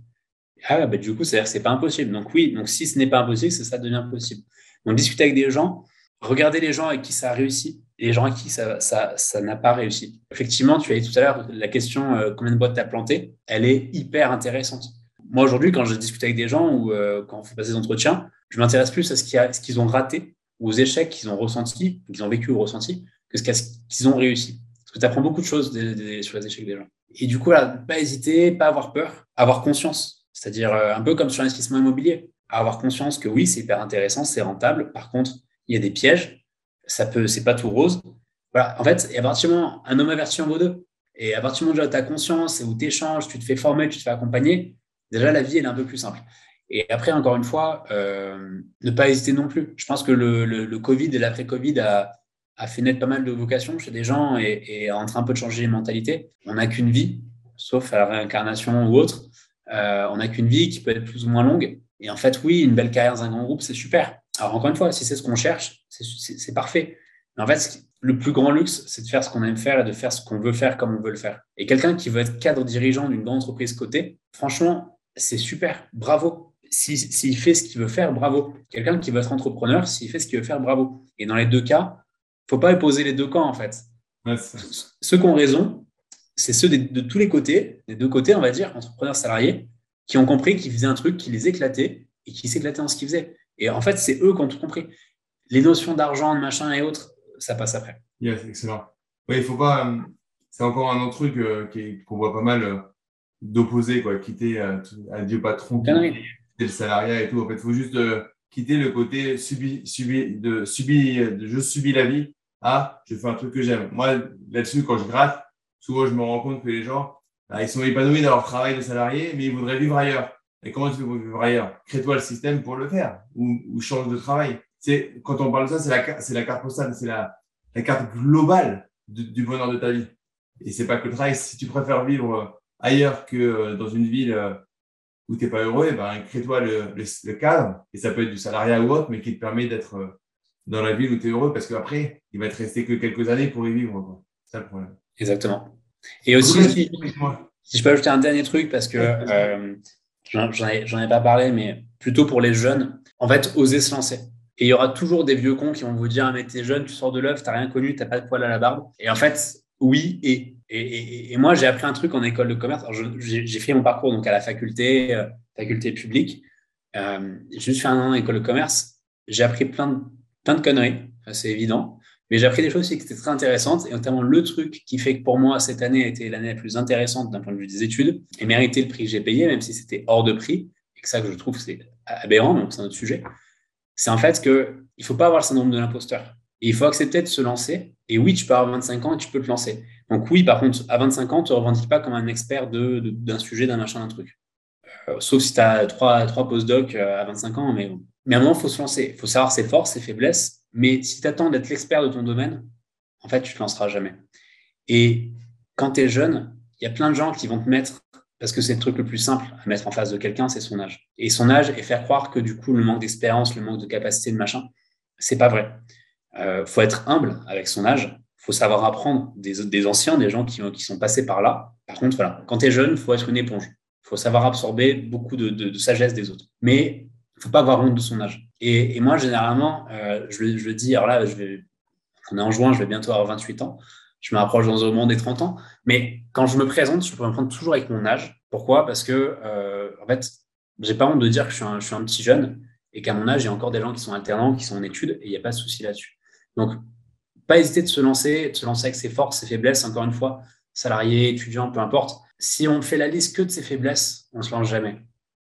Ah, bah, du coup, c'est-à-dire c'est pas impossible. Donc oui, donc si ce n'est pas impossible, ça devient possible. Donc discuter avec des gens, regarder les gens avec qui ça a réussi et les gens avec qui ça, ça, ça n'a pas réussi. Effectivement, tu as dit tout à l'heure, la question euh, combien de boîtes tu as planté, elle est hyper intéressante. Moi, aujourd'hui, quand je discute avec des gens ou euh, quand on fait passer des entretiens, je m'intéresse plus à ce qu'ils ont raté ou aux échecs qu'ils ont ressentis, qu'ils ont vécu ou ressentis, que ce qu'ils ont réussi. Parce que tu apprends beaucoup de choses sur les échecs des gens. Et du coup, là, pas hésiter, pas avoir peur, avoir conscience c'est-à-dire euh, un peu comme sur l'investissement immobilier, avoir conscience que oui, c'est hyper intéressant, c'est rentable. Par contre, il y a des pièges, ça peut, c'est pas tout rose. Voilà. En fait, à partir du moment, un homme averti en vaut deux. Et à partir du moment où tu as conscience et où tu échanges, tu te fais former, tu te fais accompagner, déjà la vie est un peu plus simple. Et après, encore une fois, euh, ne pas hésiter non plus. Je pense que le, Covid et l'après-Covid a, fait naître pas mal de vocations chez des gens et, et en train un peu de changer les mentalités. On n'a qu'une vie, sauf la réincarnation ou autre. Euh, on n'a qu'une vie qui peut être plus ou moins longue. Et en fait, oui, une belle carrière dans un grand groupe, c'est super. Alors, encore une fois, si c'est ce qu'on cherche, c'est parfait. Mais en fait, le plus grand luxe, c'est de faire ce qu'on aime faire et de faire ce qu'on veut faire comme on veut le faire. Et quelqu'un qui veut être cadre dirigeant d'une grande entreprise cotée, franchement, c'est super. Bravo. S'il fait ce qu'il veut faire, bravo. Quelqu'un qui veut être entrepreneur, s'il fait ce qu'il veut faire, bravo. Et dans les deux cas, il ne faut pas opposer les deux camps, en fait. Ceux qui ont raison, c'est ceux de, tous les côtés, des deux côtés, on va dire, entrepreneurs salariés, qui ont compris qu'ils faisaient un truc qui les éclatait et qui s'éclataient dans ce qu'ils faisaient. Et en fait, c'est eux qui ont tout compris. Les notions d'argent, de machin et autres, ça passe après. Yes, excellent. Oui, il faut pas. Euh, c'est encore un autre truc euh, qu'on voit pas mal euh, d'opposer, quoi. Quitter à Dieu patron, quitter le salariat et tout. En fait, il faut juste quitter le côté subi, subi, de, subi, de je subis la vie à je fais un truc que j'aime. Moi, là-dessus, quand je gratte, souvent, je me rends compte que les gens, bah, ils sont épanouis dans leur travail de salarié, mais ils voudraient vivre ailleurs. Et comment tu veux vivre ailleurs? Crée-toi le système pour le faire ou, ou change de travail. C'est quand on parle de ça, c'est la, c'est la carte postale, c'est la, la carte globale du bonheur de ta vie. Et c'est pas que le travail. Si tu préfères vivre euh, ailleurs que euh, dans une ville euh, où tu n'es pas heureux, eh ben, crée-toi le, le, cadre. Et ça peut être du salariat ou autre, mais qui te permet d'être dans la ville où tu es heureux parce qu'après, il va te rester que quelques années pour y vivre. C'est ça le problème. Exactement. Et aussi, si, si, je peux ajouter un dernier truc, parce que euh, j'en ai, ai, pas parlé, mais plutôt pour les jeunes, en fait, oser se lancer. Et il y aura toujours des vieux cons qui vont vous dire, ah, mais t'es jeune, tu sors de l'œuf, t'as rien connu, t'as pas de poil à la barbe. Et en fait, oui, et, et, et moi, j'ai appris un truc en école de commerce. J'ai fait mon parcours donc à la faculté, euh, faculté publique. Euh, j'ai juste fait un an en école de commerce. J'ai appris plein de, plein de conneries, c'est évident. Mais j'ai appris des choses aussi qui étaient très intéressantes, et notamment le truc qui fait que pour moi, cette année a été l'année la plus intéressante d'un point de vue des études, et mérité le prix que j'ai payé, même si c'était hors de prix, et que ça que je trouve c'est aberrant, donc c'est un autre sujet c'est en fait qu'il ne faut pas avoir le syndrome de l'imposteur. Et il faut accepter de se lancer. Et oui, tu peux avoir 25 ans et tu peux te lancer. Donc oui, par contre, à 25 ans, tu ne te revendiques pas comme un expert d'un sujet, d'un machin, d'un truc. Euh, sauf si tu as trois, trois post-doc euh, à 25 ans. Mais, mais à un moment, il faut se lancer. Il faut savoir ses forces, ses faiblesses. Mais si tu attends d'être l'expert de ton domaine, en fait, tu te lanceras jamais. Et quand tu es jeune, il y a plein de gens qui vont te mettre parce que c'est le truc le plus simple à mettre en face de quelqu'un, c'est son âge. Et son âge et faire croire que du coup, le manque d'expérience, le manque de capacité, de machin, c'est pas vrai. Euh, faut être humble avec son âge. faut savoir apprendre des, anciens, des gens qui, sont passés par là. Par contre, voilà, quand tu es jeune, faut être une éponge. faut savoir absorber beaucoup de, de, sagesse des autres. Mais faut pas avoir honte de son âge. Et, moi, généralement, euh, je, le dis, alors là, on est en juin, je vais bientôt avoir 28 ans je me rapproche dans un moment des 30 ans. Mais quand je me présente, je peux me prendre toujours avec mon âge. Pourquoi? Parce que, euh, en fait, j'ai pas honte de dire que je suis un, je suis un petit jeune et qu'à mon âge, il y a encore des gens qui sont alternants, qui sont en études et il n'y a pas de souci là-dessus. Donc, pas hésiter de se lancer, de se lancer avec ses forces, ses faiblesses, encore une fois, salarié, étudiant, peu importe. Si on fait la liste que de ses faiblesses, on ne se lance jamais.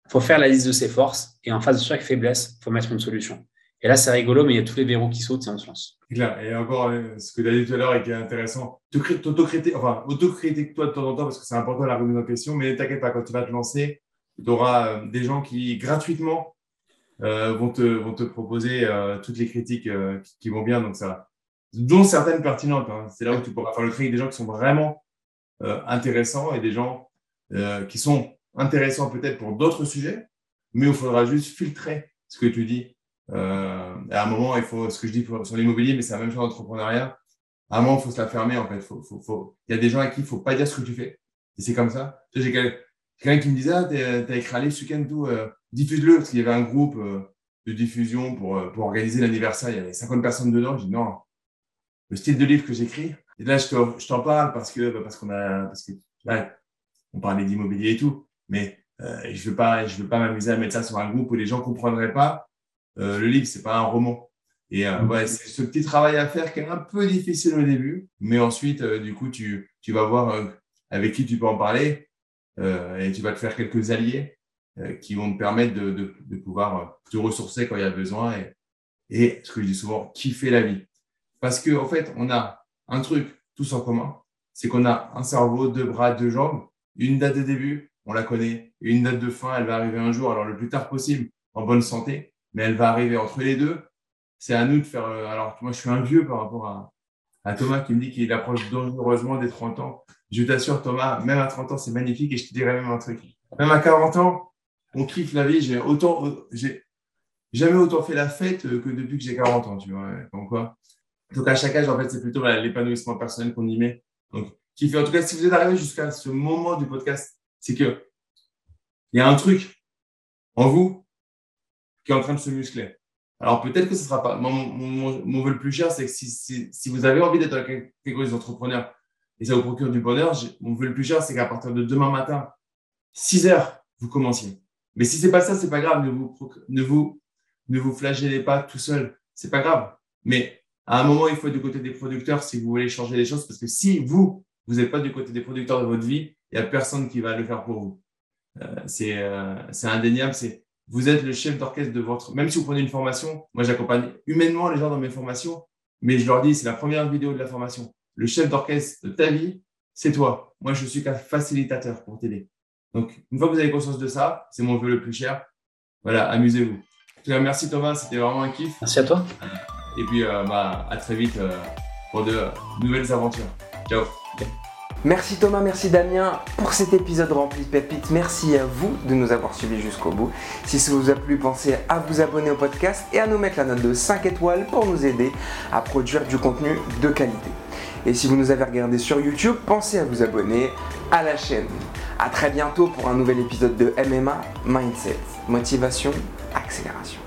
Faut faire la liste de ses forces et en face de chaque faiblesse, faut mettre une solution. Et là, c'est rigolo, mais il y a tous les verrous qui sautent et on se lance. Et encore, euh, ce que tu as dit tout à l'heure et qui est intéressant, t'autocritiques, enfin, autocritique toi de temps en temps parce que c'est important la remise en question, mais t'inquiète pas, quand tu vas te lancer, tu auras euh, des gens qui, gratuitement, euh, vont, te, vont te proposer toutes les critiques qui, vont bien, donc ça, dont certaines pertinentes. Hein. C'est là où tu pourras faire le tri des gens qui sont vraiment intéressants et des gens qui sont intéressants peut-être pour d'autres sujets, mais il faudra juste filtrer ce que tu dis euh, à un moment, il faut, ce que je dis sur l'immobilier, mais c'est la même chose en entrepreneuriat. À un moment, il faut se la fermer, en fait. Il y a des gens à qui il faut pas dire ce que tu fais. Et c'est comme ça. J'ai quelqu'un qui me disait, ah, t'as écrit un livre ce week-end, euh, diffuse-le, parce qu'il y avait un groupe euh, de diffusion pour, euh, pour organiser l'anniversaire. Il y avait 50 personnes dedans. Je dis, non, le style de livre que j'écris. Et là, je t'en parle parce que, bah, parce qu'on a, parce que, là, on parlait d'immobilier et tout. Mais, euh, je veux pas, je veux pas m'amuser à mettre ça sur un groupe où les gens comprendraient pas euh, le livre, c'est pas un roman. Et euh, ouais, c'est ce petit travail à faire qui est un peu difficile au début, mais ensuite, du coup, tu, tu vas voir avec qui tu peux en parler et tu vas te faire quelques alliés qui vont te permettre de, de, de, pouvoir te ressourcer quand il y a besoin et, et, ce que je dis souvent, kiffer la vie. Parce que en fait, on a un truc tous en commun, c'est qu'on a un cerveau, deux bras, deux jambes, une date de début, on la connaît, une date de fin, elle va arriver un jour, alors le plus tard possible, en bonne santé mais elle va arriver entre les deux. C'est à nous de faire. Euh, alors, moi, je suis un vieux par rapport à, à Thomas qui me dit qu'il approche dangereusement des 30 ans. Je t'assure, Thomas, même à 30 ans, c'est magnifique et je te dirais même un truc. Même à 40 ans, on kiffe la vie. J'ai autant, j'ai jamais autant fait la fête que depuis que j'ai 40 ans, tu vois. Donc, quoi. Donc, à chaque âge, en fait, c'est plutôt l'épanouissement personnel qu'on y met. Donc, kiffer. En tout cas, si vous êtes arrivé jusqu'à ce moment du podcast, c'est que il y a un truc en vous qui est en train de se muscler. Alors peut-être que ce sera pas. Mon, mon, vœu le plus cher, c'est que si, vous avez envie d'être dans la catégorie des entrepreneurs et ça vous procure du bonheur, mon vœu le plus cher, c'est qu'à partir de demain matin, 6 heures, vous commenciez. Mais si c'est pas ça, c'est pas grave. Ne vous, ne vous, ne vous flagellez pas tout seul. C'est pas grave. Mais À un moment, il faut être du côté des producteurs si vous voulez changer les choses, parce que si vous, vous n'êtes pas du côté des producteurs de votre vie, il n'y a personne qui va le faire pour vous. Euh, c'est euh, c'est indéniable, c'est vous êtes le chef d'orchestre de votre. Même si vous prenez une formation, moi j'accompagne humainement les gens dans mes formations, mais je leur dis c'est la première vidéo de la formation. Le chef d'orchestre de ta vie, c'est toi. Moi je suis qu'un facilitateur pour t'aider. Donc une fois que vous avez conscience de ça, c'est mon vœu le plus cher. Voilà, amusez-vous. Merci Thomas, c'était vraiment un kiff. Merci à toi. Et puis euh, bah, à très vite pour de nouvelles aventures. Ciao. Merci Thomas, merci Damien pour cet épisode rempli de pépites. Merci à vous de nous avoir suivis jusqu'au bout. Si ça vous a plu, pensez à vous abonner au podcast et à nous mettre la note de 5 étoiles pour nous aider à produire du contenu de qualité. Et si vous nous avez regardé sur YouTube, pensez à vous abonner à la chaîne. A très bientôt pour un nouvel épisode de MMA Mindset, motivation, accélération.